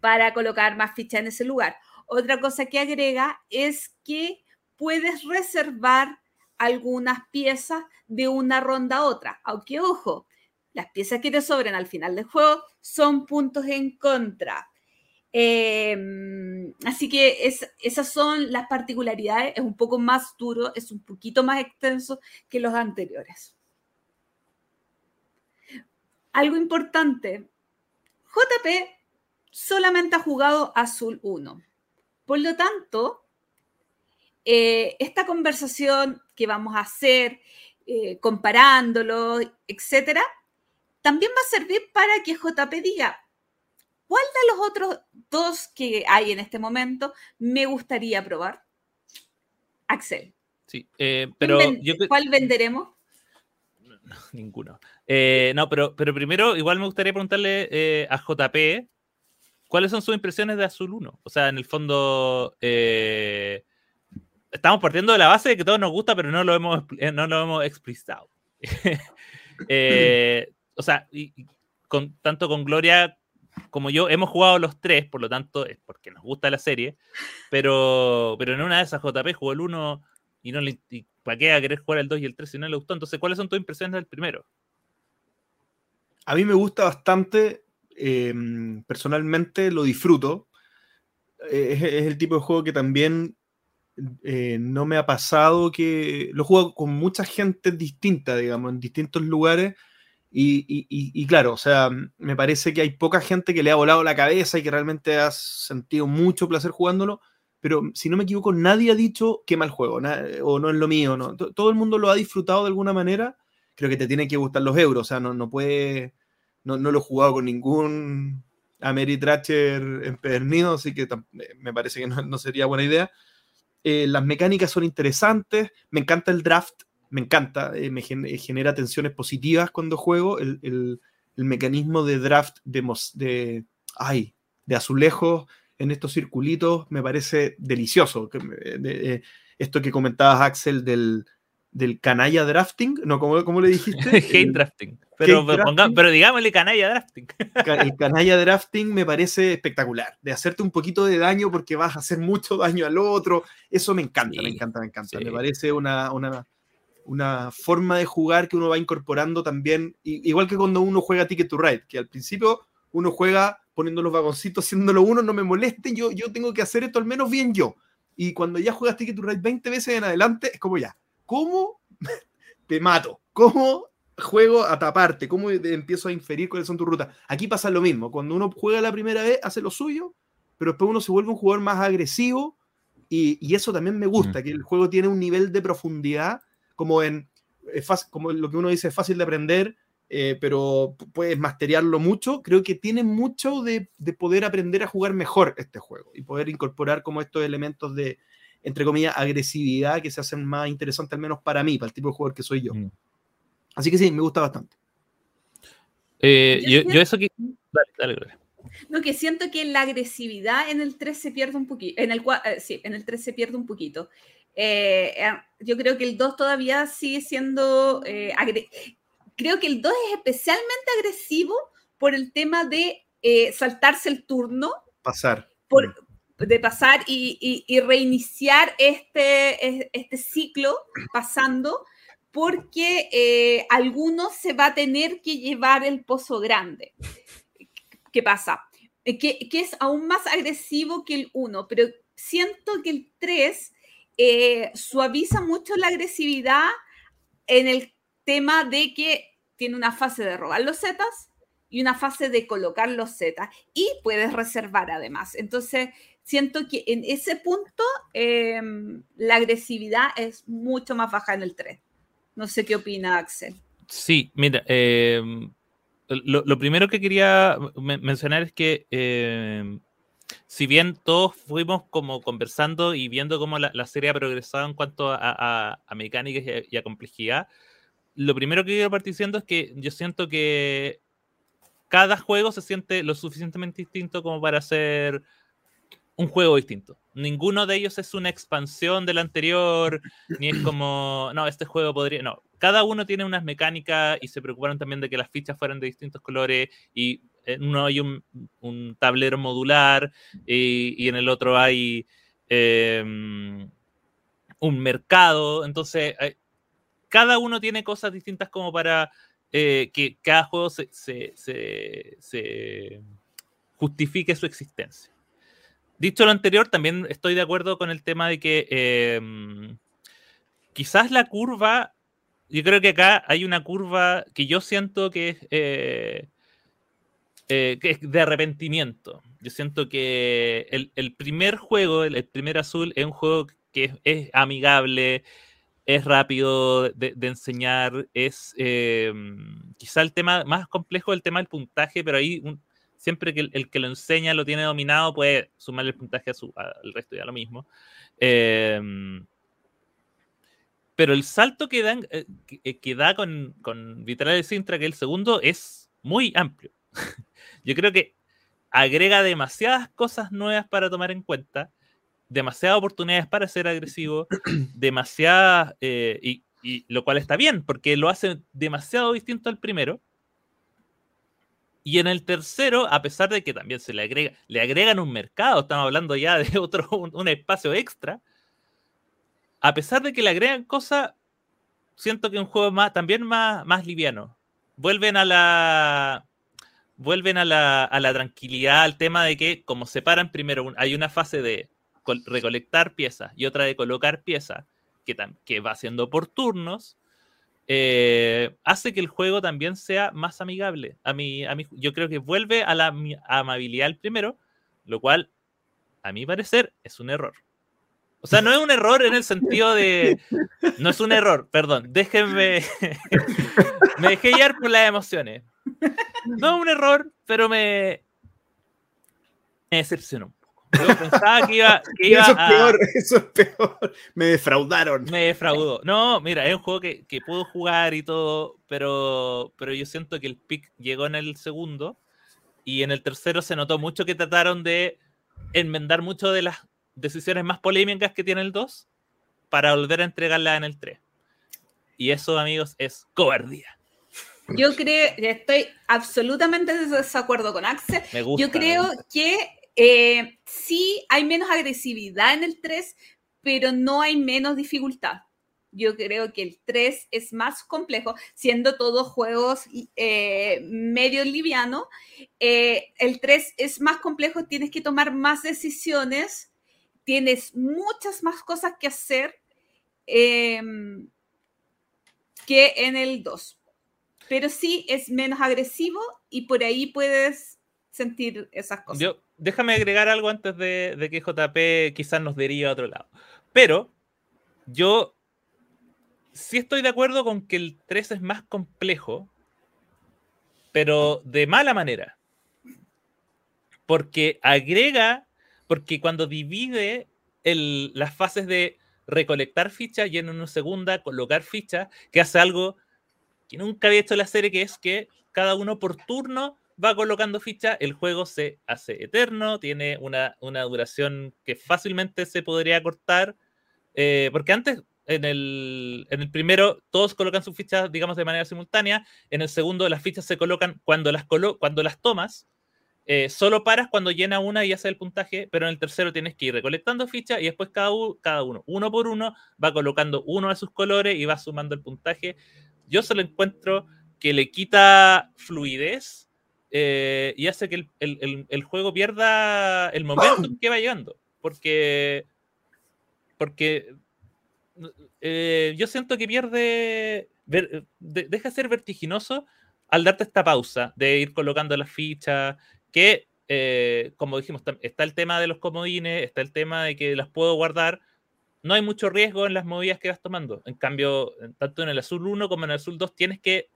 para colocar más fichas en ese lugar. Otra cosa que agrega es que puedes reservar algunas piezas de una ronda a otra. Aunque, ojo, las piezas que te sobren al final del juego son puntos en contra. Em, así que esas son las particularidades. Es un poco más duro, es un poquito más extenso que los anteriores. Algo importante. JP solamente ha jugado Azul 1. Por lo tanto, eh, esta conversación que vamos a hacer, eh, comparándolo, etcétera, también va a servir para que JP diga, ¿cuál de los otros dos que hay en este momento me gustaría probar? Axel. Sí, eh, pero ¿cuál venderemos? ninguno. no, pero, pero primero, igual me gustaría preguntarle a JP cuáles son sus impresiones de Azul 1. O sea, en el fondo, estamos partiendo de la base de que todo nos gusta, pero no lo hemos, eh, no lo hemos explicitado. Eh, o sea, tanto con Gloria como yo hemos jugado los tres, por lo tanto es porque nos gusta la serie, pero, pero en una de esas JP jugó el 1 y no le... ¿Para qué a querer jugar el 2 y el 3 si no le gustó? Entonces, ¿cuáles son tus impresiones del primero? A mí me gusta bastante, em, personalmente lo disfruto. Eh, es, el tipo de juego que también eh, no me ha pasado que lo juego con mucha gente distinta, digamos, en distintos lugares. Y, claro, o sea, me parece que hay poca gente que le ha volado la cabeza y que realmente ha sentido mucho placer jugándolo. Pero si no me equivoco, nadie ha dicho qué mal juego o no es lo mío. ¿no? Todo el mundo lo ha disfrutado de alguna manera. Creo que te tienen que gustar los euros. O sea, no, no puede. No, lo he jugado con ningún Ameritracher empedernido, así que me parece que no sería buena idea. Eh, las mecánicas son interesantes, me encanta el draft, me encanta, eh, me eh, genera tensiones positivas cuando juego, el, mecanismo de draft de, de, ay, de azulejos en estos circulitos me parece delicioso. esto que comentabas, Axel, del, del canalla drafting, ¿no? ¿Cómo, le dijiste? Hate drafting. Pero, pero digámosle canalla drafting. El canalla drafting me parece espectacular, de hacerte un poquito de daño porque vas a hacer mucho daño al otro. Eso me encanta, me encanta, me encanta. Me parece una, una, una, forma de jugar que uno va incorporando también, igual que cuando uno juega Ticket to Ride, que al principio uno juega poniendo los vagoncitos, haciéndolo uno, no me moleste, yo, yo tengo que hacer esto al menos bien yo. Y cuando ya juegas Ticket to Ride 20 veces en adelante, es como ya, ¿Cómo te mato? ¿Cómo juego a taparte? ¿Cómo empiezo a inferir cuáles son tus rutas? Aquí pasa lo mismo. Cuando uno juega la primera vez, hace lo suyo, pero después uno se vuelve un jugador más agresivo y, eso también me gusta, mm. que el juego tiene un nivel de profundidad como en como lo que uno dice es fácil de aprender, eh, pero puedes masterearlo mucho. Creo que tiene mucho de, de, poder aprender a jugar mejor este juego y poder incorporar como estos elementos de, entre comillas, agresividad que se hacen más interesantes, al menos para mí, para el tipo de jugador que soy yo. Mm. Así que sí, me gusta bastante. Eh, yo, eso que. Dale, dale, No, que siento que la agresividad en el 3 se pierde un poquito. En el, eh, sí, en el 3 se pierde un poquito. Eh, yo creo que el 2 todavía sigue siendo. creo que el 2 es especialmente agresivo por el tema de saltarse el turno. Pasar. Por, mm de pasar y, reiniciar este, este ciclo pasando, porque eh, algunos se va a tener que llevar el pozo grande. ¿Qué pasa? Eh, que, es aún más agresivo que el 1, pero siento que el 3 eh, suaviza mucho la agresividad en el tema de que tiene una fase de robar los zetas y una fase de colocar los zetas y puedes reservar además. Entonces, siento que en ese punto em, la agresividad es mucho más baja en el 3. No sé qué opina Axel. Sí, mira, eh, lo, lo primero que quería me- mencionar es que eh, si bien todos fuimos como conversando y viendo cómo la, la serie ha progresado en cuanto a mecánicas y a, y a complejidad, lo primero que quiero partir diciendo es que yo siento que cada juego se siente lo suficientemente distinto como para ser un juego distinto. Ninguno de ellos es una expansión del anterior, ni es como, no, este juego podría, no. Cada uno tiene unas mecánicas y se preocuparon también de que las fichas fueran de distintos colores y en uno hay un, tablero modular y, y en el otro hay eh, un mercado. Entonces, eh, cada uno tiene cosas distintas como para eh, que cada juego se- se- se justifique su existencia. Dicho lo anterior, también estoy de acuerdo con el tema de que eh, quizás la curva, yo creo que acá hay una curva que yo siento que es, eh, eh, de arrepentimiento. Yo siento que el, primer juego, el, primer azul, es un juego que es, amigable, es rápido de, enseñar, es quizá el tema más complejo, el tema del puntaje, pero ahí un- siempre que el, el que lo enseña lo tiene dominado, puede sumarle el puntaje a su, a- al resto ya lo mismo. Eh, pero el salto que, dan, eh, que, eh, que da con, con Vitral de Sintra, que es el segundo, es muy amplio. Yo creo que agrega demasiadas cosas nuevas para tomar en cuenta, demasiadas oportunidades para ser agresivo, demasiadas, eh, y, y lo cual está bien, porque lo hace demasiado distinto al primero. Y en el tercero, a pesar de que también se le agrega, le agregan un mercado, estamos hablando ya de otro, un, espacio extra, a pesar de que le agregan cosas, siento que es un juego más, también más, más liviano. Vuelven a la. Vuelven a la, a la tranquilidad, al tema de que, como separan primero, hay una fase de col- recolectar piezas y otra de colocar piezas, que, que va haciendo por turnos, eh, hace que el juego también sea más amigable. A mí, a mí, yo creo que vuelve a la amabilidad el primero, lo cual, a mi parecer, es un error. O sea, no es un error en el sentido de. No es un error, perdón. Déjenme. me dejé llevar por las emociones. No es un error, pero me. Me decepcionó. Yo pensaba que iba, que iba Eso es a- peor, eso es peor. Me defraudaron. me defraudó. No, mira, es un juego que, que puedo jugar y todo, pero, pero yo siento que el pick llegó en el segundo y en el tercero se notó mucho que trataron de enmendar mucho de las decisiones más polémicas que tiene el 2 para volver a entregarla en el 3. Y eso, amigos, es cobardía. Yo creo, estoy absolutamente de desacuerdo con Axel. Me gusta. Yo creo me gusta. que eh, sí hay menos agresividad en el 3, pero no hay menos dificultad. Yo creo que el 3 es más complejo, siendo todos juegos eh, medio liviano. eh, el 3 es más complejo, tienes que tomar más decisiones, tienes muchas más cosas que hacer eh, que en el 2. Pero sí es menos agresivo y por ahí puedes sentir esas cosas. Déjame agregar algo antes de, que JP quizás nos derive a otro lado. Pero yo sí estoy de acuerdo con que el 3 es más complejo, pero de mala manera. Porque agrega, porque cuando divide las fases de recolectar fichas y en una segunda colocar fichas, que hace algo que nunca había hecho la serie, que es que cada uno por turno va colocando fichas, el juego se hace eterno, tiene una, una duración que fácilmente se podría cortar, eh, porque antes en el, en el primero todos colocan sus fichas, digamos, de manera simultánea, en el segundo las fichas se colocan cuando las, colo cuando las tomas, eh, solo paras cuando llena una y hace el puntaje, pero en el tercero tienes que ir recolectando fichas y después cada, cada uno, uno por uno, va colocando uno de sus colores y va sumando el puntaje. Yo solo encuentro que le quita fluidez eh, y hace que el, el- el- el juego pierda el momento que va llegando. Porque, porque eh, yo siento que pierde, ver- de- deja de ser vertiginoso al darte esta pausa de ir colocando las fichas, que eh, como dijimos, está el tema de los comodines, está el tema de que las puedo guardar. No hay mucho riesgo en las movidas que vas tomando. En cambio, tanto en el azul 1 como en el azul 2 tienes que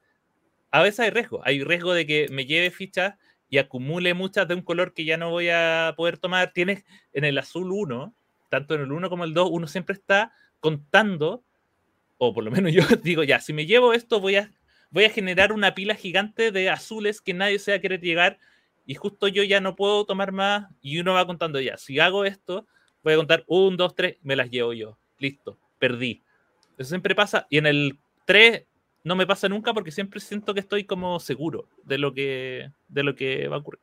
a veces hay riesgo. Hay riesgo de que me lleve fichas y acumule muchas de un color que ya no voy a poder tomar. Tienes en el azul 1, tanto en el 1 como el 2, uno siempre está contando, o por lo menos yo digo, ya, si me llevo esto, voy a, voy a generar una pila gigante de azules que nadie se va a querer llegar y justo yo ya no puedo tomar más y uno va contando ya, si hago esto, voy a contar 1, 2, 3, me las llevo yo, listo, perdí. Eso siempre pasa y en el 3 no me pasa nunca porque siempre siento que estoy como seguro de lo que, de lo que va a ocurrir.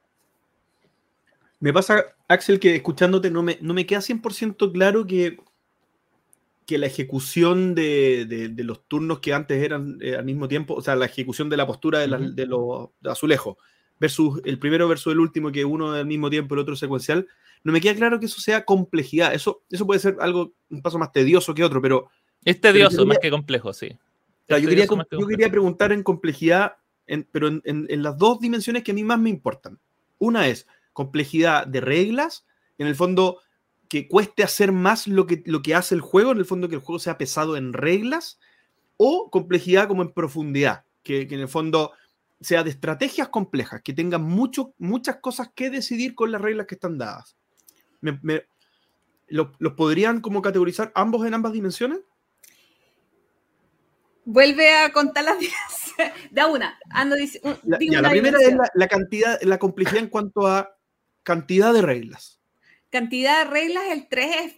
Me pasa, Axel, que escuchándote no me, no me queda 100% claro que, que la ejecución de, de- de los turnos que antes eran eh, al mismo tiempo, o sea, la ejecución de la postura de, la- Ujú. de los azulejos, versus el primero versus el último, que uno al mismo tiempo, el otro secuencial, no me queda claro que eso sea complejidad. Eso, eso puede ser algo, un paso más tedioso que otro, pero Es tedioso más que complejo, sí. O sea, Es yo, quería, tedioso más que yo quería preguntar en complejidad, en- pero en, en- en las dos dimensiones que a mí más me importan. Una es complejidad de reglas, en el fondo que cueste hacer más lo que, lo que hace el juego, en el fondo que el juego sea pesado en reglas, o complejidad como en profundidad, que, que en el fondo sea de estrategias complejas, que tengan mucho, muchas cosas que decidir con las reglas que están dadas. Me- me- ¿lo- ¿Los podrían como categorizar ambos en ambas dimensiones? Vuelve a contar las días. Da una. Ando dic- un- La, ya, la una primera es la, la cantidad, la complejidad en cuanto a cantidad de reglas. Cantidad de reglas, el 3 es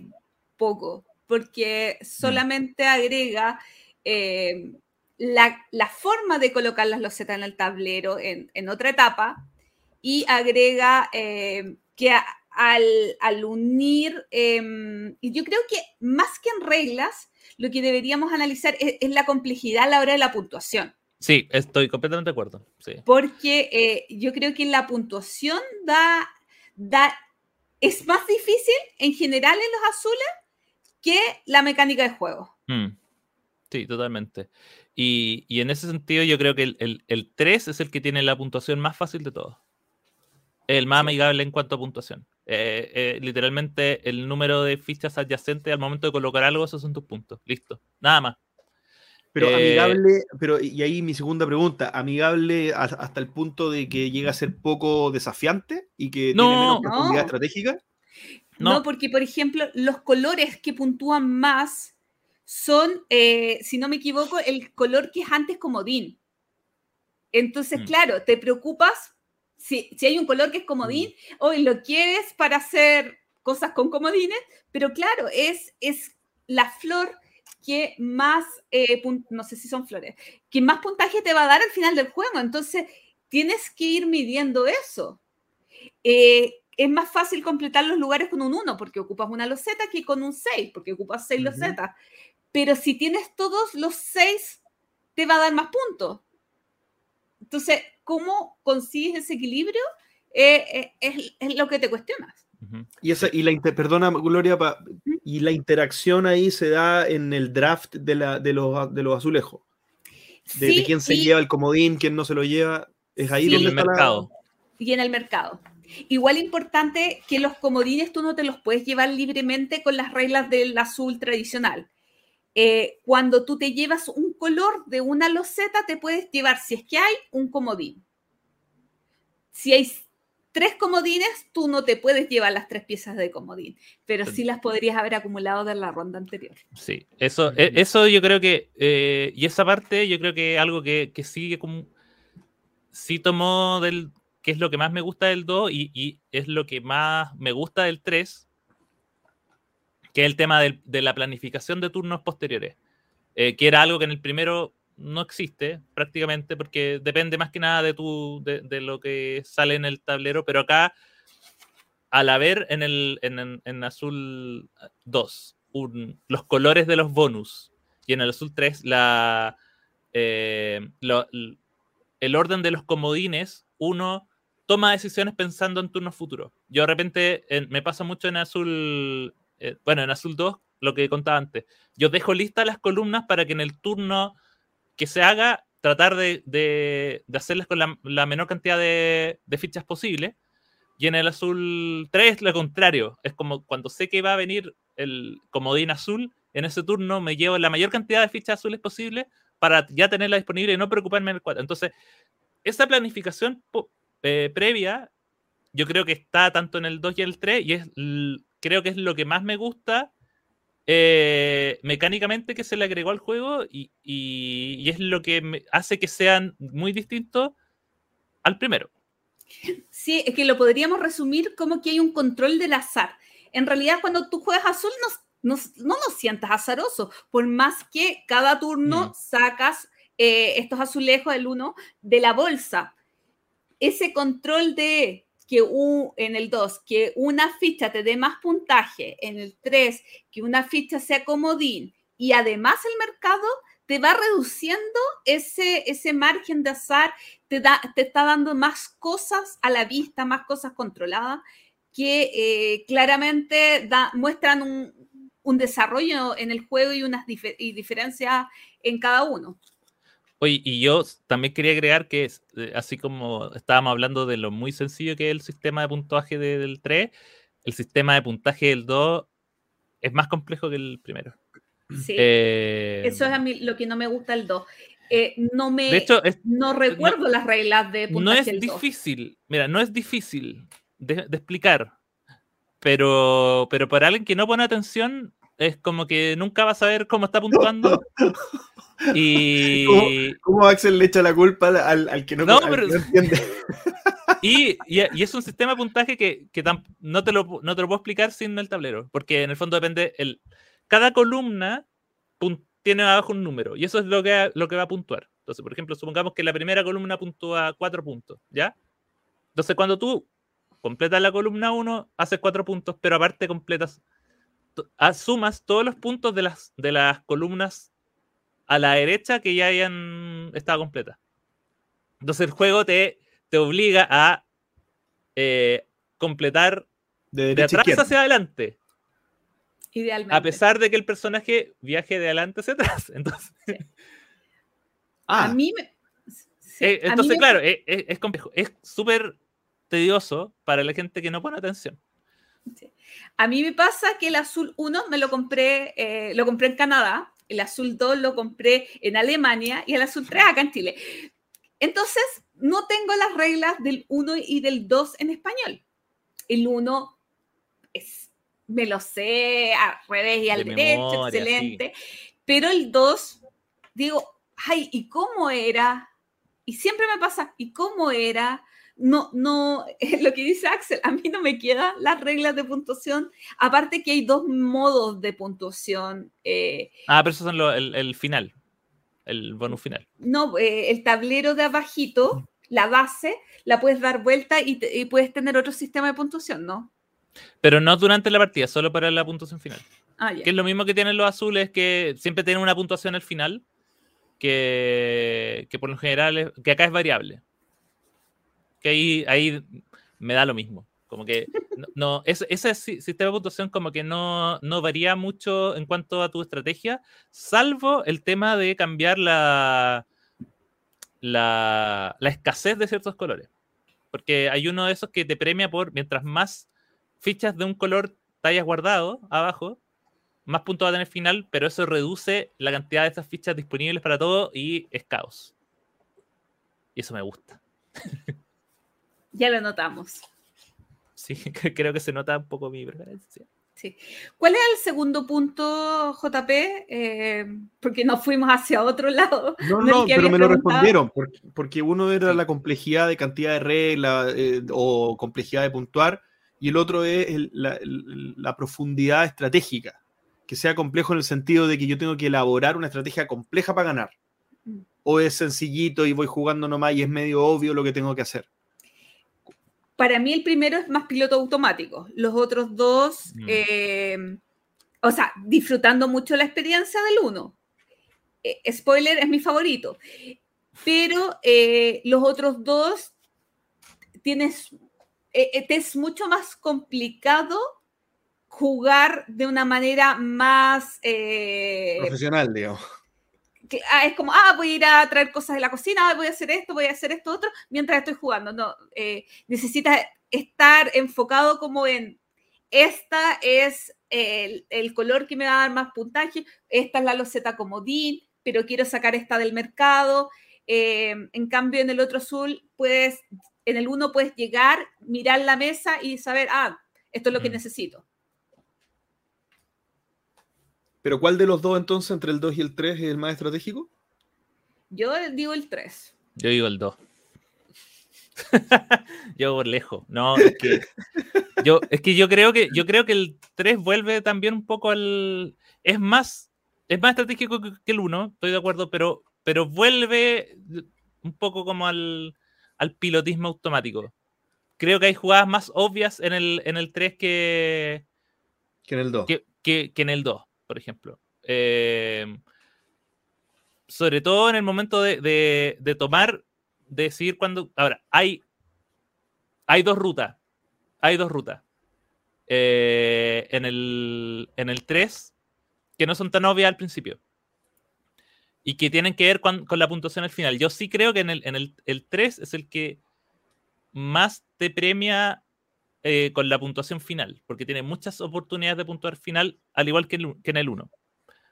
poco, porque solamente agrega eh, la, la forma de colocar las losetas en el tablero en, en otra etapa y agrega eh, que a- al, al unir, eh, yo creo que más que en reglas, lo que deberíamos analizar es, es la complejidad a la hora de la puntuación. Sí, estoy completamente de acuerdo. Sí. porque eh, yo creo que la puntuación da, da, es más difícil en general en los azules que la mecánica de juego. Mm. Sí, totalmente. Y, y en ese sentido, yo creo que el, el, el 3 es el que tiene la puntuación más fácil de todos. El más amigable en cuanto a puntuación. Eh, eh, literalmente, el número de fichas adyacentes al momento de colocar algo, esos son tus puntos. Listo. Nada más. Pero Eh, amigable, pero y ahí mi segunda pregunta, amigable hasta el punto de que llega a ser poco desafiante y que No. tiene menos No. profundidad estratégica. No. No. porque, por ejemplo, los colores que puntúan más son, eh, si no me equivoco, el color que es antes comodín. Entonces, Mm. claro, te preocupas si, si hay un color que es comodín, hoy lo quieres para hacer cosas con comodines, pero claro, es, es la flor que más, eh, no sé si son flores, que más puntaje te va a dar al final del juego. Entonces, tienes que ir midiendo eso. Eh, es más fácil completar los lugares con un 1 porque ocupas una loseta que con un 6 porque ocupas 6 Ujú. losetas. Pero si tienes todos los 6, te va a dar más puntos. Entonces, ¿cómo consigues ese equilibrio? Eh, eh, es, es lo que te cuestionas. Y esa, y la inter- perdona, Gloria, pa- y la interacción ahí se da en el draft de, la, de, los, de los azulejos. De, de Sí, quién se y- lleva el comodín, quién no se lo lleva. Es ahí Y donde el está la- mercado. y en el mercado. Igual importante que los comodines tú no te los puedes llevar libremente con las reglas del azul tradicional. Eh, cuando tú te llevas un color de una loseta, te puedes llevar, si es que hay, un comodín. Si hay tres comodines, tú no te puedes llevar las tres piezas de comodín, pero sí las podrías haber acumulado de la ronda anterior. Sí, eso, e- eso yo creo que, eh, y esa parte yo creo que algo que, que sigue como, sí tomó del, que es lo que más me gusta del 2 y, y es lo que más me gusta del 3, que es el tema de la planificación de turnos posteriores, eh, que era algo que en el primero no existe prácticamente porque depende más que nada de, tu, de, lo que sale en el tablero, pero acá al haber en el en, azul 2 un- los colores de los bonus y en el azul 3 la, eh, el orden de los comodines, uno toma decisiones pensando en turnos futuros. Yo de repente en- me pasa mucho en azul, eh, bueno, en azul 2, lo que contaba antes. Yo dejo listas las columnas para que en el turno que se haga, tratar de, de- hacerlas con la, menor cantidad de, fichas posible. Y en el azul 3, lo contrario. Es como cuando sé que va a venir el comodín azul, en ese turno me llevo la mayor cantidad de fichas azules posible para ya tenerla disponible y no preocuparme en el 4. Entonces, esa planificación eh, previa, yo creo que está tanto en el 2 y el 3, y es, creo que es lo que más me gusta eh, mecánicamente que se le agregó al juego, y, y- y es lo que me hace que sean muy distintos al primero. Sí, es que lo podríamos resumir como que hay un control del azar. En realidad, cuando tú juegas azul, no, no, no lo sientas azaroso, por más que cada turno Mm. sacas eh, estos azulejos, el uno, de la bolsa. Ese control de que u- en el 2, que una ficha te dé más puntaje, en el 3, que una ficha sea comodín, y además el mercado te va reduciendo ese, ese margen de azar te, da, te está dando más cosas a la vista, más cosas controladas, que eh, claramente da- muestran un, un desarrollo en el juego y unas y diferencias en cada uno. Oye, y yo también quería agregar que, es, eh, así como estábamos hablando de lo muy sencillo que es el sistema de puntaje de- del 3, el sistema de puntaje del 2 es más complejo que el primero. Sí, Eh, eso es a mí lo que no me gusta el 2. Eh, no me de hecho, es- no recuerdo las reglas de no puntaje es del 2. difícil, mira, no es difícil de, de explicar, pero, pero para alguien que no pone atención, es como que nunca va a saber cómo está puntuando. Y, ¿Cómo Axel le echa la culpa al, al- que no, No, al pero- que no entiende? Y, y- y es un sistema de puntaje que, que tam- no, te lo, no te lo puedo explicar sin el tablero, porque en el fondo depende, el, cada columna pun- tiene abajo un número, y eso es lo que, lo que va a puntuar. Entonces, por ejemplo, supongamos que la primera columna puntúa cuatro puntos, ¿ya? Entonces, cuando tú completas la columna 1, haces cuatro puntos, pero aparte completas, sumas todos los puntos de las, de las columnas a la derecha que ya hayan estado completas. Entonces, el juego te, te obliga a eh, completar De atrás izquierda. hacia adelante, Idealmente. a pesar de que el personaje viaje de adelante hacia atrás. Entonces, Ah, A mí me... sí, eh, a mí entonces me- claro, es, es- es complejo. Es súper tedioso para la gente que no pone atención. A mí me pasa que el azul 1 me lo compré, eh, lo compré en Canadá, el azul 2 lo compré en Alemania y el azul 3 acá en Chile. Entonces, no tengo las reglas del 1 y del 2 en español. El 1 es, me lo sé al revés y al De derecho, memoria, excelente. Pero el 2, digo, ay, ¿y cómo era? Y siempre me pasa, ¿y cómo era? No, no, lo que dice Axel, a mí no me quedan las reglas de puntuación. Aparte que hay dos modos de puntuación. eh, Ah, pero eso es el, el final, el bonus final. no, eh, el tablero de abajito, la base, la puedes dar vuelta y, te- y puedes tener otro sistema de puntuación, ¿no? Pero no durante la partida, solo para la puntuación final. Ah. Que es lo mismo que tienen los azules, que siempre tienen una puntuación al final, que, que por lo general, es- que acá es variable. Que ahí, ahí me da lo mismo. Como que no, ese, ese si- sistema de puntuación como que no, no varía mucho en cuanto a tu estrategia, salvo el tema de cambiar la, la, la escasez de ciertos colores. Porque hay uno de esos que te premia por mientras más fichas de un color te hayas guardado abajo, más puntos va a tener final, pero eso reduce la cantidad de esas fichas disponibles para todo y es caos. Y eso me gusta. Ya lo notamos. Sí, creo que se nota un poco mi preferencia. Sí. ¿Cuál es el segundo punto, JP? Eh, porque nos fuimos hacia otro lado. No, no, pero me lo respondieron, porque, porque uno era Sí. la complejidad de cantidad de reglas eh, o complejidad de puntuar, y el otro es el- la, el- la profundidad estratégica, que sea complejo en el sentido de que yo tengo que elaborar una estrategia compleja para ganar, Mm. o es sencillito y voy jugando nomás y es medio obvio lo que tengo que hacer. Para mí el primero es más piloto automático. Los otros dos, Mm. eh, o sea, disfrutando mucho la experiencia del uno. Eh, spoiler es mi favorito. Pero eh, los otros dos tienes, te es mucho más complicado jugar de una manera más eh, Profesional, digamos. Que, ah, es como, ah, voy a ir a traer cosas de la cocina, ah, voy a hacer esto, voy a hacer esto otro, mientras estoy jugando. No, eh, necesitas estar enfocado como en, esta es el, el color que me va a dar más puntaje, esta es la loseta comodín, pero quiero sacar esta del mercado. Eh, en cambio, en el otro azul, puedes, en el uno puedes llegar, mirar la mesa y saber, ah, esto es lo que Mm. necesito. Pero ¿cuál de los dos entonces, entre el 2 y el 3, es el más estratégico? Yo digo el 3. Yo digo el 2. yo por lejos. No, es que yo, es que yo creo que yo creo que el 3 vuelve también un poco al. Es más, es más estratégico que, que el 1, estoy de acuerdo, pero, pero vuelve un poco como al, al pilotismo automático. Creo que hay jugadas más obvias en el, en el 3 que, Que en el 2. que, que- que en el 2, por ejemplo. Eh, sobre todo en el momento de, de- tomar, de decidir cuándo. Ahora, hay, hay dos rutas. Hay dos rutas. Eh, en, el, en el 3, que no son tan obvias al principio. Y que tienen que ver con, con la puntuación al final. Yo sí creo que en el, en el, el 3 es el que más te premia eh, con la puntuación final, porque tiene muchas oportunidades de puntuar final, al igual que, en el 1.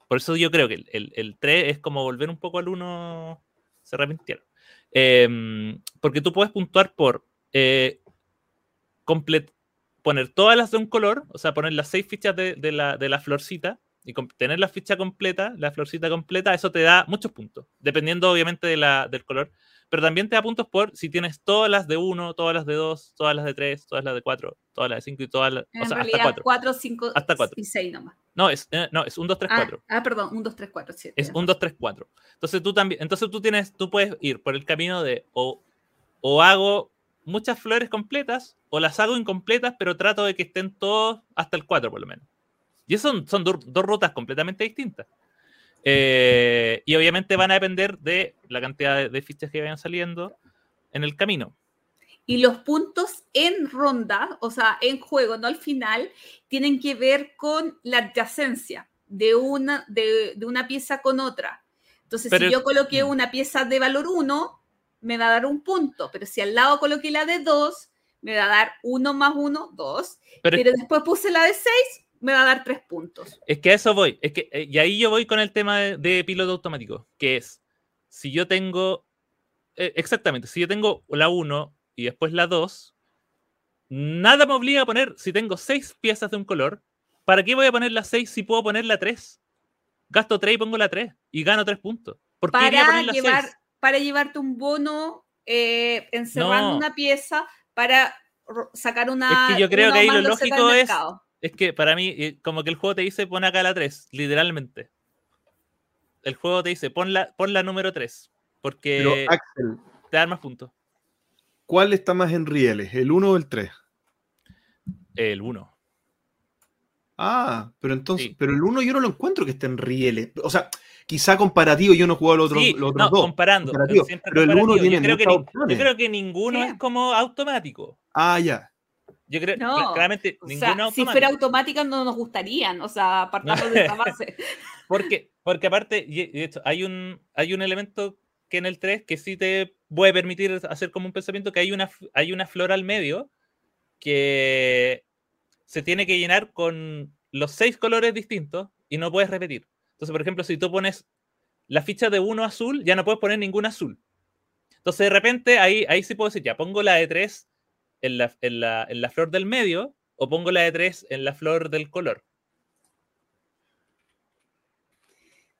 Por eso yo creo que el, el, el 3 es como volver un poco al 1, se arrepintieron. Em, porque tú puedes puntuar por eh, poner todas las de un color, o sea, poner las seis fichas de, la, de la florcita y tener la ficha completa, la florcita completa, eso te da muchos puntos, dependiendo obviamente de la, del color pero también te da puntos por si tienes todas las de 1, todas las de 2, todas las de 3, todas las de 4, todas las de 5 y todas las. En o sea, hasta realidad, 4. 4, 5 Hasta cuatro. y 6 nomás. No, es, eh, no, es 1, 2, 3, Ah, 4. ah, perdón, 1, 2, 3, 4, 7. Es 1, 2, 3, 4. Entonces tú también, entonces tú tienes, tú puedes ir por el camino de o, o hago muchas flores completas o las hago incompletas, pero trato de que estén todos hasta el 4 por lo menos. Y eso son, son do- dos rutas completamente distintas. Eh, y obviamente van a depender de la cantidad de, de fichas que vayan saliendo en el camino. Y los puntos en ronda, o sea, en juego, no al final, tienen que ver con la adyacencia de una, de, de una pieza con otra. Entonces, Pero- si yo coloqué mm. una pieza de valor 1, me va a dar un punto, pero si al lado coloqué la de 2, me va a dar 1 más 1, 2, Pero pero después puse la de 6, me va a dar 3 puntos. Es que a eso voy. Es que, eh, y ahí yo voy con el tema de, de piloto automático, que es, si yo tengo, eh, exactamente, si yo tengo la 1 y después la 2, nada me obliga a poner, si tengo 6 piezas de un color, ¿para qué voy a poner la 6 si puedo poner la 3? Gasto 3 y pongo la 3 y gano 3 puntos. ¿Por qué Para, poner la llevar, 6? para llevarte un bono eh, encerrando No. una pieza para sacar una. Es que yo creo que ahí lo lógico es- mercado. Es que para mí, eh, como que el juego te dice pon acá la 3, literalmente. El juego te dice pon la, pon la número 3, Pero, porque Axel, te da más puntos. ¿cuál está más en rieles? ¿El 1 o el 3? El 1. Ah, pero entonces, Sí. pero el 1 yo no lo encuentro que esté en rieles. O sea, quizá comparativo, yo no he jugado los otros, Sí, los otros no, dos. comparando. pero el comparativo. uno tiene yo creo, que yo creo que ninguno Sí. es como automático. Ah, ya. Yo creo No, cl- claramente O ninguno sea, si fuera automática no nos gustarían, o sea, partamos de esa base. Porque, porque aparte, y hecho, hay un, hay un elemento que en el 3 que sí te puede permitir hacer como un pensamiento que hay una, hay una flor al medio que se tiene que llenar con los seis colores distintos y no puedes repetir. Entonces, por ejemplo, si tú pones la ficha de uno azul, ya no puedes poner ningún azul. Entonces, de repente, ahí, ahí sí puedo decir, ya pongo la de 3 en la, en, la, en la flor del medio o pongo la de 3 en la flor del color.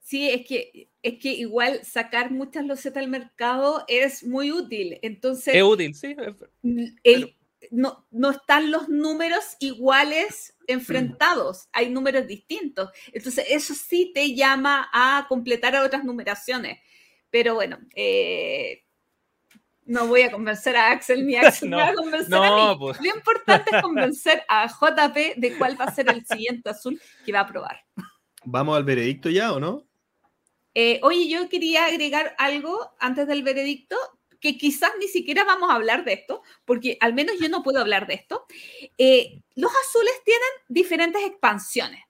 Sí, es que, es que igual sacar muchas losetas al mercado es muy útil. Entonces, Es útil, sí. no, no están los números iguales enfrentados, hay números distintos. Entonces, eso sí te llama a completar a otras numeraciones. Pero bueno, eh, no voy a convencer a Axel ni Axel me va a No, convencer no, a mí. pues. Lo importante es convencer a JP de cuál va a ser el siguiente azul que va a probar. ¿Vamos al veredicto ya o no? Eh, oye, yo quería agregar algo antes del veredicto, que quizás ni siquiera vamos a hablar de esto, porque al menos yo no puedo hablar de esto. Eh, los azules tienen diferentes expansiones.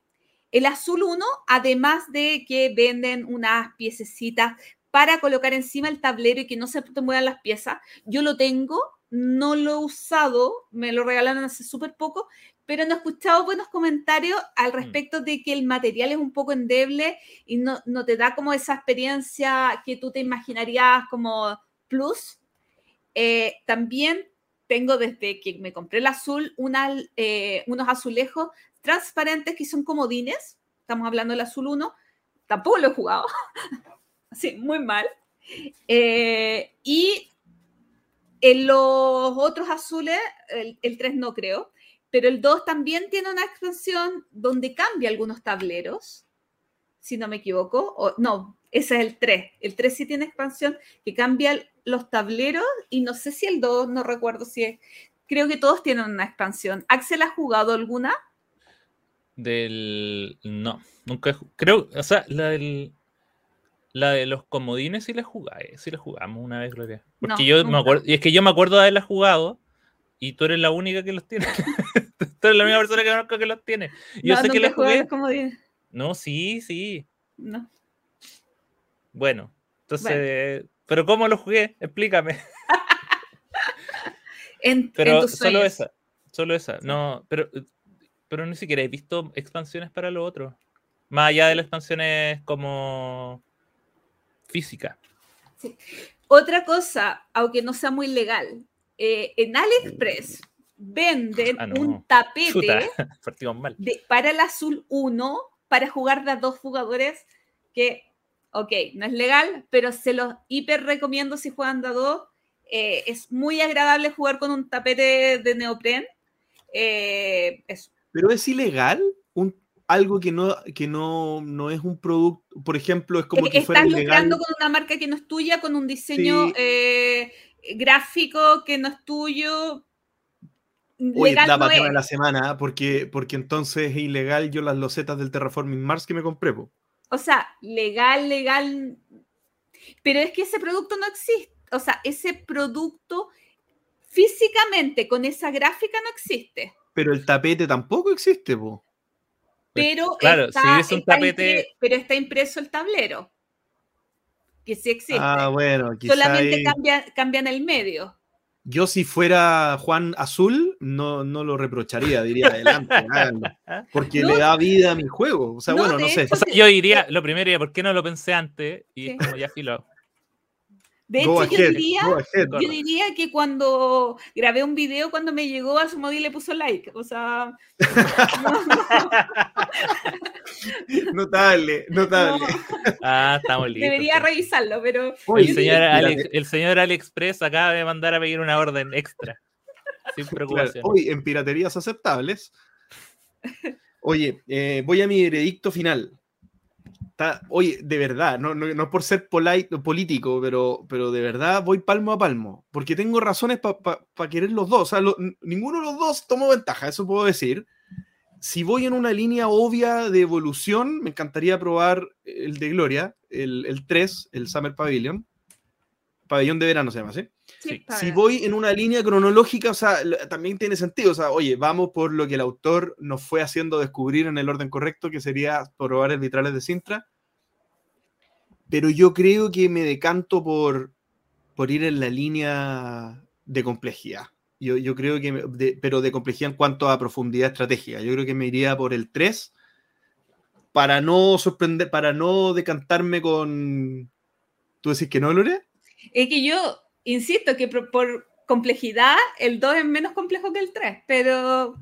El azul 1, además de que venden unas piececitas para colocar encima el tablero y que no se te muevan las piezas, yo lo tengo, no lo he usado, me lo regalaron hace súper poco, pero no he escuchado buenos comentarios al Mm. respecto de que el material es un poco endeble y no, no te da como esa experiencia que tú te imaginarías como plus. Eh, también tengo desde que me compré el azul una- eh, unos azulejos transparentes que son comodines. Estamos hablando del azul 1. Tampoco lo he jugado. Así, muy mal. Eh, y en los otros azules, el, el 3 no creo, pero el 2 también tiene una expansión donde cambia algunos tableros, si no me equivoco. O, no, ese es el 3. El 3 sí tiene expansión que cambia los tableros y no sé si el 2, no recuerdo si es. Creo que todos tienen una expansión. ¿Axel ha jugado alguna? Del. No, nunca he Creo, o sea, la del. La de los comodines sí la jugué, sí la jugamos una vez, Gloria. Porque No, yo me acuerdo, y es que yo me acuerdo de haberla jugado y tú eres la única que los tiene. tú eres la única persona que conozco que los tiene. Yo no, sé que la jugué. los comodines. No, sí, sí. No. Bueno, entonces, pero ¿cómo lo jugué? Explícame. En, en Pero tus solo sueños. esa, solo esa. No, pero, pero ni siquiera he visto expansiones para lo otro. Más allá de las expansiones como física. Otra cosa, aunque no sea muy legal, eh, en AliExpress venden Ah, no. un tapete de- para el azul 1 para jugar de a dos jugadores que, ok, no es legal, pero se los hiper recomiendo si juegan de a dos. Eh, es muy agradable jugar con un tapete de neopren. Eh, eso. Pero es ilegal un, algo que no, que no, no es un producto, por ejemplo, es como que fuera Estás ilegal. lucrando con una marca que no es tuya, con un diseño Sí. eh, gráfico que no es tuyo. Oye, la patrona de la semana, porque, porque entonces es ilegal yo las losetas del Terraforming Mars que me compré. po. O sea, legal, legal. Pero es que ese producto no existe. O sea, ese producto físicamente con esa gráfica no existe. Pero el tapete tampoco existe, po. Pero, Claro, está, si es un está tapete- impre- pero está impreso el tablero. Que sí existe. Ah, bueno, quizá Solamente cambia- cambian el medio. Yo si fuera Juan Azul, no, no lo reprocharía, diría adelante, háganlo, porque No. le da vida a mi juego. O sea, No, bueno, no sé. hecho, O sea, yo diría, lo primero ¿por qué no lo pensé antes? Y Sí. es como ya filo. De hecho, yo diría, ahead. yo diría que cuando grabé un video, cuando me llegó a su móvil le puso like. O sea, Notable, notable. no, Ah, estamos listos. debería revisarlo, pero El señor, espérate. Ale- el señor AliExpress acaba de mandar a pedir una orden extra. Sin Claro, preocupación. Hoy en piraterías aceptables. Oye, eh, voy a mi veredicto final. Está- oye, de verdad, no, no, no es por ser polite- político, pero, pero de verdad voy palmo a palmo, porque tengo razones para querer los dos. O sea, lo- ninguno de los dos tomó ventaja, eso puedo decir. Si voy en una línea obvia de evolución, me encantaría probar el de Gloria, el, el 3, el Summer Pavilion. Pabellón de verano se llama, ¿sí? si voy en una línea cronológica, o sea, también tiene sentido. O sea, oye, vamos por lo que el autor nos fue haciendo descubrir en el orden correcto, que sería probar el vitrales de Sintra. Pero yo creo que me decanto por, por ir en la línea de complejidad. Yo, yo creo que, me- de- pero de complejidad en cuanto a profundidad estratégica. Yo creo que me iría por el 3 para no sorprender, para no decantarme con... ¿Tú decís que no, Gloria? Es que yo insisto que por, por complejidad el 2 es menos complejo que el 3, pero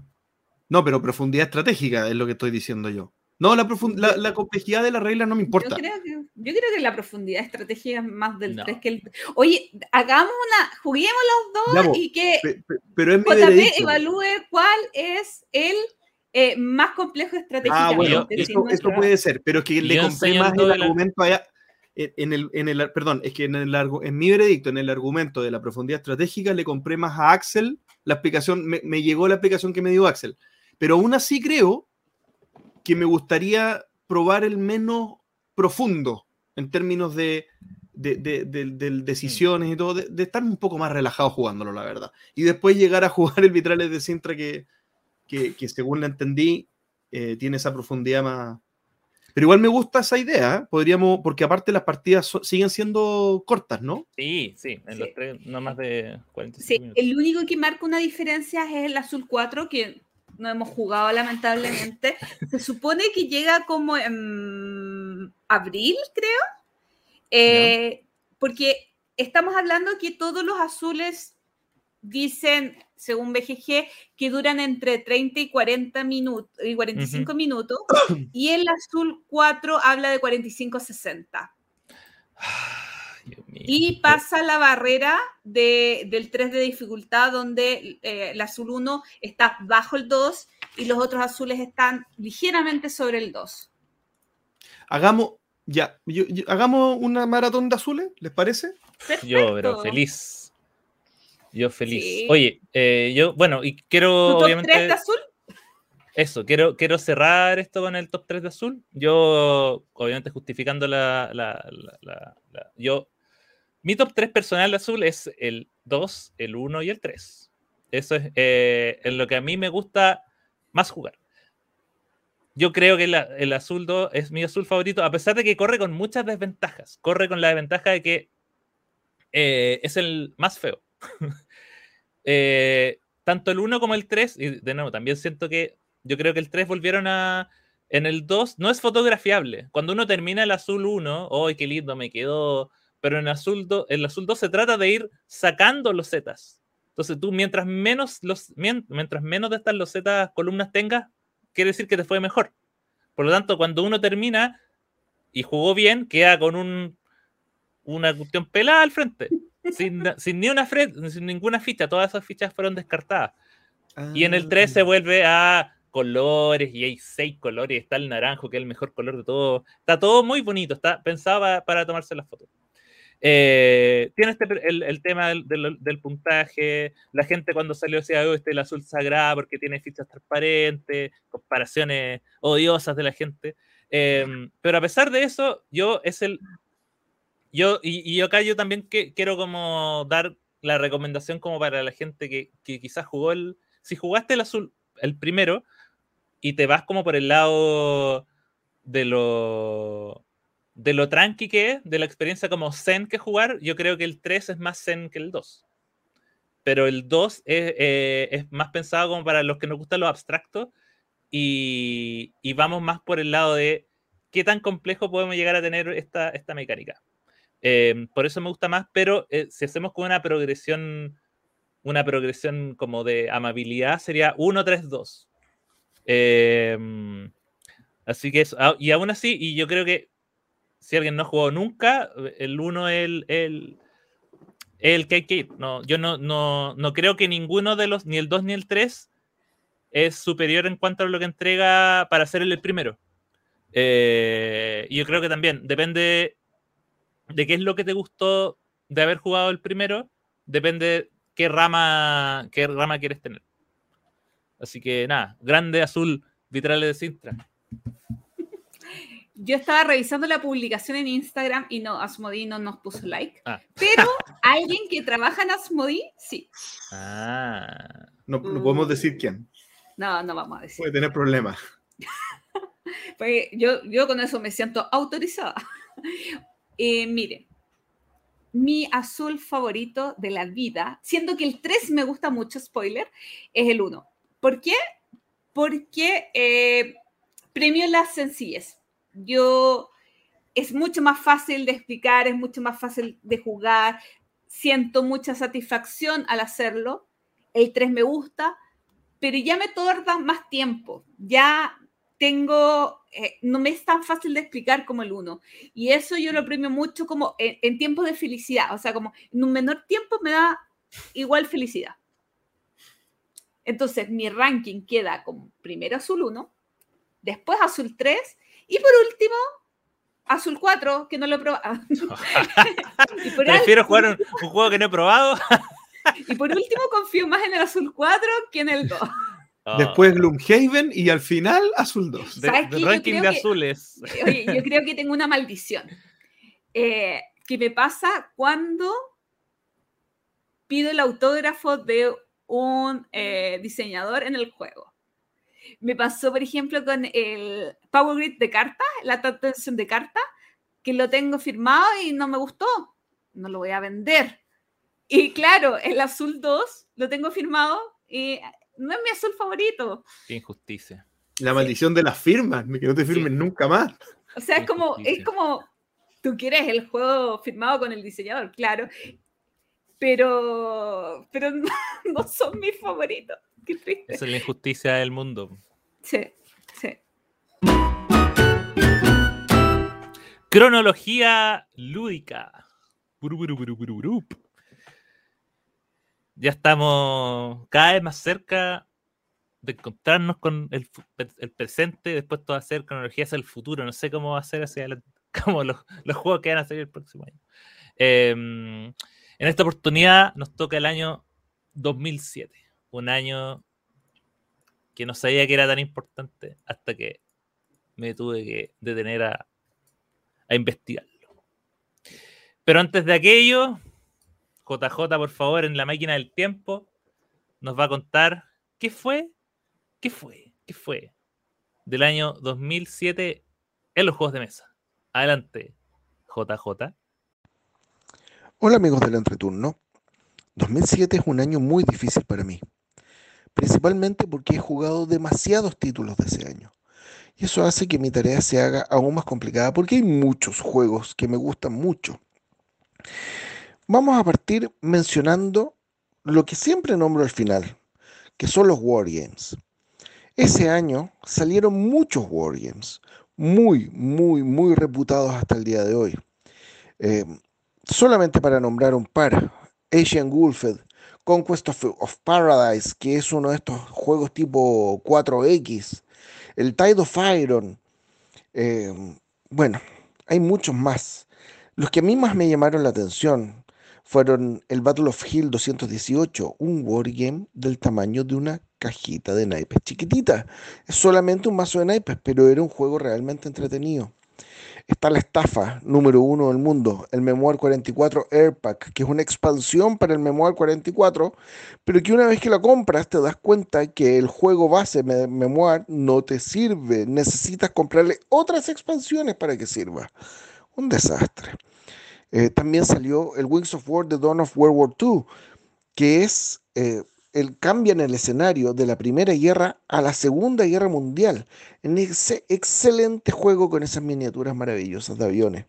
No, pero profundidad estratégica es lo que estoy diciendo yo. No, la, profund- la, la complejidad de las reglas no me yo importa. creo, que, yo creo que la profundidad estratégica es más del No. 3 que el... Oye, hagamos una, juguemos los dos y que Pe- pe- Pero es mi JP veredicto. evalúe cuál es el eh, más complejo estratégicamente. Ah, bueno, si eso, no es eso raro. puede ser, pero es que le compré más el el- argumento allá. En en el, en el, perdón, es que en, el, en mi veredicto, en el argumento de la profundidad estratégica, le compré más a Axel la explicación, me, me llegó la explicación que me dio Axel. Pero aún así creo que me gustaría probar el menos profundo en términos de, de, de- de- de decisiones y todo, de, de estar un poco más relajado jugándolo, la verdad. Y después llegar a jugar el Vitrales de Sintra que, que, que según la entendí, eh, tiene esa profundidad más... Pero igual me gusta esa idea, ¿eh? podríamos, porque aparte las partidas so- siguen siendo cortas, ¿no? Sí, sí, en Sí. los tres, no más de 45 Sí, minutos. el único que marca una diferencia es el azul 4, que no hemos jugado lamentablemente. Se supone que llega como en abril, creo. Eh, porque estamos hablando que todos los azules dicen, según BGG, que duran entre 30 y 40 minutos y 45 minutos. Y el azul 4 habla de 45 a 60. Y pasa la barrera de, del 3 de dificultad, donde eh, el azul 1 está bajo el 2 y los otros azules están ligeramente sobre el 2. Hagamos, ya, yo- yo- hagamos una maratón de azules, ¿les parece? Yo, pero Perfecto. feliz. Yo feliz. Sí. Oye, eh, yo, bueno, y ¿Tu quiero, top obviamente, 3 de azul? eso, quiero, quiero cerrar esto con el top 3 de azul. Yo, obviamente, justificando la, la- la- la- la- yo, mi top 3 personal azul es el 2, el 1 y el 3. Eso es eh, en lo que a mí me gusta más jugar. Yo creo que la- el azul 2 es mi azul favorito, a pesar de que corre con muchas desventajas. Corre con la desventaja de que eh, es el más feo. Eh, tanto el 1 como el 3, y de nuevo, también siento que yo creo que el 3 volvieron a... En el 2 no es fotografiable. Cuando uno termina el azul 1, ¡ay, qué lindo me quedó! Pero en azul 2, el azul 2 se trata de ir sacando los zetas. Entonces tú, mientras menos, los, mien- mientras menos de estas losetas columnas tengas, quiere decir que te fue mejor. Por lo tanto, cuando uno termina y jugó bien, queda con un, una cuestión pelada al frente. Sin, sin ni una sin ninguna ficha, todas esas fichas fueron descartadas. Y en el 3 Ah. se vuelve a colores y hay seis colores. Está el naranjo, que es el mejor color de todo. Está todo muy bonito. Está pensado pa- para, tomarse las fotos. Eh, tiene este, el, el tema del, del- puntaje. La gente cuando salió decía, "Oh, este es el azul sagrado porque tiene fichas transparentes, comparaciones odiosas de la gente. Eh, pero a pesar de eso, yo es el. Yo, y, y acá yo también que, quiero como dar la recomendación como para la gente que, que quizás jugó el. Si jugaste el azul, el primero, y te vas como por el lado de lo de lo tranqui que es, de la experiencia como zen que jugar, yo creo que el 3 es más zen que el 2. Pero el 2 es, eh, es más pensado como para los que nos gustan los abstractos y, y vamos más por el lado de qué tan complejo podemos llegar a tener esta, esta mecánica. Eh, por eso me gusta más, pero eh, si hacemos con una progresión, una progresión como de amabilidad, sería 1, 3, 2. Eh, así que eso, ah, y aún así, y yo creo que si alguien no jugado nunca, el 1 es el, el, el que. No, yo no, no, no creo que ninguno de los, ni el 2 ni el 3, es superior en cuanto a lo que entrega para ser el primero. Eh, y yo creo que también depende de qué es lo que te gustó de haber jugado el primero, depende qué rama, qué rama quieres tener. Así que nada, grande azul, vitrales de Sintra. Yo estaba revisando la publicación en Instagram y no, Asmodee no nos puso like. Ah. Pero alguien que trabaja en Asmodee, sí. Ah. No, no podemos decir quién. No, no vamos a decir. Puede tener problemas. Porque yo, yo con eso me siento autorizada. Eh, mire, mi azul favorito de la vida, siendo que el 3 me gusta mucho, spoiler, es el 1. ¿Por qué? Porque eh, premio la sencillez. Yo es mucho más fácil de explicar, es mucho más fácil de jugar, siento mucha satisfacción al hacerlo. El 3 me gusta, pero ya me torda más tiempo. Ya tengo, eh, no me es tan fácil de explicar como el 1. Y eso yo lo premio mucho como en, en tiempos de felicidad. O sea, como en un menor tiempo me da igual felicidad. Entonces, mi ranking queda como primero azul 1, después azul 3 y por último azul 4, que no lo he probado. Prefiero jugar un, un juego que no he probado. y por último confío más en el azul 4 que en el 2. Ah, Después Gloomhaven y al final Azul 2. de- ¿sabes de qué? Yo ranking creo de que- azules. Oye, yo creo que tengo una maldición. eh, que me pasa cuando pido el autógrafo de un eh, diseñador en el juego. Me pasó, por ejemplo, con el Power Grid de cartas, la atención de cartas, que lo tengo firmado y no me gustó. No lo voy a vender. Y claro, el azul 2 lo tengo firmado y no es mi azul favorito. Qué injusticia. La maldición de las firmas, que no te firmen Sí. nunca más. O sea, es como, es como, tú quieres el juego firmado con el diseñador, claro, pero, pero no, no son mis favoritos. Qué triste. Esa es la injusticia del mundo. Sí, sí. Cronología lúdica. Ya estamos cada vez más cerca de encontrarnos con el, el presente, después todo va a ser cronología hacia el futuro. No sé cómo va a ser hacia como los, los juegos que van a salir el próximo año. Em, en esta oportunidad nos toca el año 2007, un año que no sabía que era tan importante hasta que me tuve que detener a, a investigarlo. Pero antes de aquello, JJ, por favor, en la máquina del tiempo, nos va a contar qué fue, qué fue, qué fue del año 2007 en los juegos de mesa. Adelante, JJ. Hola amigos del entreturno. 2007 es un año muy difícil para mí, principalmente porque he jugado demasiados títulos de ese año. Y eso hace que mi tarea se haga aún más complicada porque hay muchos juegos que me gustan mucho. Vamos a partir mencionando lo que siempre nombro al final, que son los Wargames. Ese año salieron muchos Wargames, muy, muy, muy reputados hasta el día de hoy. Eh, solamente para nombrar un par, Asian Gulfed, Conquest of, Paradise, que es uno de estos juegos tipo 4X, el Tide of Iron, eh, bueno, hay muchos más. Los que a mí más me llamaron la atención fueron el Battle of Hill 218, un wargame del tamaño de una cajita de naipes chiquitita. Es solamente un mazo de naipes, pero era un juego realmente entretenido. Está la estafa número uno del mundo, el Memoir 44 Airpack, que es una expansión para el Memoir 44, pero que una vez que la compras te das cuenta que el juego base Me- Memoir no te sirve. Necesitas comprarle otras expansiones para que sirva. Un desastre. Eh, también salió el Wings of War The Dawn of World War II, que es eh, el cambian el escenario de la Primera Guerra a la Segunda Guerra Mundial. En ese excelente juego con esas miniaturas maravillosas de aviones.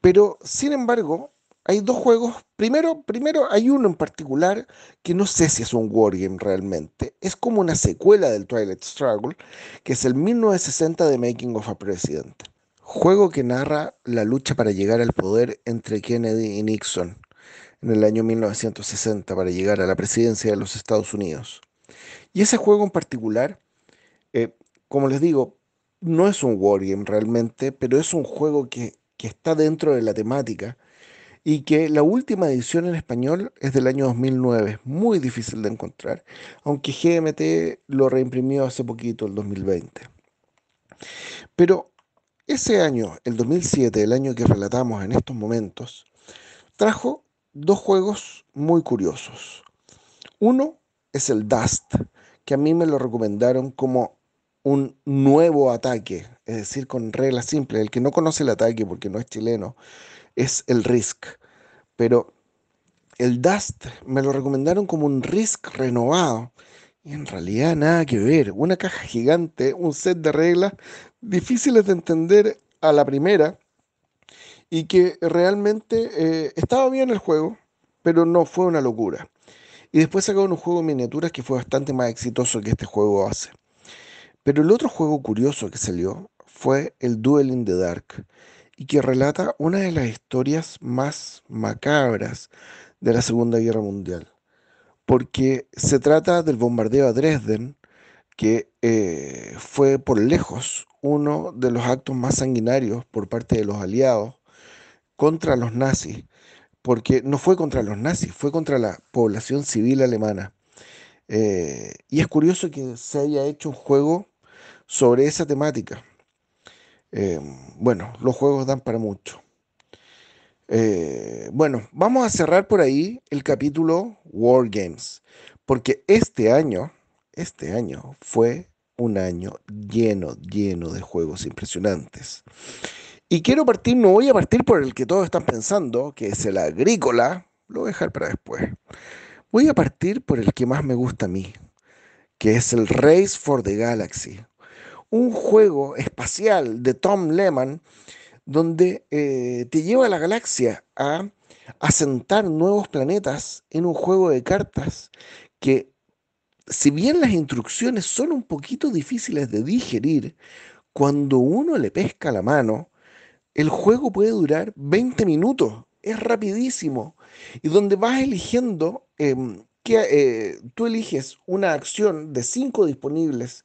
Pero, sin embargo, hay dos juegos. Primero, primero hay uno en particular que no sé si es un wargame realmente. Es como una secuela del Twilight Struggle, que es el 1960 de Making of a President. Juego que narra la lucha para llegar al poder entre Kennedy y Nixon en el año 1960 para llegar a la presidencia de los Estados Unidos. Y ese juego en particular, eh, como les digo, no es un wargame realmente, pero es un juego que, que está dentro de la temática y que la última edición en español es del año 2009, muy difícil de encontrar, aunque GMT lo reimprimió hace poquito, el 2020. Pero ese año, el 2007, el año que relatamos en estos momentos, trajo dos juegos muy curiosos. Uno es el Dust, que a mí me lo recomendaron como un nuevo ataque, es decir, con reglas simples. El que no conoce el ataque porque no es chileno es el Risk, pero el Dust me lo recomendaron como un Risk renovado. Y en realidad nada que ver. Una caja gigante, un set de reglas difíciles de entender a la primera y que realmente eh, estaba bien el juego, pero no fue una locura. Y después sacaron un juego de miniaturas que fue bastante más exitoso que este juego hace. Pero el otro juego curioso que salió fue el Duel in the Dark y que relata una de las historias más macabras de la Segunda Guerra Mundial. Porque se trata del bombardeo a Dresden, que eh, fue por lejos uno de los actos más sanguinarios por parte de los aliados contra los nazis, porque no fue contra los nazis, fue contra la población civil alemana. Eh, y es curioso que se haya hecho un juego sobre esa temática. Eh, bueno, los juegos dan para mucho. Eh, bueno, vamos a cerrar por ahí el capítulo War Games, porque este año, este año fue un año lleno, lleno de juegos impresionantes. Y quiero partir, no voy a partir por el que todos están pensando, que es el agrícola, lo voy a dejar para después. Voy a partir por el que más me gusta a mí, que es el Race for the Galaxy, un juego espacial de Tom Lehman donde eh, te lleva a la galaxia a asentar nuevos planetas en un juego de cartas que, si bien las instrucciones son un poquito difíciles de digerir, cuando uno le pesca la mano, el juego puede durar 20 minutos, es rapidísimo, y donde vas eligiendo, em, que, eh, tú eliges una acción de 5 disponibles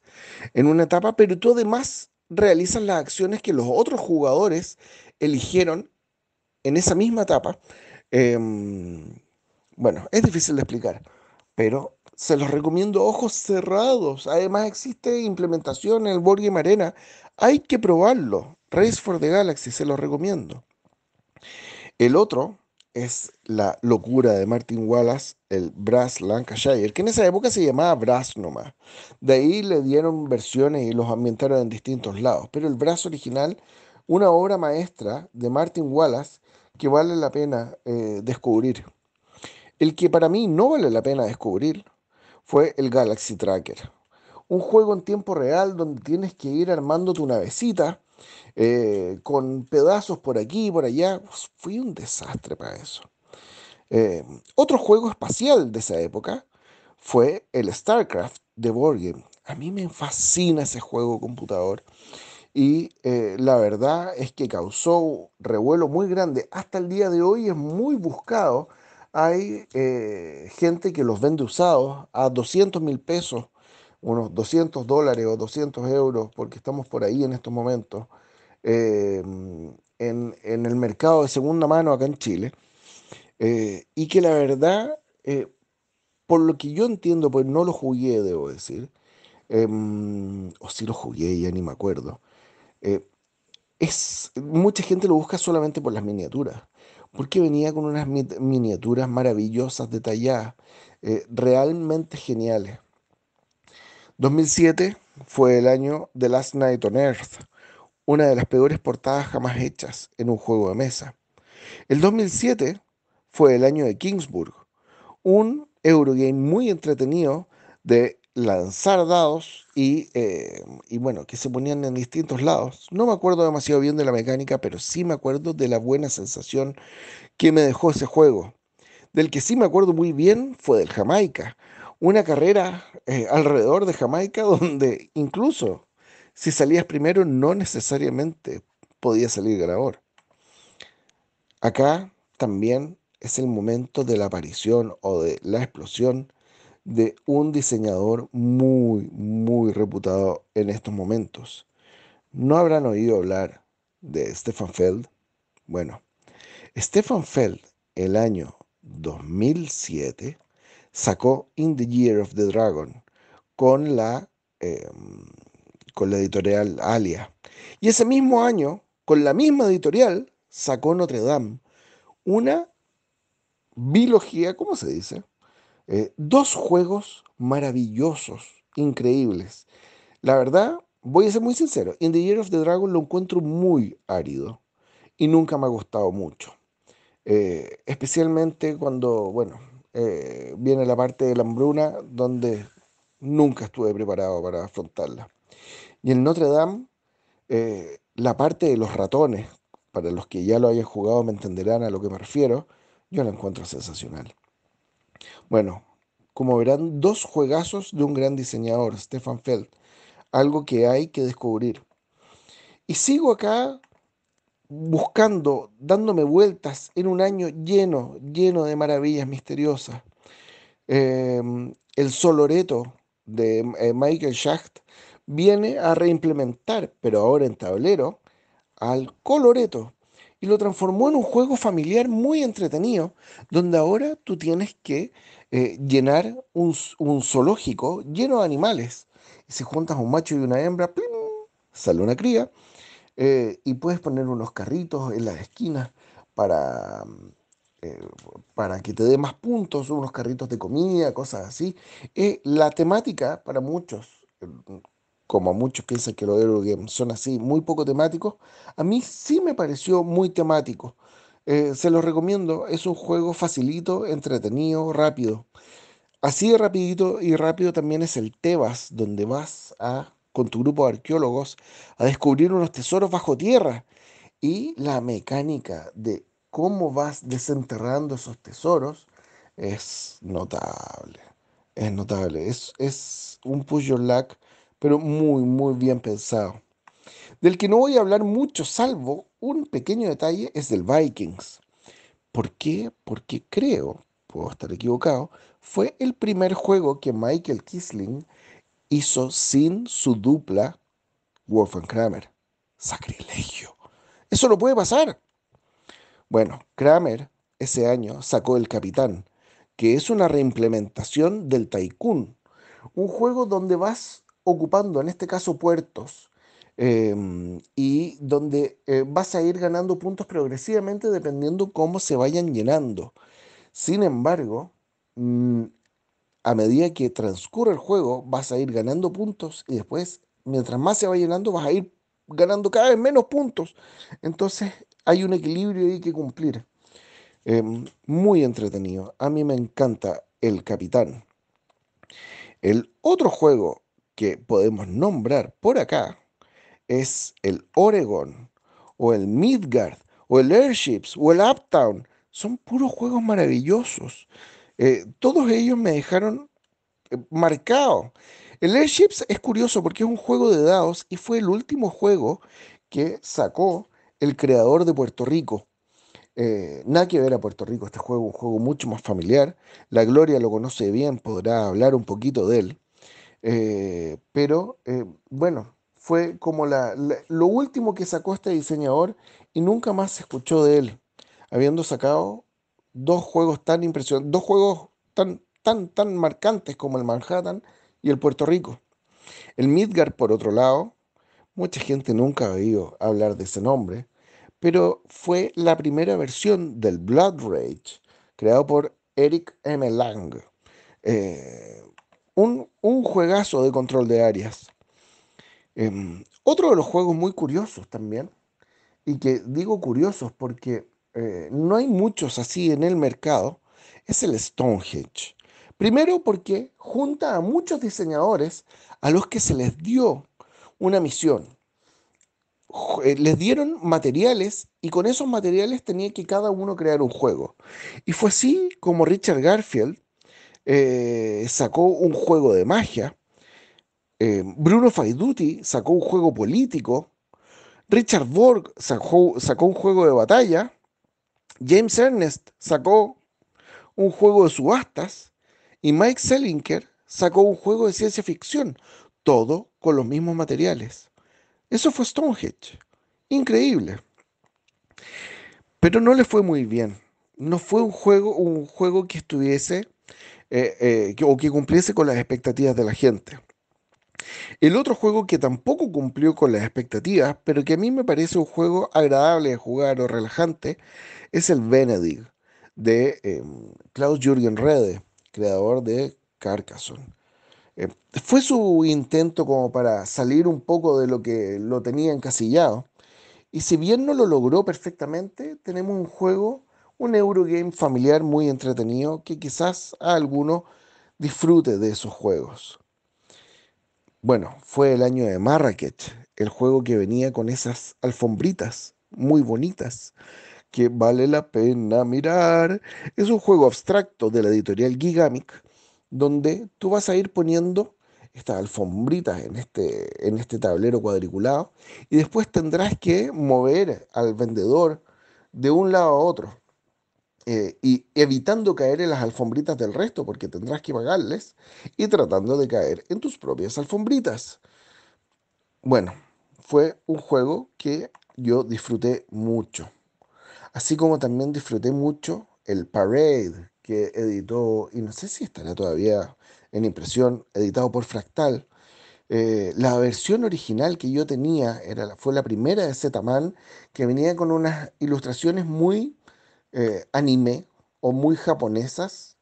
en una etapa, pero tú además realizas las acciones que los otros jugadores eligieron en esa misma etapa. Em, bueno, es difícil de explicar, pero se los recomiendo ojos cerrados. Además existe implementación en el Board Game Arena. Hay que probarlo. Race for the Galaxy, se los recomiendo. El otro es la locura de Martin Wallace, el Brass Lancashire, que en esa época se llamaba Brass nomás. De ahí le dieron versiones y los ambientaron en distintos lados. Pero el Brass original, una obra maestra de Martin Wallace que vale la pena eh, descubrir. El que para mí no vale la pena descubrir fue el Galaxy Tracker. Un juego en tiempo real donde tienes que ir armando tu navecita eh, con pedazos por aquí y por allá. fui un desastre para eso. Eh, otro juego espacial de esa época fue el StarCraft de Board A mí me fascina ese juego computador y eh, la verdad es que causó revuelo muy grande. Hasta el día de hoy es muy buscado. Hay gente que los vende usados a 200 mil pesos, unos 200 dólares o 200 euros, porque estamos por ahí en estos momentos. Em, en, el mercado de segunda mano acá en Chile. Eh, y que la verdad, eh, por lo que yo entiendo, pues no lo jugué, debo decir, em, o si lo jugué, ya ni me acuerdo. Eh, es, mucha gente lo busca solamente por las miniaturas, porque venía con unas miniaturas maravillosas, detalladas, realmente geniales. 2007 fue el año de Last Night on Earth, una de las peores portadas jamás hechas en un juego de mesa. El 2007 fue el año de Kingsburg, un Eurogame muy entretenido de lanzar dados y, eh, y, bueno, que se ponían en distintos lados. No me acuerdo demasiado bien de la mecánica, pero sí me acuerdo de la buena sensación que me dejó ese juego. Del que sí me acuerdo muy bien fue del Jamaica, una carrera eh, alrededor de Jamaica donde incluso si salías primero, no necesariamente podías salir ganador. Acá también es el momento de la aparición o de la explosión de un diseñador muy, muy reputado en estos momentos. ¿No habrán oído hablar de Stefan Feld? Bueno, Stefan Feld el año 2007 sacó In the Year of the Dragon con la em, con la editorial Alia. Y ese mismo año, con la misma editorial, sacó Notre Dame una biología, ¿cómo se dice? Eh, dos juegos maravillosos, increíbles. La verdad, voy a ser muy sincero, In the Year of the Dragon lo encuentro muy árido y nunca me ha gustado mucho. Eh, especialmente cuando, bueno, eh, viene la parte de la hambruna donde nunca estuve preparado para afrontarla. Y en Notre Dame, eh, la parte de los ratones, para los que ya lo hayan jugado me entenderán a lo que me refiero, yo la encuentro sensacional. Bueno, como verán, dos juegazos de un gran diseñador, Stefan Feld, algo que hay que descubrir. Y sigo acá buscando, dándome vueltas en un año lleno, lleno de maravillas misteriosas. Em, el Soloreto de eh, Michael Schacht viene a reimplementar, pero ahora en tablero, al Coloreto y lo transformó en un juego familiar muy entretenido, donde ahora tú tienes que eh, llenar un, zoológico lleno de animales. Si juntas un macho y una hembra, sale una cría, eh, y puedes poner unos carritos en las esquinas para, eh, para que te dé más puntos, unos carritos de comida, cosas así. la temática para muchos, como muchos piensan que los Eurogames son así, muy poco temáticos, a mí sí me pareció muy temático. Eh, se los recomiendo, es un juego facilito, entretenido, rápido. así de rapidito y rápido también es el Tebas, donde vas a, con tu grupo de arqueólogos a descubrir unos tesoros bajo tierra. Y la mecánica de cómo vas desenterrando esos tesoros es notable. Es notable. Es, es un push your luck, pero muy, muy bien pensado. Del que no voy a hablar mucho, salvo un pequeño detalle, es del Vikings. ¿Por qué? Porque creo, puedo estar equivocado, fue el primer juego que Michael Kisling hizo sin su dupla Wolfgang Kramer. Sacrilegio. Eso no puede pasar. Bueno, Kramer ese año sacó El Capitán, que es una reimplementación del Tycoon, un juego donde vas ocupando, en este caso, puertos, em, y donde eh, vas a ir ganando puntos progresivamente dependiendo cómo se vayan llenando. Sin embargo, mm, a medida que transcurre el juego, vas a ir ganando puntos y después, mientras más se va llenando, vas a ir ganando cada vez menos puntos. Entonces, hay un equilibrio ahí que cumplir. Em, muy entretenido. A mí me encanta El Capitán. El otro juego que podemos nombrar por acá es el Oregon o el Midgard o el Airships o el Uptown. Son puros juegos maravillosos. Eh, todos ellos me dejaron eh, marcado. El Airships es curioso porque es un juego de dados y fue el último juego que sacó el creador de Puerto Rico. Eh, nada que ver a Puerto Rico, este juego es un juego mucho más familiar. La Gloria lo conoce bien, podrá hablar un poquito de él. Eh, pero bueno, fue como la, lo último que sacó este diseñador y nunca más se escuchó de él, habiendo sacado dos juegos tan impresionantes, dos juegos tan, tan, tan marcantes como el Manhattan y el Puerto Rico. El Midgard, por otro lado, mucha gente nunca ha oído hablar de ese nombre pero fue la primera versión del Blood Rage, creado por Eric M. Lang. Eh, un, juegazo de control de áreas. Em, otro de los juegos muy curiosos también, y que digo curiosos porque eh, no hay muchos así en el mercado, es el Stonehenge. Primero porque junta a muchos diseñadores a los que se les dio una misión. Eh, les dieron materiales y con esos materiales tenía que cada uno crear un juego. Y fue así como Richard Garfield eh, sacó un juego de magia, eh, Bruno Faiduti sacó un juego político, Richard Borg sacó, sacó un juego de batalla, James Ernest sacó un juego de subastas y Mike Selinker sacó un juego de ciencia ficción, todo con los mismos materiales. Eso fue Stonehenge. Increíble. Pero no le fue muy bien. No fue un juego, un juego que estuviese eh, eh, o que cumpliese con las expectativas de la gente. El otro juego que tampoco cumplió con las expectativas, pero que a mí me parece un juego agradable de jugar o relajante, es el Benedict de em, Klaus Jürgen Rede, creador de Carcassonne. Eh, fue su intento como para salir un poco de lo que lo tenía encasillado. Y si bien no lo logró perfectamente, tenemos un juego, un Eurogame familiar muy entretenido que quizás a alguno disfrute de esos juegos. Bueno, fue el año de Marrakech, el juego que venía con esas alfombritas muy bonitas que vale la pena mirar. Es un juego abstracto de la editorial Gigamic donde tú vas a ir poniendo estas alfombritas en este, en este tablero cuadriculado y después tendrás que mover al vendedor de un lado a otro eh, y evitando caer en las alfombritas del resto porque tendrás que pagarles y tratando de caer en tus propias alfombritas. Bueno, fue un juego que yo disfruté mucho, así como también disfruté mucho el Parade que editó, y no sé si estará todavía en impresión, editado por Fractal. Eh, la versión original que yo tenía era, fue la primera de Zetaman, que venía con unas ilustraciones muy eh, anime o muy japonesas,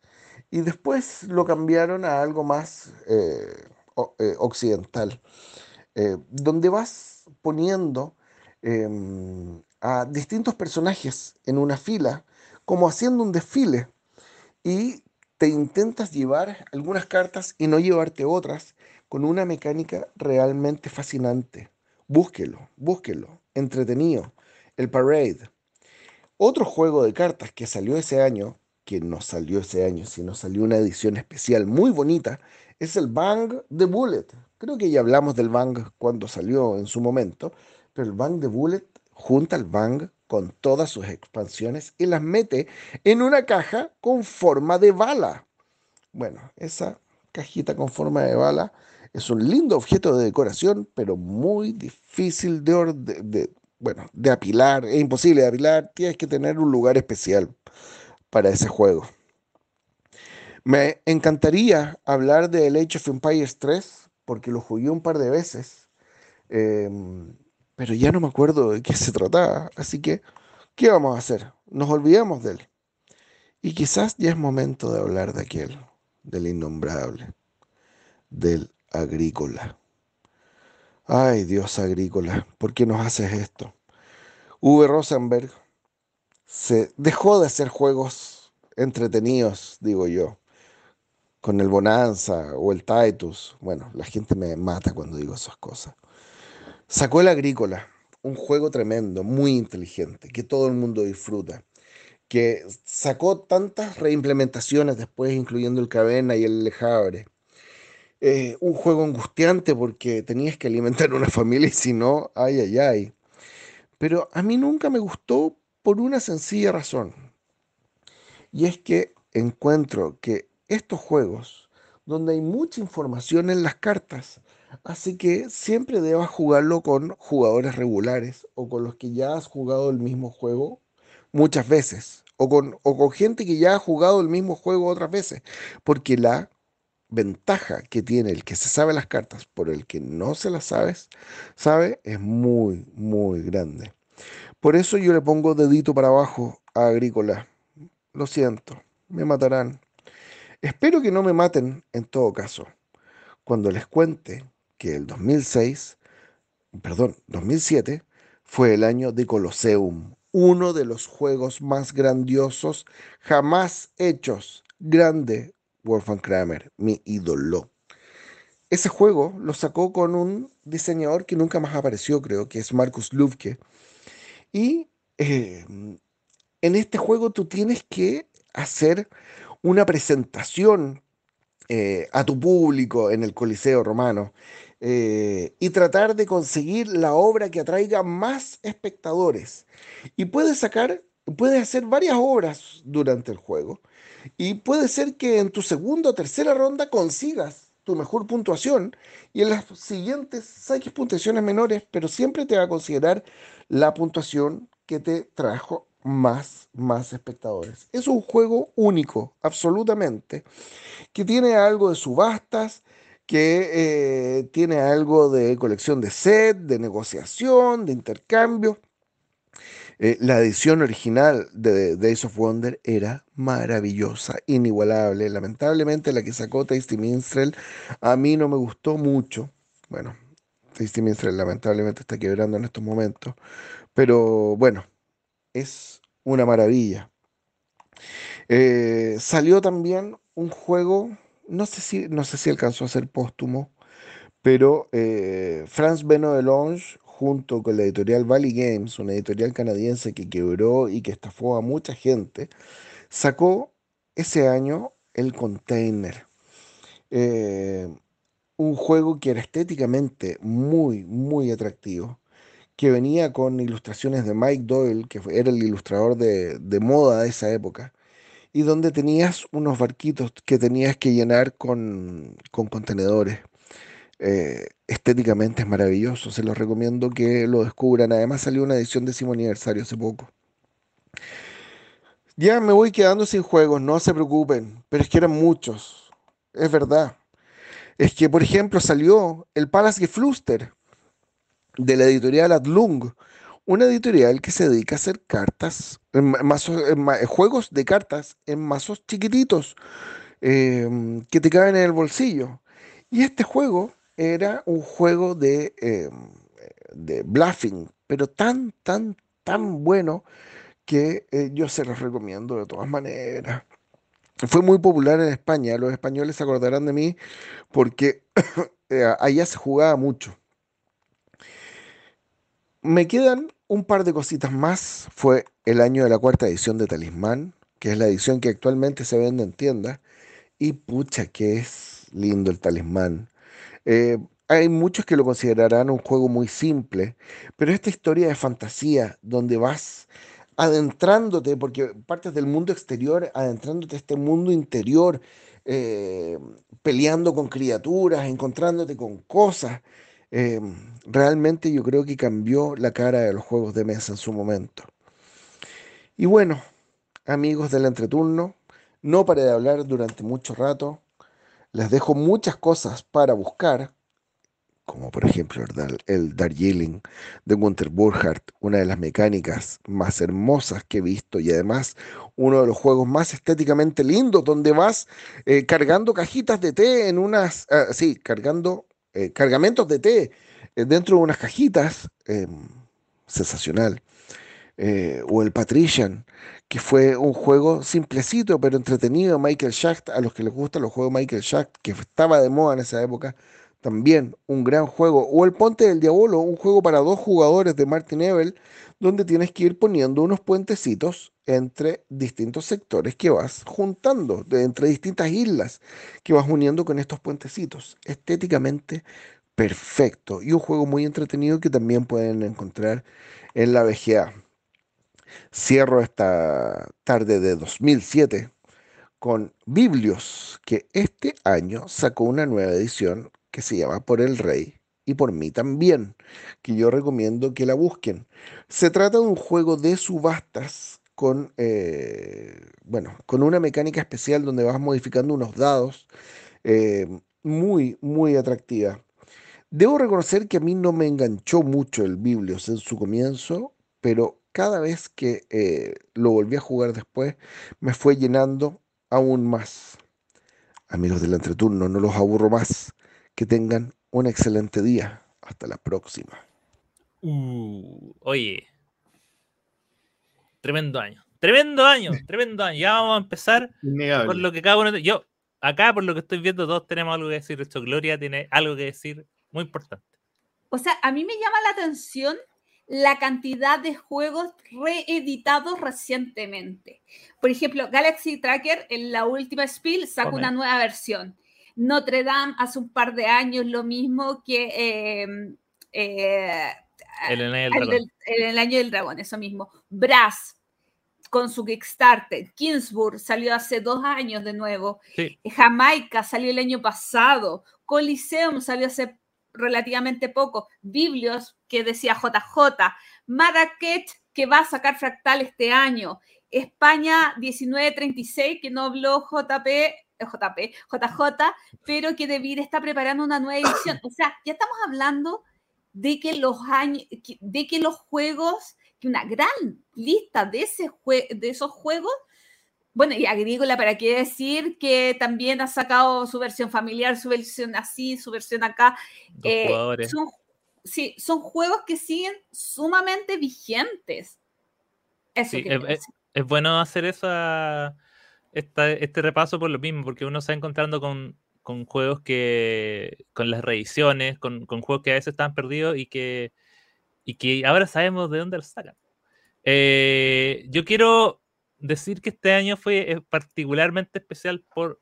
y después lo cambiaron a algo más eh, occidental, donde vas poniendo em, a distintos personajes en una fila, como haciendo un desfile y te intentas llevar algunas cartas y no llevarte otras con una mecánica realmente fascinante. Búsquelo, búsquelo, entretenido. El Parade. Otro juego de cartas que salió ese año, que no salió ese año, sino salió una edición especial muy bonita, es el Bang the Bullet. Creo que ya hablamos del Bang cuando salió en su momento, pero el Bang the Bullet junta el Bang con todas sus expansiones y las mete en una caja con forma de bala. Bueno, esa cajita con forma de bala es un lindo objeto de decoración, pero muy difícil de, de, bueno, de apilar. Es imposible de apilar. Tienes que tener un lugar especial para ese juego. Me encantaría hablar de el Age of Empires 3, porque lo jugué un par de veces. Em, pero ya no me acuerdo de qué se trataba. Así que, ¿qué vamos a hacer? Nos olvidamos de él. Y quizás ya es momento de hablar de aquel, del innombrable, del agrícola. Ay, Dios agrícola, ¿por qué nos haces esto? Uwe Rosenberg se dejó de hacer juegos entretenidos, digo yo, con el Bonanza o el Titus. Bueno, la gente me mata cuando digo esas cosas. Sacó el agrícola, un juego tremendo, muy inteligente, que todo el mundo disfruta que sacó tantas reimplementaciones después, incluyendo el Cabena y el Lejabre, eh, un juego angustiante porque tenías que alimentar una familia y si no, ay, ay, ay. Pero a mí nunca me gustó por una sencilla razón. Y es que encuentro que estos juegos, donde hay mucha información en las cartas, hace que siempre debas jugarlo con jugadores regulares o con los que ya has jugado el mismo juego muchas veces, o con, o con gente que ya ha jugado el mismo juego otras veces, porque la ventaja que tiene el que se sabe las cartas por el que no se las sabes, sabe, es muy, muy grande. Por eso yo le pongo dedito para abajo a Agrícola. Lo siento, me matarán. Espero que no me maten en todo caso. Cuando les cuente que el 2006, perdón, 2007 fue el año de Colosseum, uno de los juegos más grandiosos jamás hechos. Grande, Wolfgang Kramer, mi ídolo. Ese juego lo sacó con un diseñador que nunca más apareció, creo, que es Marcus Lubke. Y eh, en este juego tú tienes que hacer una presentación eh, a tu público en el Coliseo Romano eh, y tratar de conseguir la obra que atraiga más espectadores. Y puedes sacar, puedes hacer varias obras durante el juego y puede ser que en tu segunda o tercera ronda consigas tu mejor puntuación y en las siguientes saques puntuaciones menores, pero siempre te va a considerar la puntuación que te trajo más, más espectadores. Es un juego único, absolutamente, que tiene algo de subastas, que eh, tiene algo de colección de set, de negociación, de intercambio. Eh, la edición original de Days of Wonder era maravillosa, inigualable. Lamentablemente la que sacó Tasty Minstrel a mí no me gustó mucho. Bueno, Tasty Minstrel lamentablemente está quebrando en estos momentos. Pero bueno, es una maravilla. Eh, salió también un juego, no sé si, no sé si alcanzó a ser póstumo, pero eh, France Beno Longe junto con la editorial Valley Games, una editorial canadiense que quebró y que estafó a mucha gente, sacó ese año el Container. Eh, un juego que era estéticamente muy, muy atractivo, que venía con ilustraciones de Mike Doyle, que era el ilustrador de, moda de esa época, y donde tenías unos barquitos que tenías que llenar con, con contenedores. Eh, estéticamente es maravilloso, se los recomiendo que lo descubran. Además salió una edición décimo aniversario hace poco. Ya me voy quedando sin juegos, no se preocupen, pero es que eran muchos, es verdad. Es que, por ejemplo, salió el Palace Gefluster de la editorial Adlung, una editorial que se dedica a hacer cartas, juegos de cartas en mazos chiquititos em, que te caben en el bolsillo. Y este juego era un juego de, eh, de bluffing, pero tan, tan, tan bueno que eh, yo se los recomiendo de todas maneras. fue muy popular en España. Los españoles se acordarán de mí porque eh, allá se jugaba mucho. Me quedan un par de cositas más. Fue el año de la cuarta edición de Talismán, que es la edición que actualmente se vende en tiendas. Y pucha, que es lindo el Talismán. Eh, hay muchos que lo considerarán un juego muy simple, pero esta historia de fantasía, donde vas adentrándote, porque partes del mundo exterior, adentrándote a este mundo interior, eh, peleando con criaturas, encontrándote con cosas. eh, realmente yo creo que cambió la cara de los juegos de mesa en su momento. Y bueno, amigos del entreturno, no paré de hablar durante mucho rato. Les dejo muchas cosas para buscar, como por ejemplo el, Dar- el Darjeeling de Gunther Burkhardt, una de las mecánicas más hermosas que he visto y además uno de los juegos más estéticamente lindos, donde vas eh, cargando cajitas de té en unas, ah, sí, cargando eh, cargamentos de té eh, dentro de unas cajitas, eh, sensacional. O el Patrician, que fue un juego simplecito pero entretenido Michael Schacht, a los que les gustan los juegos Michael Schacht, que estaba de moda en esa época, también un gran juego. O el Ponte del Diablo, un juego para dos jugadores de Martin Ebel, donde tienes que ir poniendo unos puentecitos entre distintos sectores que vas juntando, de- entre distintas islas que vas uniendo con estos puentecitos. Estéticamente perfecto y un juego muy entretenido que también pueden encontrar en la VGA. Cierro esta tarde de 2007 con Biblios, que este año sacó una nueva edición que se llama Por el Rey y por mí también, que yo recomiendo que la busquen. Se trata de un juego de subastas con, eh, bueno, con una mecánica especial donde vas modificando unos dados eh, muy, muy atractiva. Debo reconocer que a mí no me enganchó mucho el Biblios en su comienzo, pero cada vez que eh, lo volví a jugar después, me fue llenando aún más. Amigos del entreturno, no los aburro más. Que tengan un excelente día. Hasta la próxima. Uh, oye. Tremendo año. Tremendo año, tremendo año. Ya vamos a empezar Innegable. por lo que cada uno. Yo, acá, por lo que estoy viendo, todos tenemos algo que decir. Esto, Gloria tiene algo que decir muy importante. O sea, a mí me llama la atención la cantidad de juegos reeditados recientemente. Por ejemplo, Galaxy Tracker en la última Spiel sacó una nueva versión. Notre Dame hace un par de años lo mismo que eh, eh, El el, año del dragón, eso mismo. Brass con su Kickstarter. Kingsburg salió hace dos años de nuevo. Sí. Jamaica salió el año pasado. Coliseum salió hace relativamente poco. Biblios, que decía JJ. Marrakech, que va a sacar Fractal este año. España 1936, que no habló JP, eh, JP, JJ, pero que Devir está preparando una nueva edición. O sea, ya estamos hablando de que los años, de que los juegos, que una gran lista de, ese de esos juegos, bueno, y Agrícola, ¿para qué decir que también ha sacado su versión familiar, su versión así, su versión acá? Eh, son, sí, son juegos que siguen sumamente vigentes. Eso Sí, es- es- es bueno hacer esa, esta- este repaso por lo mismo, porque uno se va encontrando con, con juegos que, con las reediciones, con, con juegos que a veces estaban perdidos y que, y que ahora sabemos de dónde los sacan. Eh, yo quiero decir que este año fue eh, particularmente especial por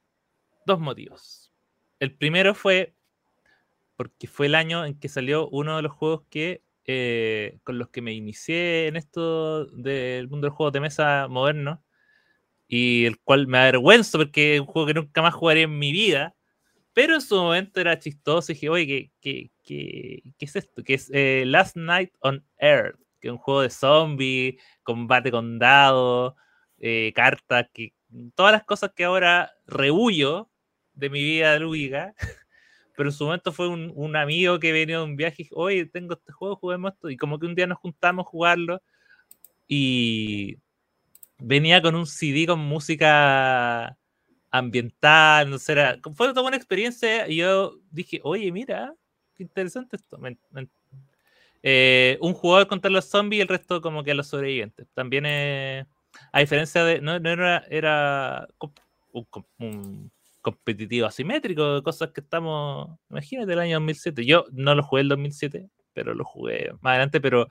dos motivos. El primero fue porque fue el año en que salió uno de los juegos que eh, con los que me inicié en esto del mundo de los juegos de mesa moderno y el cual me avergüenzo porque es un juego que nunca más jugaré en mi vida, pero en su momento era chistoso y dije, oye, ¿qué, qué, qué, qué es esto? Que es eh, Last Night on Earth, que es un juego de zombie, combate con dados, eh, cartas, que, todas las cosas que ahora rehuyo de mi vida lúdica pero en su momento fue un, un amigo que venía de un viaje y dijo, oye, tengo este juego, juguemos esto. Y como que un día nos juntamos a jugarlo y venía con un CD con música ambiental, no sé, era, fue toda una experiencia y yo dije, oye, mira, qué interesante esto. Eh, un jugador contra los zombies y el resto como que a los sobrevivientes. También, eh, a diferencia de, no, no era, era, un, com- un competitivo asimétrico, cosas que estamos. Imagínate el año 2007. Yo no lo jugué el 2007, pero lo jugué más adelante. Pero,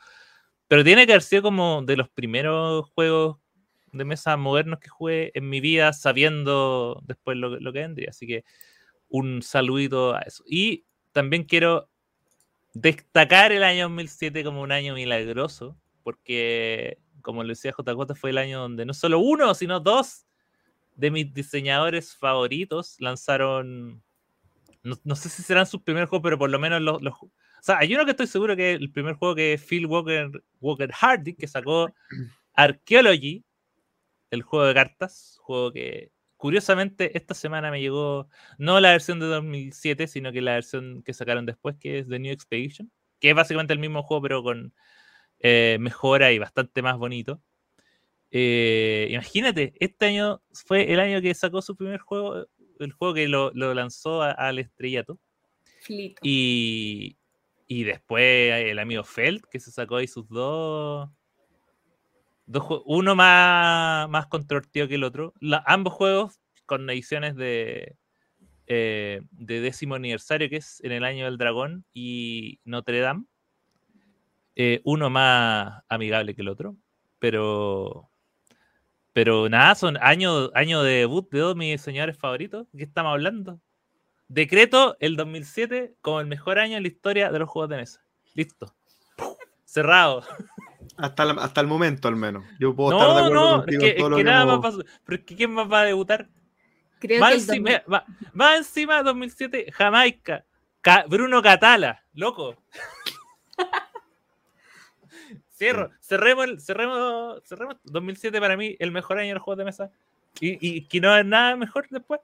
pero tiene que haber sido como de los primeros juegos de mesa modernos que jugué en mi vida, sabiendo después lo, lo que vendría. Así que un saludito a eso. Y también quiero destacar el año 2007 como un año milagroso, porque, como le decía JJ, fue el año donde no solo uno, sino dos de mis diseñadores favoritos lanzaron. No, no sé si serán sus primeros juegos, pero por lo menos los, los- O sea, hay uno que estoy seguro que el primer juego que es Phil Walker, Walker Hardy, que sacó Archaeology, el juego de cartas, juego que curiosamente esta semana me llegó no la versión de 2007, sino que la versión que sacaron después, que es The New Expedition, que es básicamente el mismo juego, pero con eh, mejora y bastante más bonito. Eh, imagínate, este año fue el año que sacó su primer juego, el juego que lo, lo lanzó a- al estrellato. Y, y después el amigo Feld, que se sacó ahí sus dos. uno más, más controvertido que el otro. La- ambos juegos con ediciones de, eh, de décimo aniversario, que es en el año del dragón y Notre Dame. Eh, uno más amigable que el otro. Pero. Pero nada, son años año de debut de dos de mis señores favoritos. ¿De qué estamos hablando? Decreto el 2007 como el mejor año en la historia de los juegos de mesa. Listo. Cerrado. Hasta, la- hasta el momento, al menos. Yo puedo estar de No, acuerdo no, es contigo que, en todo es lo que que nada más hemos- pasó. Pero es que ¿quién más va a debutar? Creo Va que el encima, 2000 va, va encima 2007, Jamaica. Ca- Bruno Catala, loco. Cierro, cerremos, el- cerremos, cerremos 2007 para mí el mejor año de los juegos de mesa. Y, y que no es nada mejor después.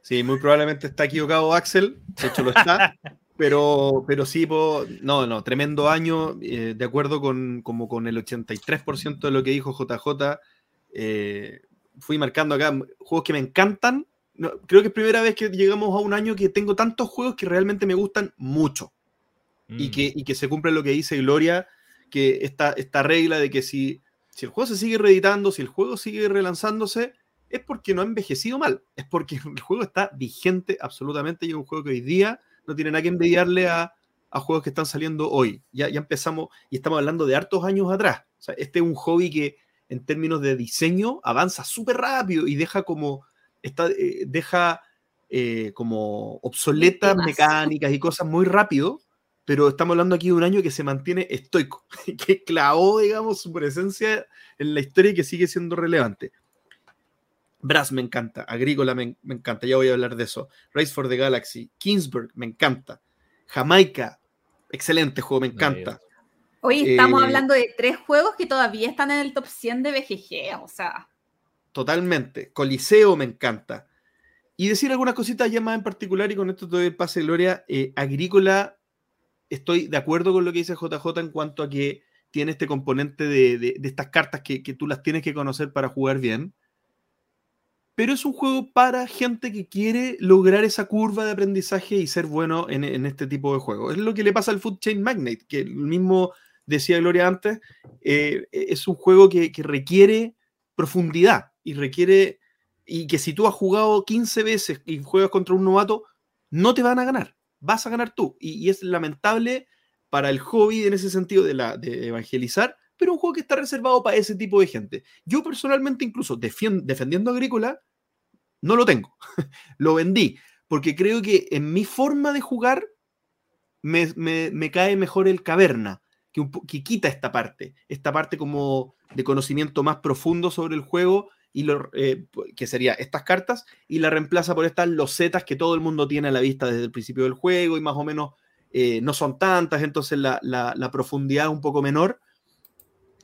Sí, muy probablemente está equivocado Axel, de hecho lo está, pero, pero sí, po- no, no, tremendo año, eh, de acuerdo con, como con el 83% de lo que dijo JJ, eh, fui marcando acá juegos que me encantan, No, creo que es primera vez que llegamos a un año que tengo tantos juegos que realmente me gustan mucho y, Mm. que, y que se cumple lo que dice Gloria, que esta, esta regla de que si, si el juego se sigue reeditando, si el juego sigue relanzándose, es porque no ha envejecido mal, es porque el juego está vigente absolutamente y es un juego que hoy día no tiene nada que envidiarle a, a juegos que están saliendo hoy. Ya, ya empezamos y estamos hablando de hartos años atrás. O sea, este es un hobby que en términos de diseño avanza súper rápido y deja como, está, eh, deja eh, como obsoletas mecánicas y cosas muy rápido, pero estamos hablando aquí de un año que se mantiene estoico, que clavó, digamos, su presencia en la historia y que sigue siendo relevante. Brass me encanta, Agrícola me, me encanta, ya voy a hablar de eso. Race for the Galaxy, Kingsburg me encanta, Jamaica, excelente juego, me encanta. Hoy estamos Eh, hablando de tres juegos que todavía están en el top 100 de BGG, o sea, Totalmente. Coliseo me encanta. Y decir algunas cositas ya más en particular, y con esto te doy el pase, Gloria. eh, Agrícola, estoy de acuerdo con lo que dice JJ en cuanto a que tiene este componente de, de- de estas cartas que, que tú las tienes que conocer para jugar bien. Pero es un juego para gente que quiere lograr esa curva de aprendizaje y ser bueno en, en este tipo de juegos. Es lo que le pasa al Food Chain Magnate, que el mismo decía Gloria antes, eh, es un juego que, que requiere profundidad y requiere y que si tú has jugado 15 veces y juegas contra un novato, no te van a ganar, vas a ganar tú. Y, es lamentable para el hobby en ese sentido de, la, de evangelizar, pero un juego que está reservado para ese tipo de gente. Yo personalmente incluso defendiendo Agrícola, no lo tengo, lo vendí, porque creo que en mi forma de jugar me, cae mejor el caverna, que quita esta parte, esta parte como de conocimiento más profundo sobre el juego, y lo, eh, que sería estas cartas, y la reemplaza por estas losetas que todo el mundo tiene a la vista desde el principio del juego, y más o menos eh, no son tantas, entonces la, la- profundidad es un poco menor,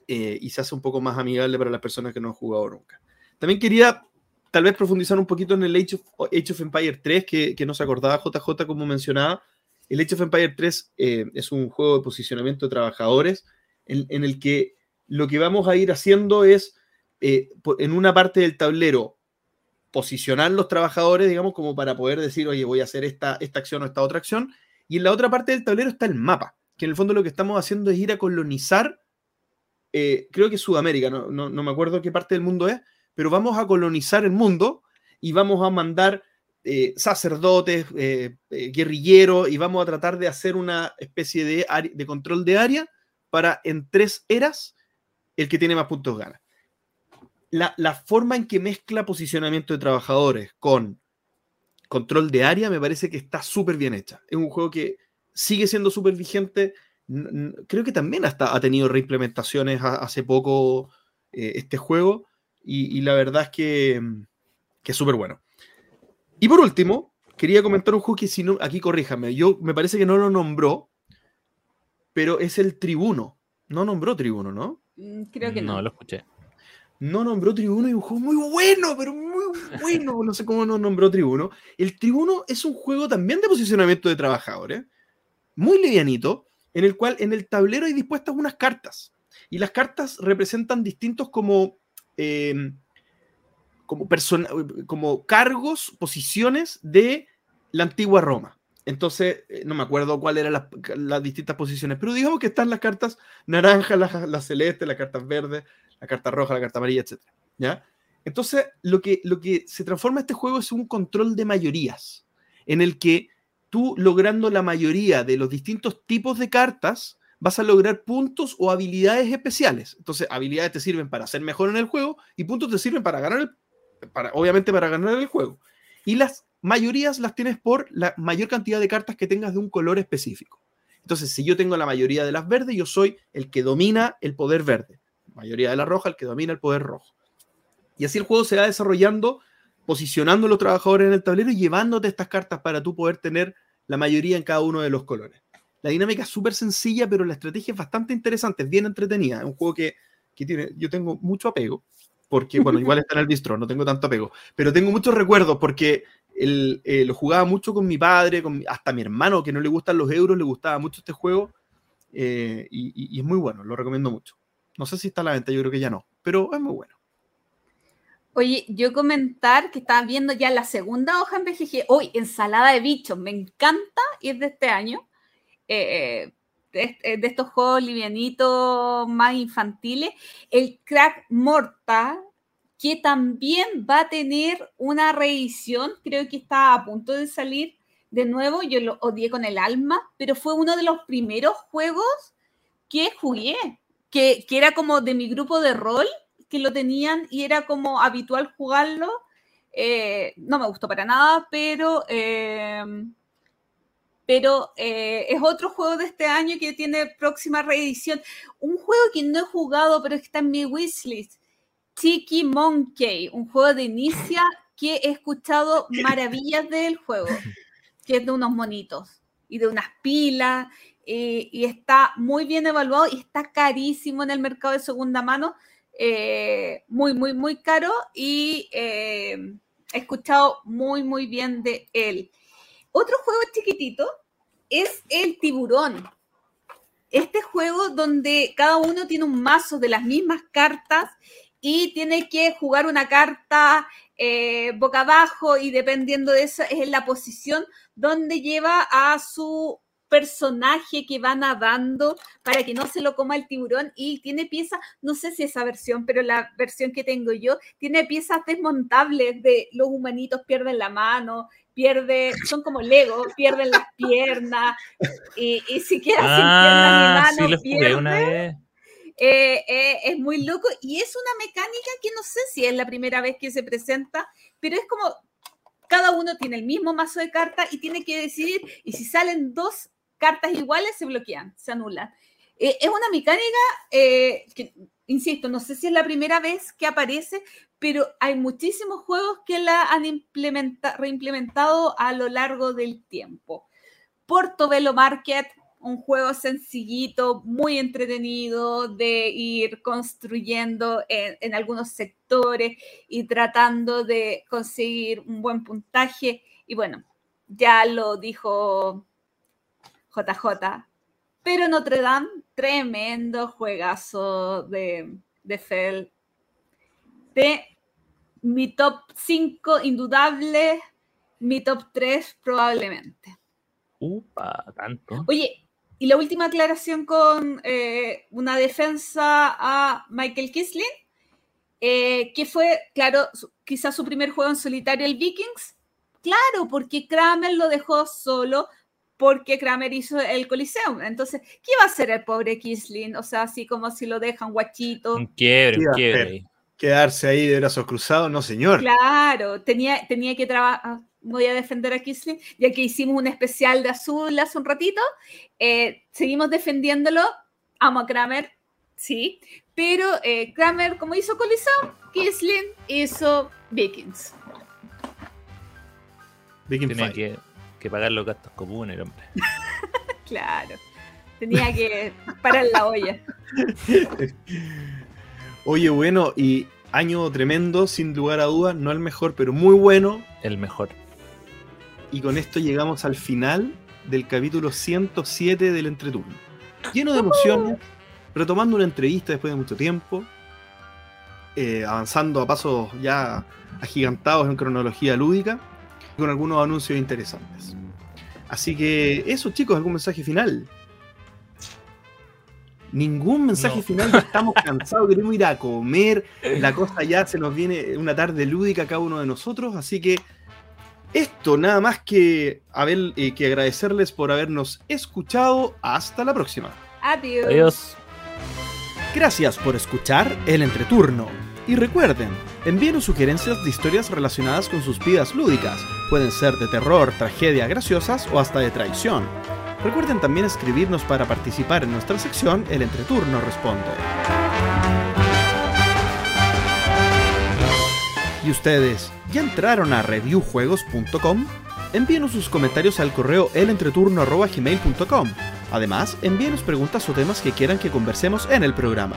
eh, y se hace un poco más amigable para las personas que no han jugado nunca. También quería tal vez profundizar un poquito en el Age of, Age Empire 3, que, que no se acordaba JJ como mencionaba. El Age of Empire 3 eh, es un juego de posicionamiento de trabajadores en, en el que lo que vamos a ir haciendo es, eh, en una parte del tablero, posicionar los trabajadores, digamos, como para poder decir, oye, voy a hacer esta, esta acción o esta otra acción. Y en la otra parte del tablero está el mapa, que en el fondo lo que estamos haciendo es ir a colonizar, eh, creo que Sudamérica, no, no, no me acuerdo qué parte del mundo es, pero vamos a colonizar el mundo y vamos a mandar eh, sacerdotes, guerrilleros, y vamos a tratar de hacer una especie de, de control de área para en tres eras el que tiene más puntos gana. La, la forma en que mezcla posicionamiento de trabajadores con control de área me parece que está súper bien hecha. Es un juego que sigue siendo súper vigente. Creo que también hasta ha tenido reimplementaciones ha- hace poco eh, este juego y, y la verdad es que, mm, que es súper bueno. Y por último, quería comentar un juego que si no, aquí corríjame, yo me parece que no lo nombró, pero es el Tribuno. No nombró Tribuno, ¿no? Mm, Creo que no. lo escuché. No nombró Tribuno y un juego muy bueno, pero muy bueno. No sé cómo no nombró Tribuno. El Tribuno es un juego también de posicionamiento de trabajadores, muy livianito, en el cual en el tablero hay dispuestas unas cartas. Y las cartas representan distintos como, eh, como, como cargos, posiciones de la antigua Roma. Entonces, eh, no me acuerdo cuáles eran las, las distintas posiciones, pero digamos que están las cartas naranjas, las, las celestes, las cartas verdes, la carta roja, la carta amarilla, etc. ¿ya? Entonces, lo que, lo que se transforma este juego es un control de mayorías, en el que tú, logrando la mayoría de los distintos tipos de cartas, vas a lograr puntos o habilidades especiales. Entonces, habilidades te sirven para ser mejor en el juego y puntos te sirven para ganar, para, obviamente, para ganar el juego. Y las mayorías las tienes por la mayor cantidad de cartas que tengas de un color específico. Entonces, si yo tengo la mayoría de las verdes, yo soy el que domina el poder verde. Mayoría de la roja, el que domina el poder rojo. Y así el juego se va desarrollando, posicionando a los trabajadores en el tablero y llevándote estas cartas para tú poder tener la mayoría en cada uno de los colores. La dinámica es súper sencilla, pero la estrategia es bastante interesante, es bien entretenida. Es un juego que, que tiene, yo tengo mucho apego, porque, bueno, igual está en el bistro, no tengo tanto apego, pero tengo muchos recuerdos porque eh, lo jugaba mucho con mi padre, con hasta mi hermano, que no le gustan los euros, le gustaba mucho este juego, eh, y es muy bueno, lo recomiendo mucho. No sé si está a la venta, yo creo que ya no, pero es muy bueno. Oye, yo comentar que estaba viendo ya la segunda hoja en BGG. Hoy, ensalada de bichos, me encanta y es de este año. Eh, de, de estos juegos livianitos más infantiles. El Crack Morta, que también va a tener una reedición, creo que está a punto de salir de nuevo. Yo lo odié con el alma, pero fue uno de los primeros juegos que jugué, que, era como de mi grupo de rol que lo tenían y era como habitual jugarlo. Eh, no me gustó para nada, pero, eh, pero eh, es otro juego de este año que tiene próxima reedición. Un juego que no he jugado, pero está en mi wishlist. Tiki Monkey, un juego de inicia que he escuchado maravillas del juego, que es de unos monitos y de unas pilas, eh, y está muy bien evaluado y está carísimo en el mercado de segunda mano eh, muy, muy, muy caro y eh, he escuchado muy, muy bien de él. Otro juego chiquitito es el tiburón. Este juego donde cada uno tiene un mazo de las mismas cartas y tiene que jugar una carta eh, boca abajo y dependiendo de eso es la posición donde lleva a su personaje que va nadando para que no se lo coma el tiburón y tiene piezas, no sé si esa versión, pero la versión que tengo yo, tiene piezas desmontables de los humanitos pierden la mano, pierde, son como Lego, pierden las piernas y, y si queda Ah, sin piernas ni mano, sí, una vez. Eh, eh, es muy loco y es una mecánica que no sé si es la primera vez que se presenta, pero es como cada uno tiene el mismo mazo de cartas y tiene que decidir y si salen dos cartas iguales se bloquean, se anulan. Eh, es una mecánica eh, que, insisto, no sé si es la primera vez que aparece, pero hay muchísimos juegos que la han implementa reimplementado a lo largo del tiempo. Portobello Market, un juego sencillito, muy entretenido de ir construyendo en, en, algunos sectores y tratando de conseguir un buen puntaje. Y bueno, ya lo dijo JJ, pero Notre Dame, tremendo juegazo de, de Fell. De mi top 5 indudable, mi top 3 probablemente. Upa, tanto. Oye, y la última aclaración con eh, una defensa a Michael Kisling. eh, que fue, claro, su- quizás su primer juego en solitario, el Vikings. Claro, porque Kramer lo dejó solo porque Kramer hizo el Coliseum. Entonces, ¿qué iba a hacer el pobre Kisling? O sea, así como si lo dejan guachito. Un quiebre, un a quiebre. Quedarse ahí de brazos cruzados, no señor. Claro, tenía, tenía que trabajar. Voy a defender a Kisling, ya que hicimos un especial de azul hace un ratito. eh, seguimos defendiéndolo. Amo a Kramer, sí. Pero eh, Kramer, como hizo Coliseum, Kisling hizo Vikings. Viking Tiene Fight. Que, pagar los gastos comunes, el hombre. Claro. Tenía que parar la olla. Oye, bueno, y año tremendo, sin lugar a dudas, no el mejor, pero muy bueno. El mejor. Y con esto llegamos al final del capítulo 107 del entreturno. Lleno de emociones, retomando una entrevista después de mucho tiempo, eh, avanzando a pasos ya agigantados en cronología lúdica, con algunos anuncios interesantes. Así que eso, chicos, algún mensaje final. Ningún mensaje No. final, estamos cansados, queremos ir a comer, la cosa ya se nos viene una tarde lúdica a cada uno de nosotros, así que esto nada más que, haber, eh, que agradecerles por habernos escuchado. Hasta la próxima. Adiós. Adiós. Gracias por escuchar el entreturno. Y recuerden, envíenos sugerencias de historias relacionadas con sus vidas lúdicas. Pueden ser de terror, tragedia, graciosas o hasta de traición. Recuerden también escribirnos para participar en nuestra sección El Entreturno Responde. ¿Y ustedes ya entraron a reviewjuegos.com? Envíenos sus comentarios al correo elentreturno.gmail.com. Además, envíenos preguntas o temas que quieran que conversemos en el programa.